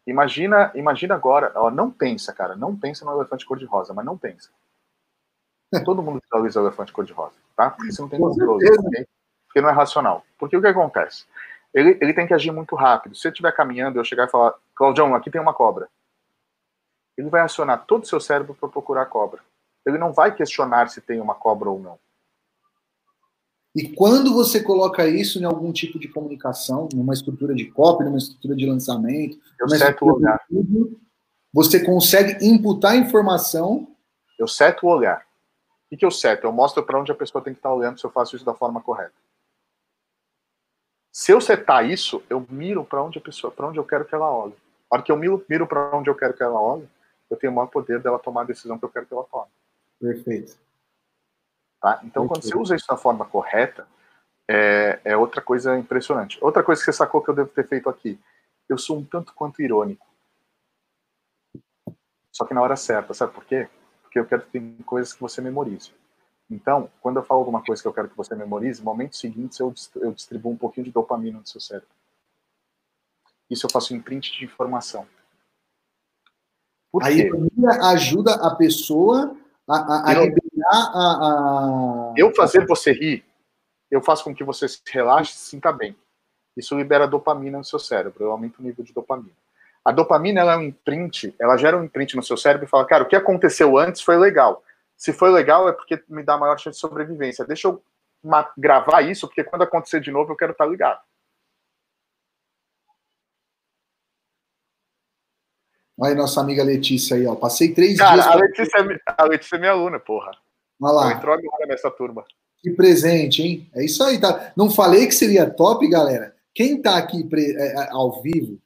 Imagina, imagina agora, ela não pensa, cara, não pensa no elefante cor-de-rosa, mas não pensa. (laughs) Todo mundo visualiza o elefante cor-de-rosa, tá? Porque você não tem controle, okay? porque não é racional. Porque o que acontece? Ele, ele tem que agir muito rápido. Se eu estiver caminhando, eu chegar e falar, Claudião, aqui tem uma cobra. Ele vai acionar todo o seu cérebro para procurar a cobra. Ele não vai questionar se tem uma cobra ou não. E quando você coloca isso em algum tipo de comunicação, numa estrutura de copy, numa estrutura de lançamento, eu seto o olhar. Tudo, você consegue imputar informação. Eu seto o olhar. O que eu seto? Eu mostro para onde a pessoa tem que estar tá olhando se eu faço isso da forma correta. Se eu setar isso, eu miro para onde a pessoa, para onde eu quero que ela olhe. A hora que eu miro, miro para onde eu quero que ela olhe, eu tenho o maior poder dela tomar a decisão que eu quero que ela tome. Perfeito. Tá? Então, quando você usa isso da forma correta, é, é, outra coisa impressionante. Outra coisa que você sacou que eu devo ter feito aqui. Eu sou um tanto quanto irônico. Só que na hora certa. Sabe por quê? Porque eu quero que tem coisas que você memorize. Então, quando eu falo alguma coisa que eu quero que você memorize, no momento seguinte eu, eu distribuo um pouquinho de dopamina no seu cérebro. Isso eu faço em print de informação. Por Aí ajuda a pessoa a, a, a, a, Eu fazer você rir, eu faço com que você se relaxe e se sinta bem. Isso libera dopamina no seu cérebro, eu aumento o nível de dopamina. A dopamina ela é um imprint, ela gera um imprint no seu cérebro e fala, cara, o que aconteceu antes foi legal. Se foi legal é porque me dá maior chance de sobrevivência. Deixa eu gravar isso, porque quando acontecer de novo eu quero estar ligado. Olha nossa amiga Letícia aí, ó. Passei três Cara, dias. A Letícia, é, a Letícia é minha aluna, porra. Olha lá. Ela entrou agora nessa turma. Que presente, hein? É isso aí, tá? Não falei que seria top, galera? Quem tá aqui pre... É, é, ao vivo,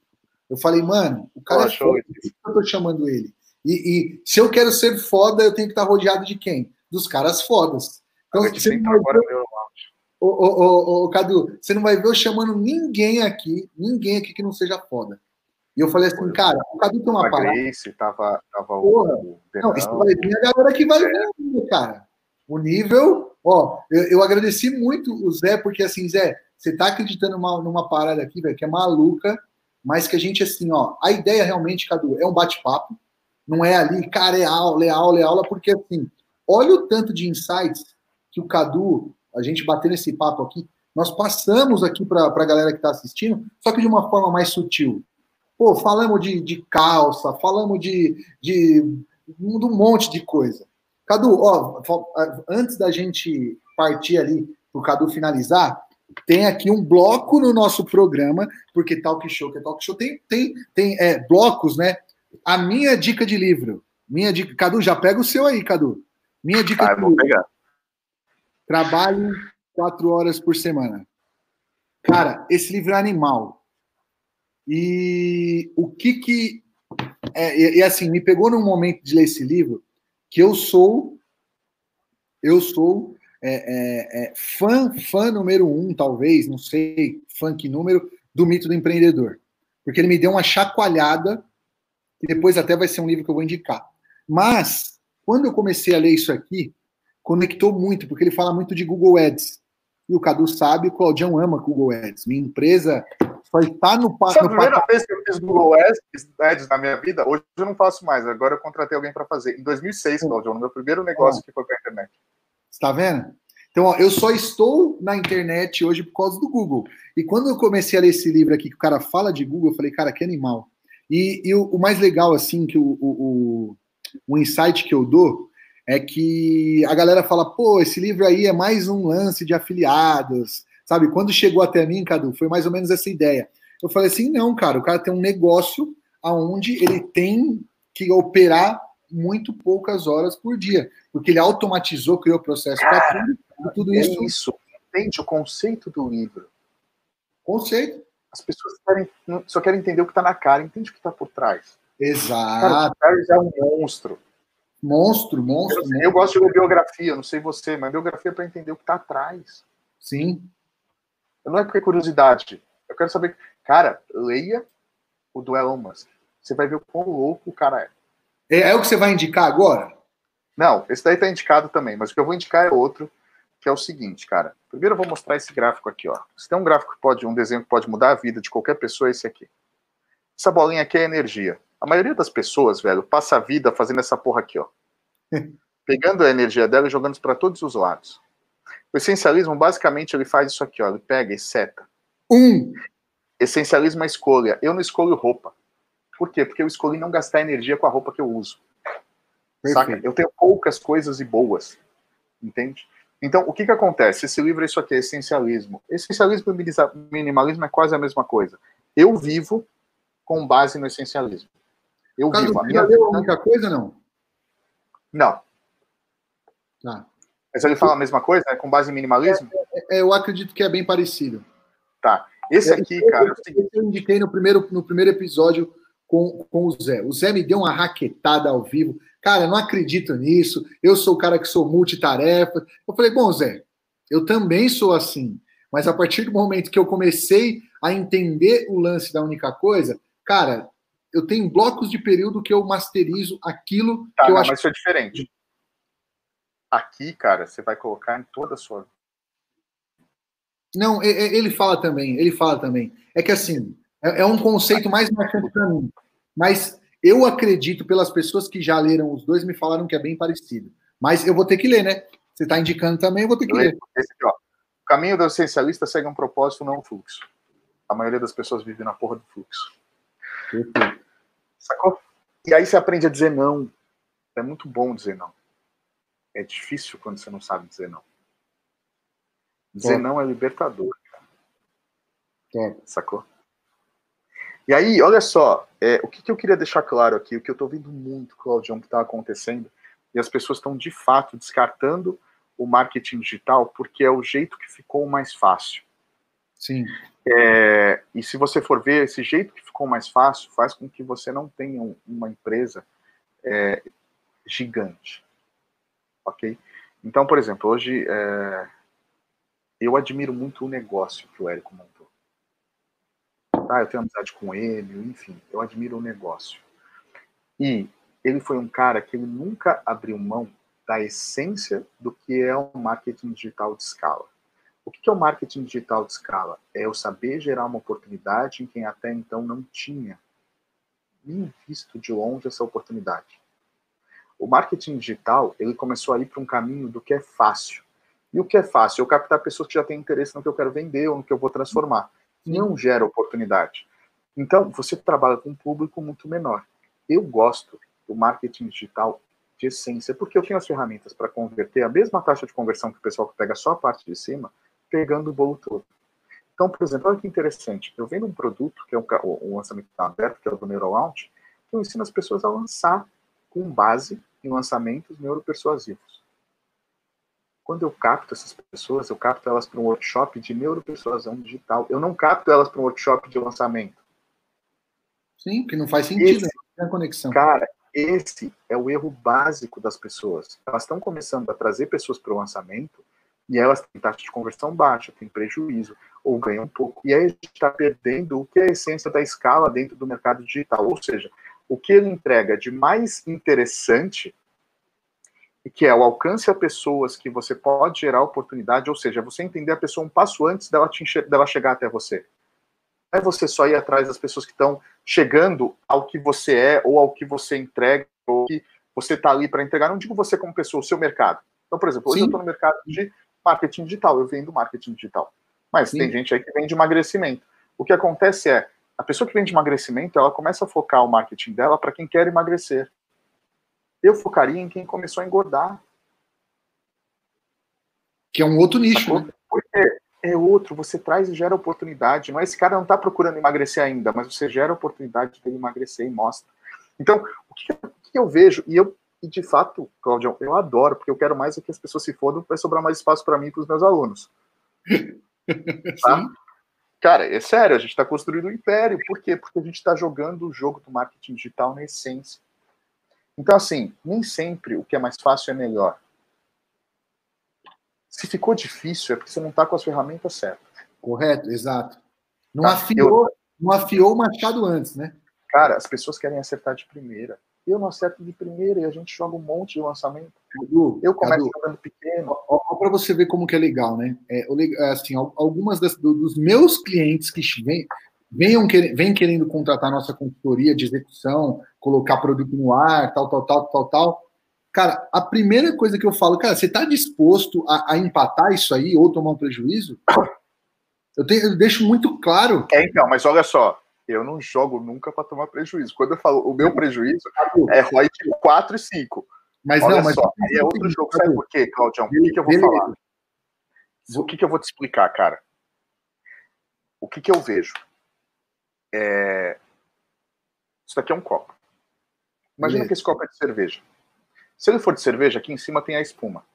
eu falei, mano, o cara Pô, é eu tô chamando ele? E, e, se eu quero ser foda, eu tenho que estar rodeado de quem? Dos caras fodas. Então, você não vai ver... ô, ô, ô, ô, Cadu, você não vai ver eu chamando ninguém aqui, ninguém aqui que não seja foda. E eu falei assim, cara, o Cadu tem uma parada. Grace, tava, tava Porra, o não, isso vai vir a galera que vai é. vir, cara. O nível, ó, eu, eu, agradeci muito o Zé, porque assim, Zé, você tá acreditando numa, numa parada aqui, velho, que é maluca, mas que a gente, assim, ó, a ideia realmente, Cadu, é um bate-papo, não é ali, cara, é aula, é aula, é aula, porque assim, olha o tanto de insights que o Cadu, a gente bater nesse papo aqui, nós passamos aqui para a galera que está assistindo, só que de uma forma mais sutil. Pô, falamos de, de calça, falamos de, de, de um monte de coisa. Cadu, ó, antes da gente partir ali para o Cadu finalizar, tem aqui um bloco no nosso programa, porque Talk Show, que é Talk Show, tem, tem, tem é, blocos, né? A minha dica de livro. Minha dica. Cadu, já pega o seu aí, Cadu. Minha dica ah, de vou livro. pegar. Trabalho quatro horas por semana. Cara, esse livro é animal. E o que que. É, e, e, assim, me pegou num momento de ler esse livro que eu sou. Eu sou é, é, é, fã, fã número um, talvez, não sei, fã que número, do mito do empreendedor. Porque ele me deu uma chacoalhada, que depois até vai ser um livro que eu vou indicar. Mas, quando eu comecei a ler isso aqui, conectou muito, porque ele fala muito de Google Ads. E o Cadu sabe, o Claudião ama Google Ads. Minha empresa só está no passo. a primeira vez que eu fiz Google Ads, na minha vida, hoje eu não faço mais. Agora eu contratei alguém para fazer. Em 2006, Claudião, no meu primeiro negócio que foi para a internet. Está vendo? Então, ó, eu só estou na internet hoje por causa do Google. E quando eu comecei a ler esse livro aqui, que o cara fala de Google, eu falei, cara, que animal. E, e o, o, mais legal, assim, que o, o, o insight que eu dou é que a galera fala, pô, esse livro aí é mais um lance de afiliados, sabe? Quando chegou até mim, Cadu, foi mais ou menos essa ideia. Eu falei assim, não, cara, o cara tem um negócio aonde ele tem que operar muito poucas horas por dia, porque ele automatizou, criou processo para tudo, e tudo é isso. isso. Entende o conceito do livro? Conceito. As pessoas querem, só querem entender o que está na cara, entende o que está por trás. Exato. Cara, o é um monstro. Monstro, monstro. Eu, eu gosto de biografia, não sei você, mas biografia é para entender o que está atrás. Sim. Não é porque é curiosidade. Eu quero saber. Cara, leia o do Elon Musk. Você vai ver o quão louco o cara é. É, é o que você vai indicar agora? Não, esse daí tá indicado também, mas o que eu vou indicar é outro, que é o seguinte, cara. Primeiro eu vou mostrar esse gráfico aqui, ó. Se tem um gráfico que pode, um desenho que pode mudar a vida de qualquer pessoa, é esse aqui. Essa bolinha aqui é energia. A maioria das pessoas, velho, passa a vida fazendo essa porra aqui, ó. (laughs) Pegando a energia dela e jogando para todos os lados. O essencialismo, basicamente, ele faz isso aqui, ó. Ele pega e seta. Um. Essencialismo é escolha. Eu não escolho roupa. Por quê? Porque eu escolhi não gastar energia com a roupa que eu uso. Saca? Eu tenho poucas coisas e boas. Entende? Então, o que que acontece? Esse livro é isso aqui, é essencialismo. Essencialismo e minimalismo é quase a mesma coisa. Eu vivo com base no essencialismo. Eu vivo. A minha vida... a única coisa, não? Não. Tá. Mas ele fala a mesma coisa, né? Com base em minimalismo? É, eu acredito que é bem parecido. Tá. Esse aqui, cara. Eu, eu indiquei no primeiro, no primeiro episódio com, com o Zé. O Zé me deu uma raquetada ao vivo. Cara, não acredito nisso. Eu sou o cara que sou multitarefa. Eu falei, bom, Zé, eu também sou assim. Mas a partir do momento que eu comecei a entender o lance da única coisa, cara, eu tenho blocos de período que eu masterizo aquilo tá, que eu não, acho. Mas isso é diferente. Aqui, cara, você vai colocar em toda a sua. Não, ele fala também, ele fala também. É que assim, é, é um conceito mais marcante para mim. Mas eu acredito, pelas pessoas que já leram os dois, me falaram que é bem parecido. Mas eu vou ter que ler, né? Você está indicando também, eu vou ter que ler. Esse aqui, ó. O caminho do essencialista segue um propósito, não um fluxo. A maioria das pessoas vive na porra do fluxo. Sacou? E aí você aprende a dizer não. É muito bom dizer não. É difícil quando você não sabe dizer não. Dizer não é libertador. É. Sacou? E aí, olha só, é, o que, que, eu queria deixar claro aqui, o que eu estou vendo muito, Claudião, que está acontecendo, e as pessoas estão de fato descartando o marketing digital porque é o jeito que ficou mais fácil. Sim. É, e se você for ver, esse jeito que ficou mais fácil faz com que você não tenha uma empresa é, gigante. Ok? Então, por exemplo, hoje é, eu admiro muito o negócio que o Érico montou ah, eu tenho amizade com ele, enfim, eu admiro o negócio. E ele foi um cara que ele nunca abriu mão da essência do que é o marketing digital de escala. O que é o marketing digital de escala? É eu saber gerar uma oportunidade em quem até então não tinha nem visto de longe essa oportunidade. O marketing digital, ele começou a ir para um caminho do que é fácil. E o que é fácil? Eu captar pessoas que já têm interesse no que eu quero vender ou no que eu vou transformar não gera oportunidade. Então, você trabalha com um público muito menor. Eu gosto do marketing digital de essência, porque eu tenho as ferramentas para converter a mesma taxa de conversão que o pessoal que pega só a parte de cima, pegando o bolo todo. Então, por exemplo, olha que interessante. Eu vendo um produto, que é um, um lançamento aberto, que é o do NeuroLaunch, que eu ensino as pessoas a lançar com base em lançamentos neuropersuasivos. Quando eu capto essas pessoas, eu capto elas para um workshop de neuropersuasão digital. Eu não capto elas para um workshop de lançamento. Sim, que não faz sentido, esse, né? conexão. Cara, esse é o erro básico das pessoas. Elas estão começando a trazer pessoas para o lançamento e elas têm taxa de conversão baixa, têm prejuízo, ou ganham um pouco. E aí a gente está perdendo o que é a essência da escala dentro do mercado digital. Ou seja, o que ele entrega de mais interessante que é o alcance a pessoas que você pode gerar oportunidade, ou seja, você entender a pessoa um passo antes dela, te dela chegar até você. Não é você só ir atrás das pessoas que estão chegando ao que você é, ou ao que você entrega, ou que você está ali para entregar. Não digo você como pessoa, o seu mercado. Então, por exemplo, hoje Sim. eu estou no mercado de marketing digital, eu vendo marketing digital. Mas Sim. tem gente aí que vende emagrecimento. O que acontece é, a pessoa que vende emagrecimento, ela começa a focar o marketing dela para quem quer emagrecer eu focaria em quem começou a engordar. Que é um outro nicho, né? Porque é outro, você traz e gera oportunidade. Não é esse cara não está procurando emagrecer ainda, mas você gera oportunidade de ele emagrecer e mostra. Então, o que, o que eu vejo, e eu, e de fato, Claudio, eu adoro, porque eu quero mais é que as pessoas se fodam, vai sobrar mais espaço para mim e para os meus alunos. (laughs) tá? Cara, é sério, a gente está construindo um império. Por quê? Porque a gente está jogando o jogo do marketing digital na essência. Então, assim, nem sempre o que é mais fácil é melhor. Se ficou difícil, é porque você não está com as ferramentas certas. Correto, exato. Não, tá, afiou, eu... não afiou o machado antes, né? Cara, as pessoas querem acertar de primeira. Eu não acerto de primeira e a gente joga um monte de lançamento. Cadu, eu começo Cadu, jogando pequeno. Para você ver como que é legal, né? É, assim, algumas das, dos meus clientes que vêm venham vem querendo contratar nossa consultoria de execução, colocar produto no ar, tal, tal, tal, tal, tal. Cara, a primeira coisa que eu falo, cara, você está disposto a, a, empatar isso aí ou tomar um prejuízo? Eu, tenho, eu deixo muito claro. É, então, mas olha só, eu não jogo nunca para tomar prejuízo. Quando eu falo o meu prejuízo é ROI 4 e 5. Mas olha não, mas só, aí é outro jogo. Sabe por quê, Claudião? O que, que eu vou falar? O que, que eu vou te explicar, cara? O que, que eu vejo? É... Isso daqui é um copo. Imagina que esse copo é de cerveja. Se ele for de cerveja, aqui em cima tem a espuma.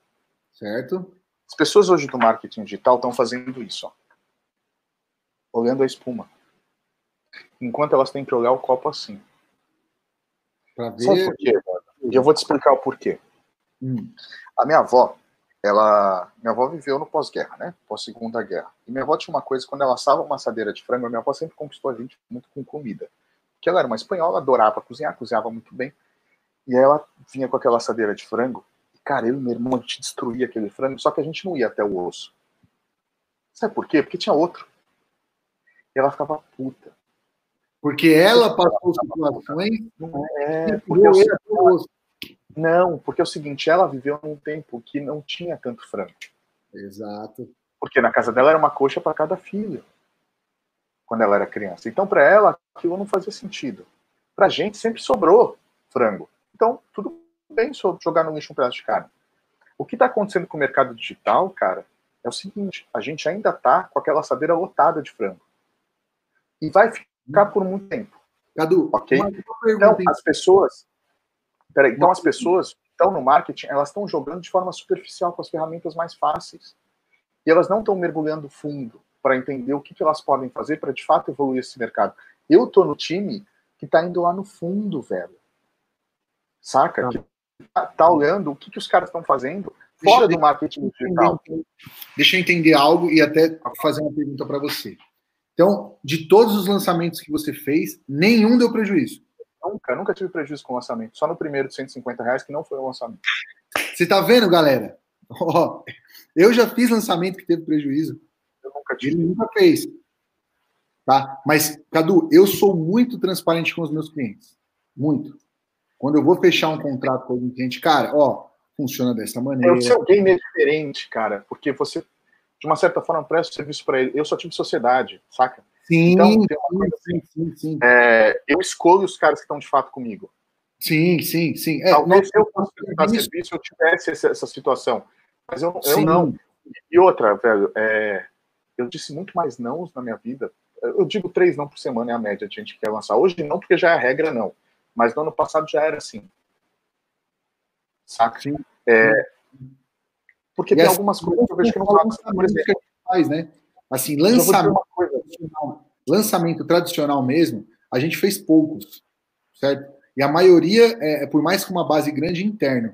Certo. As pessoas hoje do marketing digital estão fazendo isso, ó. Olhando a espuma. Enquanto elas têm que olhar o copo assim. Pra ver. Sabe por quê? Eu vou te explicar o porquê. Hum. A minha avó, ela, minha avó viveu no pós-guerra, né? Pós-segunda guerra. E minha avó tinha uma coisa, quando ela assava uma assadeira de frango, a minha avó sempre conquistou a gente muito com comida. Porque ela era uma espanhola, adorava cozinhar, cozinhava muito bem. E aí ela vinha com aquela assadeira de frango. E, cara, eu e meu irmão, a gente destruía aquele frango, só que a gente não ia até o osso. Sabe por quê? Porque tinha outro. E ela ficava puta. Porque ela passou situações. Não é, que porque eu, osso. não, porque é o seguinte, ela viveu num tempo que não tinha tanto frango. Exato. Porque na casa dela era uma coxa para cada filho. Quando ela era criança. Então, para ela, aquilo não fazia sentido. Pra gente, sempre sobrou frango. Então, tudo bem jogar no lixo um pedaço de carne. O que está acontecendo com o mercado digital, cara, é o seguinte: a gente ainda tá com aquela assadeira lotada de frango. E vai ficar por muito tempo. Cadu, Ok. Então, as pessoas. Peraí, então, as pessoas estão no marketing, elas estão jogando de forma superficial com as ferramentas mais fáceis. E elas não estão mergulhando fundo para entender o que, que elas podem fazer para de fato evoluir esse mercado. Eu tô no time que tá indo lá no fundo, velho. Saca? Tá. Que tá, tá olhando o que, que os caras estão fazendo fora Deixa- do marketing digital. Deixa eu entender algo e até fazer uma pergunta para você. Então, de todos os lançamentos que você fez, nenhum deu prejuízo. Nunca, nunca tive prejuízo com lançamento. Só no primeiro de 150 reais, que não foi o lançamento. Você tá vendo, galera? (laughs) Ó, eu já fiz lançamento que teve prejuízo. Eu nunca Ele tive. nunca fez. Tá? Mas, Cadu, eu sou muito transparente com os meus clientes. Muito. Quando eu vou fechar um contrato com algum cliente, cara, ó, funciona dessa É, maneira. o seu game é diferente, cara, porque você, de uma certa forma, presta serviço para ele. Eu só tive sociedade, saca? Sim, Então, tem uma coisa sim, sim, sim. É, eu escolho os caras que estão de fato comigo. Sim, sim, sim. É, Talvez se eu fosse prestar serviço, eu tivesse essa, essa situação. Mas eu, eu não. E outra, velho, é, eu disse muito mais nãos na minha vida. Eu digo três não por semana é a média de gente que quer lançar. Hoje não, porque já é a regra, não. Mas no ano passado já era assim. Saca? Sim. É, porque E tem algumas coisas que eu vejo que não fazem. Por exemplo, que a gente faz, né? Assim, lançamento, tradicional- lançamento tradicional mesmo, a gente fez poucos, certo? E a maioria é, é por mais que uma base grande interno,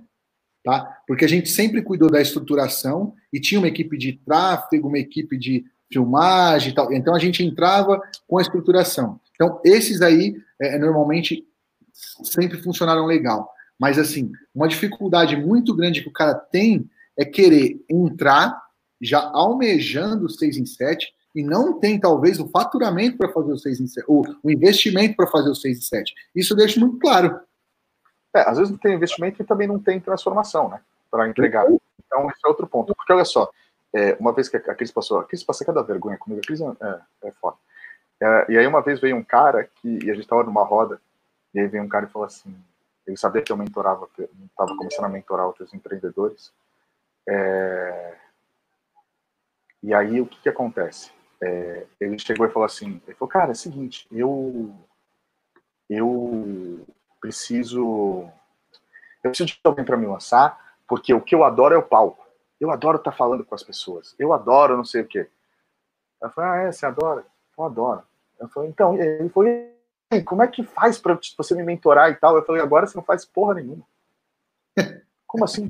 tá? Porque a gente sempre cuidou da estruturação e tinha uma equipe de tráfego, uma equipe de filmagem e tal. Então a gente entrava com a estruturação. Então esses aí é, normalmente sempre funcionaram legal. Mas assim, uma dificuldade muito grande que o cara tem é querer entrar já almejando o 6 em 7 e não tem, talvez, o faturamento para fazer o 6 em 7, ou o investimento para fazer o 6 em 7. Isso eu deixo muito claro. É, às vezes não tem investimento e também não tem transformação, né? Para entregar. Então, esse é outro ponto. Porque olha só, é, uma vez que a Cris passou, a Cris passa cada vergonha comigo, a Cris é, é foda. É, e aí uma vez veio um cara que, e a gente estava numa roda, e aí veio um cara e falou assim, ele sabia que eu mentorava, estava começando a mentorar outros empreendedores. É, e aí o que que acontece? É, ele chegou e falou assim, ele falou, cara, é o seguinte, eu eu preciso eu preciso de alguém para me lançar, porque o que eu adoro é o palco. Eu adoro estar falando com as pessoas. Eu adoro não sei o quê. Ela falou, ah, é, você adora? Eu adoro. Eu falei, então, ele aí, como é que faz para você me mentorar e tal? Eu falei, agora você não faz porra nenhuma. (laughs) Como assim?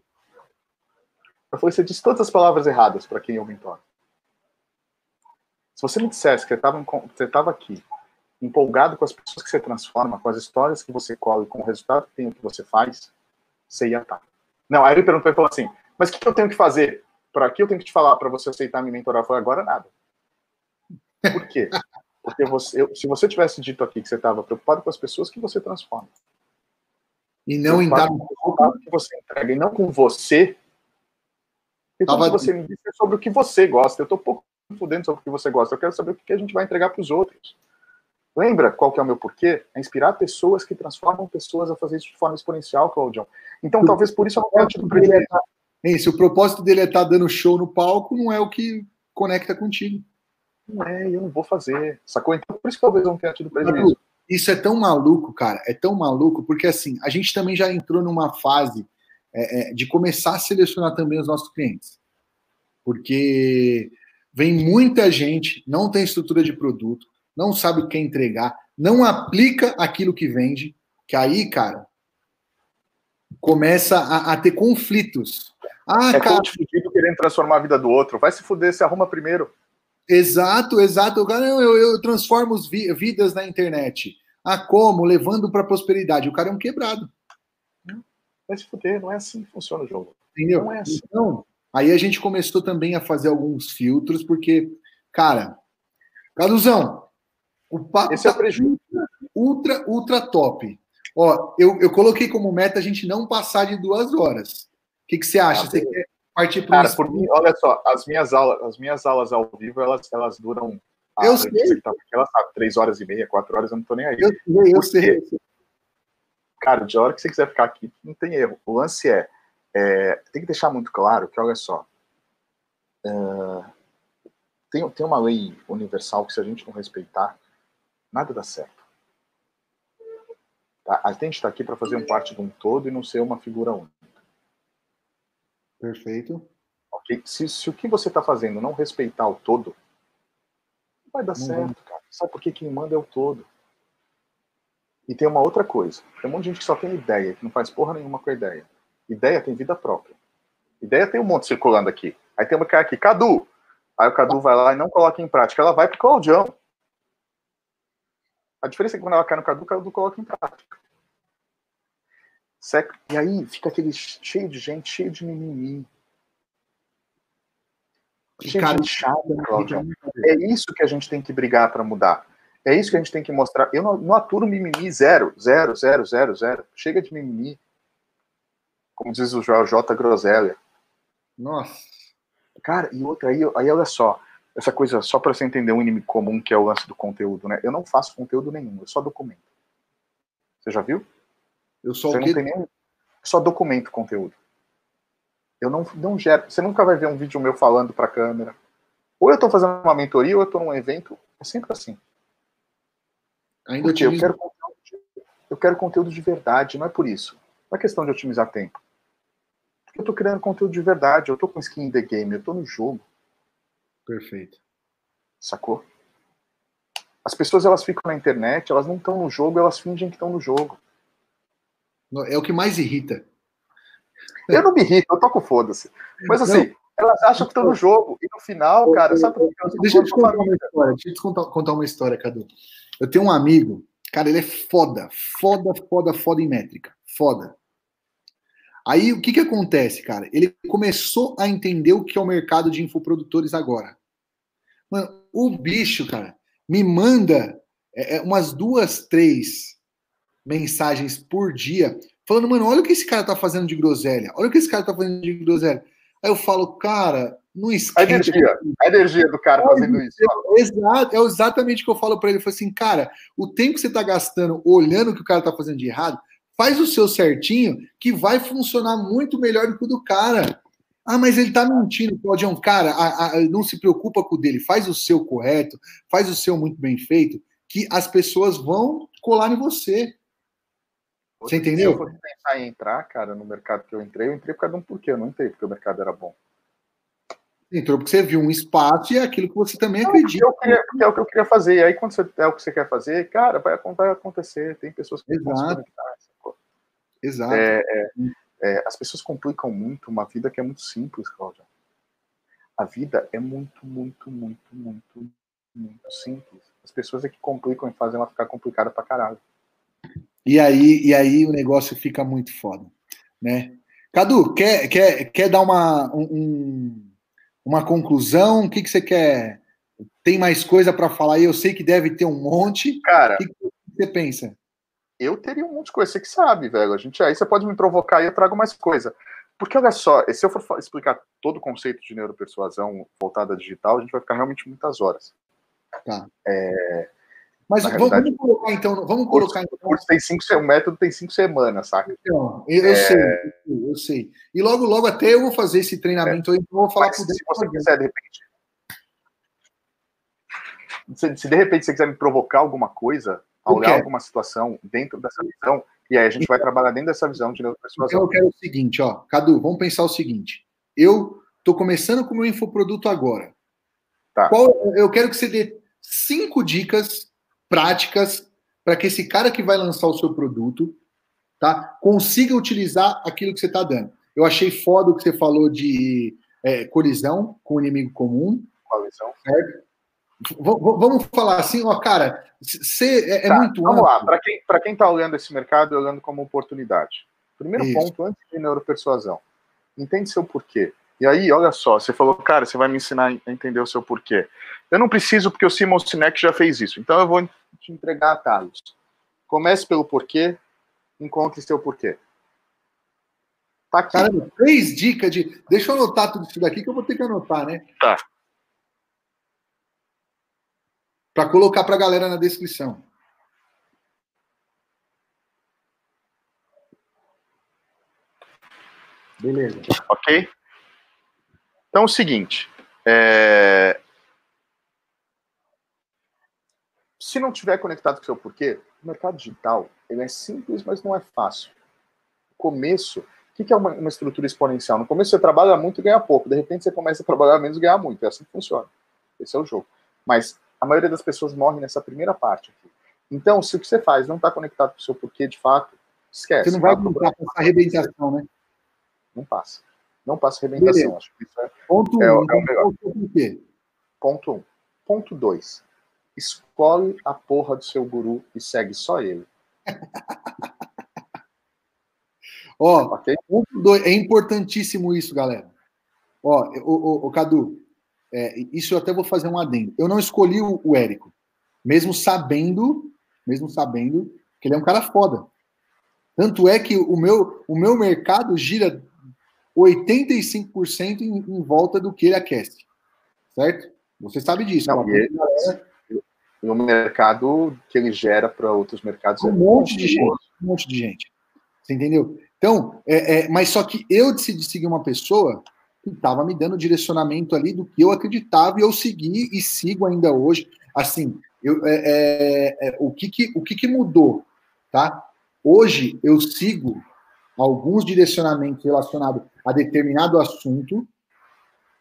Falei, você disse todas as palavras erradas para quem eu mentoro. Se você me dissesse que você estava aqui, empolgado com as pessoas que você transforma, com as histórias que você cola e com o resultado que tem o que você faz, você ia estar. Não, aí ele perguntou e falou assim, mas o que eu tenho que fazer? Para que eu tenho que te falar para você aceitar me mentorar? Falei, agora nada. Por quê? Porque você, eu, se você tivesse dito aqui que você estava preocupado com as pessoas que você transforma, E não em dar que você entrega e não com você, então Tava- que você me disse é sobre o que você gosta. Eu estou pouco fudendo sobre o que você gosta. Eu quero saber o que a gente vai entregar para os outros. Lembra qual que é o meu porquê? É inspirar pessoas que transformam pessoas a fazer isso de forma exponencial, Claudião. Então, talvez por isso eu não tenha tido prejuízo. Hein, se o propósito dele é estar dando show no palco, não é o que conecta contigo. Não é, eu não vou fazer. Sacou? Então, por isso que talvez eu não tenha tido prejuízo. Isso é tão maluco, cara. É tão maluco, porque assim, a gente também já entrou numa fase é, é, de começar a selecionar também os nossos clientes. Porque vem muita gente, não tem estrutura de produto, não sabe o que entregar, não aplica aquilo que vende, que aí, cara, começa a, a ter conflitos. Ah, é cara, fudido querendo transformar a vida do outro. Vai se fuder, se arruma primeiro. Exato, exato. Cara, eu, eu, eu transformo vidas na internet. Ah, como? Levando para prosperidade. O cara é um quebrado. Vai se fuder, não é assim que funciona o jogo. Entendeu? Não é assim. Então, aí a gente começou também a fazer alguns filtros, porque, cara, Caduzão, o papo Esse é tá prejuízo. ultra, ultra top. Ó, eu, eu coloquei como meta a gente não passar de duas horas. O que, que você acha? Ah, você quer partir para Cara, por mim, olha só, as minhas aulas, as minhas aulas ao vivo, elas, elas duram. Eu ah, sei. Tá, ela sabe, três horas e meia, quatro horas, eu não tô nem aí. Eu sei, eu sei. Cara, de hora que você quiser ficar aqui, não tem erro. O lance é, é tem que deixar muito claro que, olha só, uh, tem, tem uma lei universal que se a gente não respeitar, nada dá certo. Tá? A gente está aqui para fazer um parte de um todo e não ser uma figura única. Perfeito. Okay? Se, se o que você está fazendo não respeitar o todo, não vai dar não certo, cara. Sabe por que quem manda é o todo? E tem uma outra coisa. Tem um monte de gente que só tem ideia, que não faz porra nenhuma com a ideia. Ideia tem vida própria. Ideia tem um monte circulando aqui. Aí tem uma cara aqui, Cadu. Aí o Cadu vai lá e não coloca em prática. Ela vai pro Claudião. A diferença é que quando ela cai no Cadu, o Cadu coloca em prática. Certo? E aí fica aquele cheio de gente, cheio de mimimi. Cheio cara, de chata, Claudião. É isso que a gente tem que brigar para mudar. É isso que a gente tem que mostrar. Eu não, não aturo mimimi zero, zero, zero, zero, zero. Chega de mimimi. Como diz o Joel J. Groselha. Nossa. Cara, e outra aí, aí olha só. Essa coisa, só para você entender um inimigo comum que é o lance do conteúdo, né? Eu não faço conteúdo nenhum, eu só documento. Você já viu? Eu só você não tem nenhum, só documento conteúdo. Eu não, não gero. Você nunca vai ver um vídeo meu falando para câmera. Ou eu estou fazendo uma mentoria, ou eu estou num evento. É sempre assim. Ainda Porque eu quero, eu quero conteúdo de verdade, não é por isso. Não é questão de otimizar tempo. Porque eu estou criando conteúdo de verdade, eu estou com skin in the game, eu estou no jogo. Perfeito. Sacou? As pessoas elas ficam na internet, elas não estão no jogo, elas fingem que estão no jogo. É o que mais irrita. Eu não me irrito, eu toco foda-se. Mas assim, não. Elas acham que estão no jogo. E no final, cara, sabe por que Deixa eu te contar uma história. Deixa eu te contar, contar uma história, Cadu. Eu tenho um amigo, cara, ele é foda, foda, foda, foda em métrica. Foda. Aí o que que acontece, cara? Ele começou a entender o que é o mercado de infoprodutores agora. Mano, o bicho, cara, me manda é, é umas duas, três mensagens por dia falando, mano, olha o que esse cara tá fazendo de groselha, olha o que esse cara tá fazendo de groselha. Aí eu falo, cara, não esquece. A energia, a energia do cara fazendo isso. Exato, é exatamente o que eu falo para ele. Eu falo assim, cara, o tempo que você tá gastando olhando o que o cara tá fazendo de errado, faz o seu certinho, que vai funcionar muito melhor do que o do cara. Ah, mas ele tá mentindo, Claudião. Cara, a, a, não se preocupa com o dele, faz o seu correto, faz o seu muito bem feito, que as pessoas vão colar em você. Você entendeu? Se eu fosse pensar em entrar, cara, no mercado que eu entrei, eu entrei por causa de um porquê, eu não entrei porque o mercado era bom. Entrou porque você viu um espaço e é aquilo que você também não, acredita. Eu queria, é o que eu queria fazer. E aí, quando você, é o que você quer fazer, cara, vai, vai acontecer. Tem pessoas que Exato. vão se conectar. Exato. É, é, é, as pessoas complicam muito uma vida que é muito simples, Cláudia. A vida é muito, muito, muito, muito, muito simples. As pessoas é que complicam e fazem ela ficar complicada pra caralho. E aí, e aí o negócio fica muito foda, né? Cadu, quer, quer, quer dar uma, um, uma conclusão? O que, que você quer? Tem mais coisa para falar? Eu sei que deve ter um monte. Cara, o que, que você pensa? Eu teria um monte de coisa, você que sabe, velho. A gente, aí você pode me provocar e eu trago mais coisa. Porque olha só, se eu for explicar todo o conceito de neuropersuasão voltada à digital, a gente vai ficar realmente muitas horas. Tá. É, mas vamos, vamos, colocar então. Vamos colocar então. O, tem cinco, o método tem cinco semanas, saca? Então, eu, é... sei, eu sei. E logo, logo até eu vou fazer esse treinamento é. aí, vou falar Se você quiser, de repente. Se, se, de repente você quiser me provocar alguma coisa, olhar alguma situação dentro dessa visão, E aí a gente vai trabalhar dentro dessa visão de neuropersuasão. Então eu quero o seguinte, ó, Cadu, vamos pensar o seguinte. Eu estou começando com o meu infoproduto agora. Tá. Qual, eu quero que você dê cinco dicas práticas para que esse cara que vai lançar o seu produto tá, consiga utilizar aquilo que você está dando. Eu achei foda o que você falou de é, colisão com o inimigo comum. Colisão. Certo? Vamos falar assim, ó, cara, você é, é, tá, muito Vamos amplo. lá, para quem para quem está olhando esse mercado, olhando como oportunidade. Primeiro Isso. ponto, antes de neuropersuasão, entende seu porquê. E aí, olha só, você falou, cara, você vai me ensinar a entender o seu porquê. Eu não preciso porque o Simon Sinek já fez isso. Então eu vou te entregar atalhos. Comece pelo porquê, encontre seu porquê. Tá aqui. Caramba, três dicas de. Deixa eu anotar tudo isso daqui que eu vou ter que anotar, né? Tá. Para colocar para a galera na descrição. Beleza. Ok? Então, é o seguinte. É... Se não tiver conectado com o seu porquê, o mercado digital ele é simples, mas não é fácil. No começo, o que é uma, uma, estrutura exponencial? No começo você trabalha muito e ganha pouco. De repente você começa a trabalhar menos e ganhar muito. É assim que funciona. Esse é o jogo. Mas a maioria das pessoas morre nessa primeira parte aqui. Então, se o que você faz não está conectado com o seu porquê, de fato, esquece. Você não vai passar essa arrebentação, né? Não passa. Não passa arrebentação. Acho que isso é, ponto é, um, é o melhor. Ponto um. Ponto dois. Escolhe a porra do seu guru e segue só ele. (laughs) Ó, okay? ponto. É importantíssimo isso, galera. Ó, o, o, o Cadu, é, isso eu até vou fazer um adendo. Eu não escolhi o, o Érico, mesmo sabendo, mesmo sabendo que ele é um cara foda. Tanto é que o meu, o meu mercado gira 85% em, em volta do que ele aquece. Certo? Você sabe disso. Não, e, e o mercado que ele gera para outros mercados um é monte de gente. Um monte de gente. Você entendeu? Então, é, é, mas só que eu decidi seguir uma pessoa que estava me dando direcionamento ali do que eu acreditava e eu segui e sigo ainda hoje. Assim, eu, é, é, é, o, que, que, o que, que mudou, tá? Hoje eu sigo alguns direcionamentos relacionados a determinado assunto,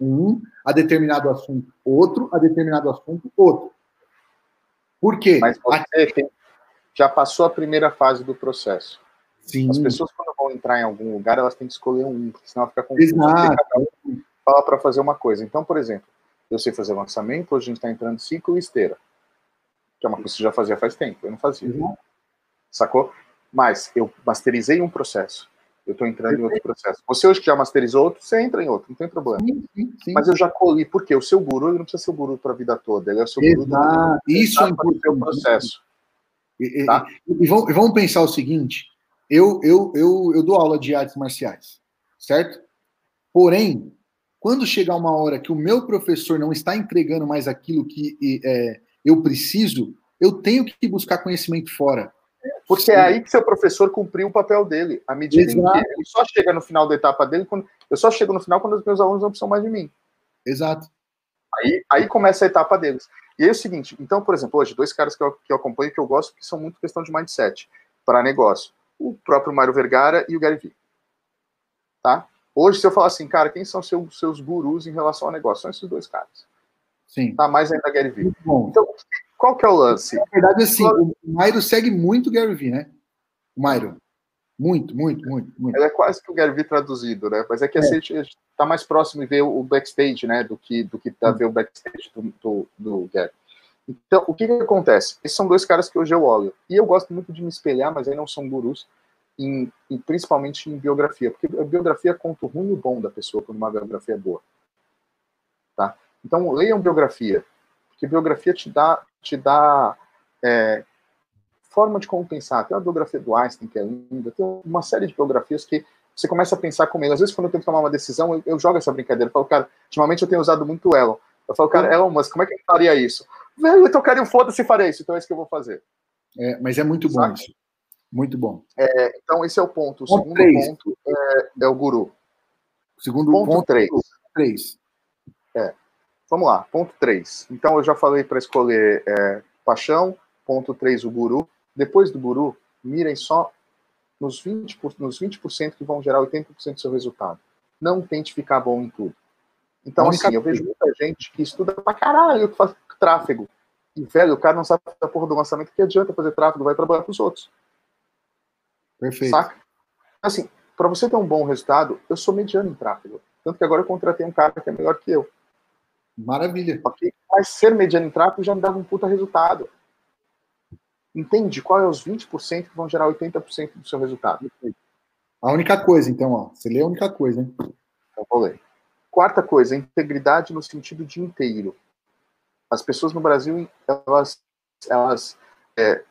um, a determinado assunto, outro, a determinado assunto, outro. Por quê? Mas você tem, já passou a primeira fase do processo. Sim. As pessoas, quando vão entrar em algum lugar, elas têm que escolher um, porque senão fica confuso. Exato. Fala para fazer uma coisa. Então, por exemplo, eu sei fazer lançamento, hoje a gente está entrando ciclo e esteira. Que é uma coisa que você já fazia faz tempo, eu não fazia. Uhum. Sacou? Mas eu masterizei um processo. Eu estou entrando em outro processo. Você hoje que já masterizou outro, você entra em outro, não tem problema. Sim, sim, sim. Mas eu já colhi, porque o seu guru ele não precisa ser o guru para a vida toda, ele é o seu Exato. guru do Isso é importante. O processo. E, tá? e, e, vamos, vamos pensar o seguinte: eu, eu, eu, eu dou aula de artes marciais, certo? Porém, quando chegar uma hora que o meu professor não está entregando mais aquilo que é, eu preciso, eu tenho que buscar conhecimento fora. Porque é aí que seu professor cumpriu o papel dele. À medida Exato. em que ele só chega no final da etapa dele, quando, eu só chego no final quando os meus alunos não precisam mais de mim. Exato. Aí, aí começa a etapa deles. E aí é o seguinte, então, por exemplo, hoje, dois caras que eu, que eu acompanho que eu gosto, que são muito questão de mindset para negócio. O próprio Mário Vergara e o Gary Vee. Tá? Hoje, se eu falar assim, cara, quem são seus, seus gurus em relação ao negócio? São esses dois caras. Sim. Tá, mais ainda Gary Vee. Então, qual que é o lance? Na verdade, assim, o Mairo segue muito o Gary Vee, né? O Mairo. Muito, muito, muito, muito. Ele é quase que o Gary Vee traduzido, né? Mas é que é. assim, a gente tá mais próximo de ver o backstage, né? Do que, do que tá ver o backstage do, do, do Gary. Então, o que que acontece? Esses são dois caras que hoje eu olho. E eu gosto muito de me espelhar, mas aí não são gurus, em, em, principalmente em biografia. Porque a biografia conta o ruim e o bom da pessoa quando uma biografia é boa. Tá? Então, leiam biografia. Porque biografia te dá te dá é, forma de como pensar. Tem uma biografia do Einstein que é linda, tem uma série de biografias que você começa a pensar com ele. Às vezes, quando eu tenho que tomar uma decisão, eu, eu jogo essa brincadeira. Eu falo, cara, ultimamente eu tenho usado muito o Elon. Eu falo, cara, Elon Musk, como é que ele faria isso? Velho, então, cara, foda-se faria isso, então é isso que eu vou fazer. É, mas é muito bom isso. Muito bom. É, então, esse é o ponto. O ponto segundo três. ponto é, é, o guru. Segundo ponto 3. É. Vamos lá, ponto 3. Então eu já falei para escolher é, paixão, ponto 3 o guru. Depois do guru, mirem só nos 20%, nos 20 que vão gerar 80% do seu resultado. Não tente ficar bom em tudo. Então, assim, eu vejo muita gente que estuda pra caralho, que faz tráfego. E, velho, o cara não sabe a porra do lançamento, que adianta fazer tráfego, vai trabalhar pros outros. Perfeito. Saca? Assim, para você ter um bom resultado, eu sou mediano em tráfego. Tanto que agora eu contratei um cara que é melhor que eu. Maravilha. Okay? Mas ser mediano em tráfego já me dava um puta resultado. Entende qual é os 20% que vão gerar 80% do seu resultado? A única coisa, então, ó. Você lê a única coisa, hein? Então, vou ler. Quarta coisa, integridade no sentido de inteiro. As pessoas no Brasil, elas, elas é,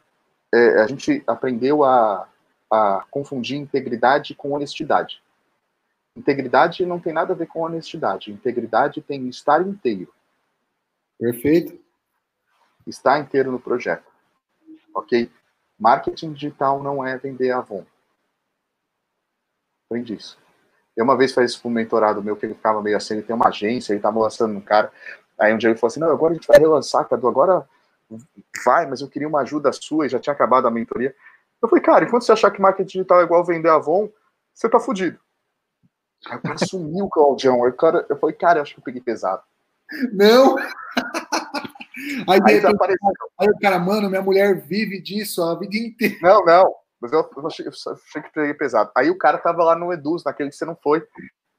é, a gente aprendeu a, a confundir integridade com honestidade. Integridade não tem nada a ver com honestidade. Integridade tem estar inteiro. Perfeito. Estar inteiro no projeto. Ok? Marketing digital não é vender Avon. Aprende isso. Eu uma vez fiz isso com um mentorado meu, que ele ficava meio assim, ele tem uma agência, ele estava lançando um cara. Aí um dia ele falou assim, não, agora a gente vai relançar, Cadu, agora vai, mas eu queria uma ajuda sua e já tinha acabado a mentoria. Eu falei, cara, enquanto você achar que marketing digital é igual vender Avon, você tá fudido. Aí o cara sumiu, Claudião. Aí, cara, eu falei, cara, eu acho que eu peguei pesado. Não! (laughs) Aí, Aí, aí, aí o cara, mano, minha mulher vive disso a vida inteira. Não, não. Mas eu, eu, achei, eu achei que peguei pesado. Aí o cara tava lá no Eduz, naquele que você não foi,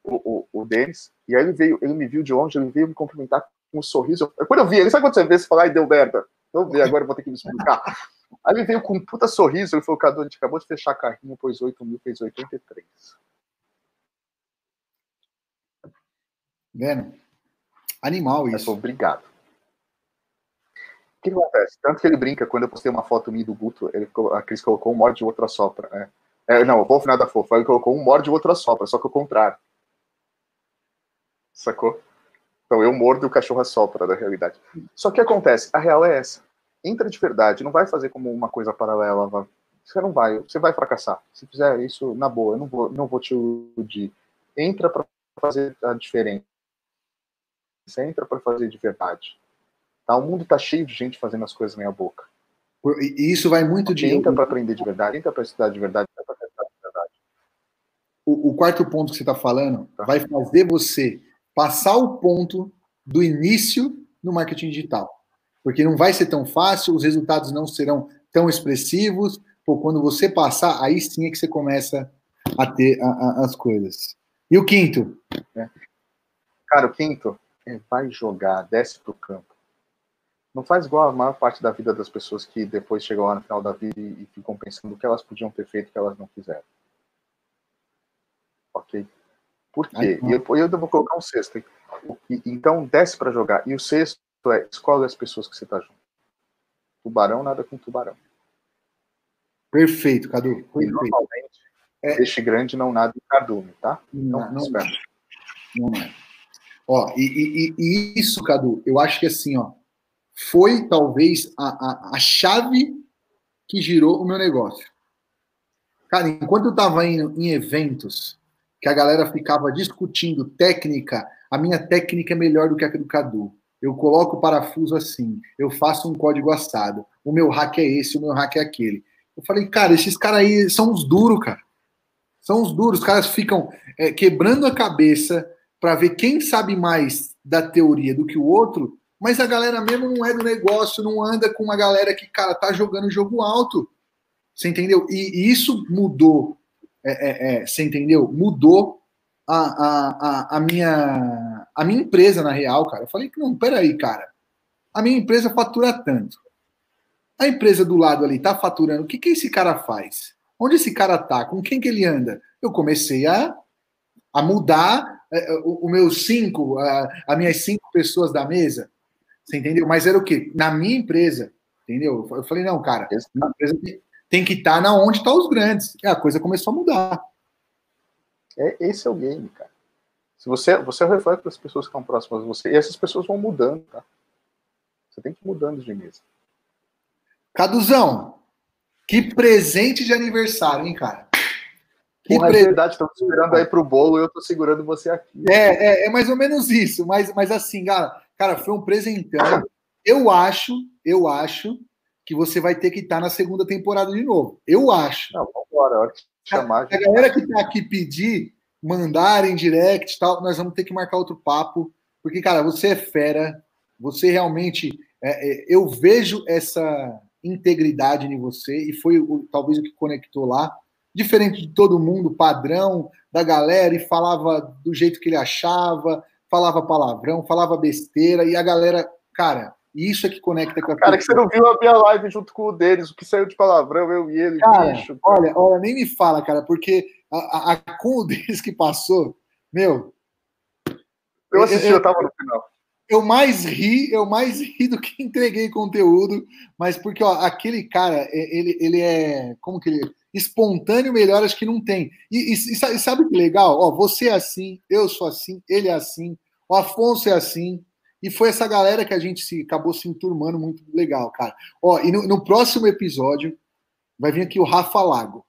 o, o, o Denis, e aí ele veio, ele me viu de longe, ele veio me cumprimentar com um sorriso. Eu, quando eu vi ele, sabe quando você vê, você fala, ai, deu merda. Eu vi, agora eu vou ter que me explicar. Aí ele veio com um puta sorriso, ele falou, Cadu, a gente acabou de fechar carrinho, pôs 8 mil, fez 83. Vendo? Animal isso. Obrigado. O que acontece? Tanto que ele brinca, quando eu postei uma foto minha do Guto, ele, a Cris colocou um morde e o outro assopra. Né? É, não, o Wolf nada fofo. Ele colocou um morde e o outro assopra, só que o contrário. Sacou? Então eu mordo e o cachorro assopra, na realidade. Só que acontece, a real é essa. Entra de verdade, não vai fazer como uma coisa paralela. Vai. Você não vai, você vai fracassar. Se fizer isso, na boa, eu não vou, não vou te iludir. Entra para fazer a diferença. Você entra para fazer de verdade. Tá? O mundo tá cheio de gente fazendo as coisas meia boca. E isso vai muito de. Entra para aprender de verdade, entra para estudar de verdade, entra para testar de verdade. O, o, quarto ponto que você está falando tá. vai fazer você passar o ponto do início no marketing digital. Porque não vai ser tão fácil, os resultados não serão tão expressivos. Pô, quando você passar, aí sim é que você começa a ter a, a, as coisas. E o quinto? É. Cara, o quinto é vai jogar, desce pro campo. Não faz igual a maior parte da vida das pessoas que depois chegam lá no final da vida e, e ficam pensando o que elas podiam ter feito que elas não fizeram. Ok? Por quê? E eu, eu vou colocar um sexto. E, então, desce para jogar. E o sexto é escolhe as pessoas que você tá junto. Tubarão nada com tubarão. Perfeito, Cadu. Perfeito. E normalmente, é... peixe grande não nada em cardume, tá? Não, não, não, não é. Ó, e, e, e, isso, Cadu, eu acho que assim, ó, foi talvez a, a, a chave que girou o meu negócio. Cara, enquanto eu tava indo em eventos que a galera ficava discutindo técnica, a minha técnica é melhor do que a do Cadu. Eu coloco o parafuso assim, eu faço um código assado. O meu hack é esse, o meu hack é aquele. Eu falei, cara, esses caras aí são os duros, cara. São os duros. Os caras ficam é, quebrando a cabeça para ver quem sabe mais da teoria do que o outro, mas a galera mesmo não é do negócio, não anda com uma galera que, cara, tá jogando jogo alto. Você entendeu? E, e isso mudou. É, é, é, você entendeu? Mudou a, a, a, a, minha, a minha empresa, na real, cara. Eu falei que não, peraí, cara. A minha empresa fatura tanto. A empresa do lado ali tá faturando. O que, que esse cara faz? Onde esse cara tá? Com quem que ele anda? Eu comecei a, a mudar é, é, o, o meu cinco, a, as minhas cinco pessoas da mesa. Você entendeu? Mas era o quê? Na minha empresa. Entendeu? Eu falei, não, cara, empresa tem que estar tá na onde estão tá os grandes. E a coisa começou a mudar. É, esse é o game, cara. Se você, você é o reflexo das pessoas que estão próximas de você, e essas pessoas vão mudando, tá? Você tem que ir mudando de mesa. Caduzão, que presente de aniversário, hein, cara? Que pre... é verdade, estão esperando aí pro bolo e eu tô segurando você aqui. É, é, é, mais ou menos isso, mas, mas assim, cara, cara, foi um presentão. Eu acho, eu acho que você vai ter que estar na segunda temporada de novo. Eu acho. Não, vamos embora, hora chamar. A galera que tá aqui pedir, mandarem direct e tal, nós vamos ter que marcar outro papo, porque, cara, você é fera, você realmente. É, é, eu vejo essa integridade em você, e foi o, talvez o que conectou lá. Diferente de todo mundo, padrão da galera, e falava do jeito que ele achava, falava palavrão, falava besteira, e a galera, cara, isso é que conecta com a Cara, que você não viu a minha live junto com o deles, o que saiu de palavrão, eu e ele, cara, bicho. Olha, olha, nem me fala, cara, porque a, a, com o (laughs) deles que passou, meu. Eu assisti, eu, eu tava no final. Eu mais ri, eu mais (laughs) ri do que entreguei conteúdo, mas porque ó, aquele cara, ele, ele é. Como que ele. Espontâneo melhor, acho que não tem. E, e, e sabe o que legal? Ó, você é assim, eu sou assim, ele é assim, o Afonso é assim, e foi essa galera que a gente se acabou se enturmando muito legal, cara. Ó, e no, no próximo episódio vai vir aqui o Rafa Lago.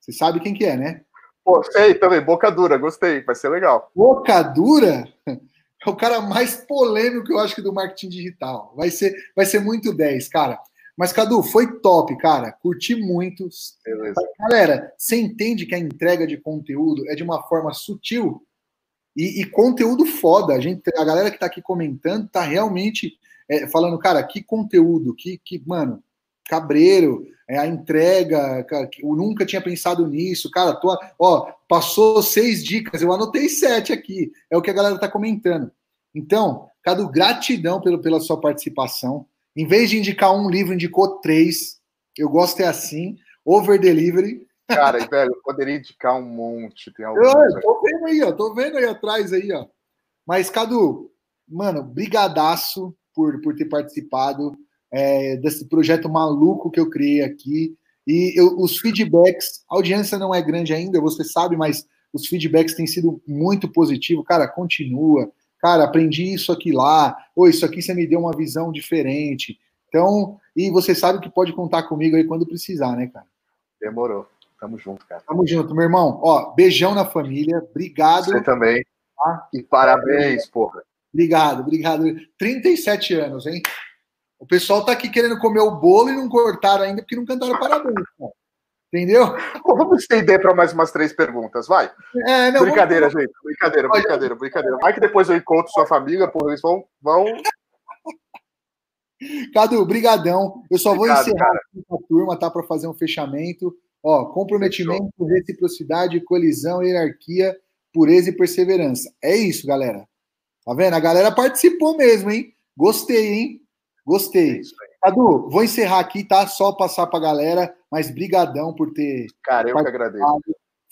Você sabe quem que é, né? Pô, sei também, Boca Dura, gostei, vai ser legal. Boca Dura (laughs) é o cara mais polêmico, eu acho, que do marketing digital. Vai ser, vai ser muito 10, cara. Mas, Cadu, foi top, cara. Curti muito. Beleza. Galera, você entende que a entrega de conteúdo é de uma forma sutil e, e conteúdo foda. A, gente, a galera que tá aqui comentando tá realmente é, falando, cara, que conteúdo, que, que mano, cabreiro, é, a entrega, cara, eu nunca tinha pensado nisso, cara, tô, ó, passou seis dicas, eu anotei sete aqui, é o que a galera tá comentando. Então, Cadu, gratidão pelo, pela sua participação. Em vez de indicar um livro, indicou três. Eu gosto é assim, over delivery. Cara, velho, eu poderia indicar um monte. Tem alguns eu, tô vendo aí, ó. Tô vendo aí atrás aí, ó. Mas, Cadu, mano, brigadaço por, por ter participado é, desse projeto maluco que eu criei aqui. E eu, os feedbacks, a audiência não é grande ainda, você sabe, mas os feedbacks têm sido muito positivos. Cara, continua. Cara, aprendi isso aqui lá. Ou isso aqui você me deu uma visão diferente. Então, e você sabe que pode contar comigo aí quando precisar, né, cara? Demorou. Tamo junto, cara. Tamo junto, meu irmão. Ó, beijão na família. Obrigado. Você também. Tá? E parabéns, porra. Obrigado, obrigado. 37 anos, hein? O pessoal tá aqui querendo comer o bolo e não cortaram ainda porque não cantaram parabéns. Cara. Entendeu? Vamos estender para mais umas três perguntas, vai. É, não, brincadeira, vamos... gente. Brincadeira, brincadeira, brincadeira. Vai que depois eu encontro sua família, porra, eles vão. vão... Cadu, brigadão. Eu só Obrigado, vou encerrar aqui com a turma, tá? Para fazer um fechamento. Ó, comprometimento, Fechou. reciprocidade, colisão, hierarquia, pureza e perseverança. É isso, galera. Tá vendo? A galera participou mesmo, hein? Gostei, hein? Gostei. É Cadu, vou encerrar aqui, tá? Só passar pra galera, mas brigadão por ter. Cara, eu que agradeço.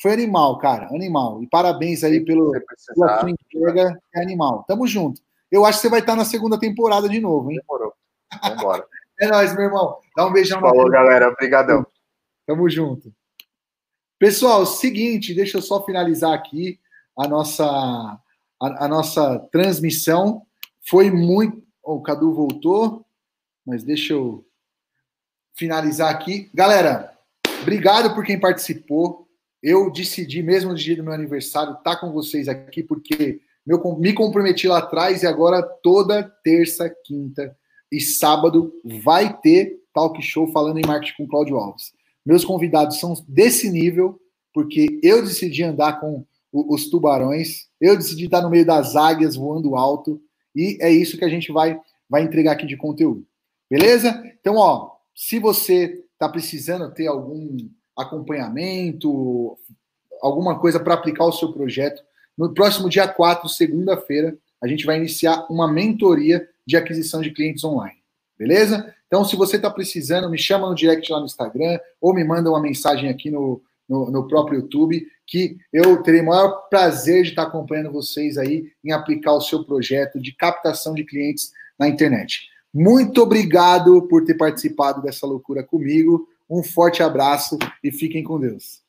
Foi animal, cara, animal. E parabéns aí pelo, pela sua entrega, é animal. Tamo junto. Eu acho que você vai estar na segunda temporada de novo, hein? Demorou. Vambora. (laughs) é nóis, meu irmão. Dá um beijão. Falou, galera. Obrigadão. Tamo junto. Pessoal, seguinte, deixa eu só finalizar aqui a nossa, a, a nossa transmissão. Foi muito. Oh, o Cadu voltou, mas deixa eu finalizar aqui. Galera, obrigado por quem participou. Eu decidi, mesmo no dia do meu aniversário, estar tá com vocês aqui, porque meu, me comprometi lá atrás e agora toda terça, quinta e sábado vai ter talk show falando em marketing com Cláudio Alves. Meus convidados são desse nível, porque eu decidi andar com os tubarões, eu decidi estar no meio das águias voando alto, e é isso que a gente vai, vai entregar aqui de conteúdo. Beleza? Então, ó, se você está precisando ter algum acompanhamento, alguma coisa para aplicar o seu projeto, no próximo dia 4, segunda-feira, a gente vai iniciar uma mentoria de aquisição de clientes online. Beleza? Então, se você está precisando, me chama no direct lá no Instagram ou me manda uma mensagem aqui no, no, no, próprio YouTube, que eu terei o maior prazer de estar acompanhando vocês aí em aplicar o seu projeto de captação de clientes na internet. Muito obrigado por ter participado dessa loucura comigo. Um forte abraço e fiquem com Deus.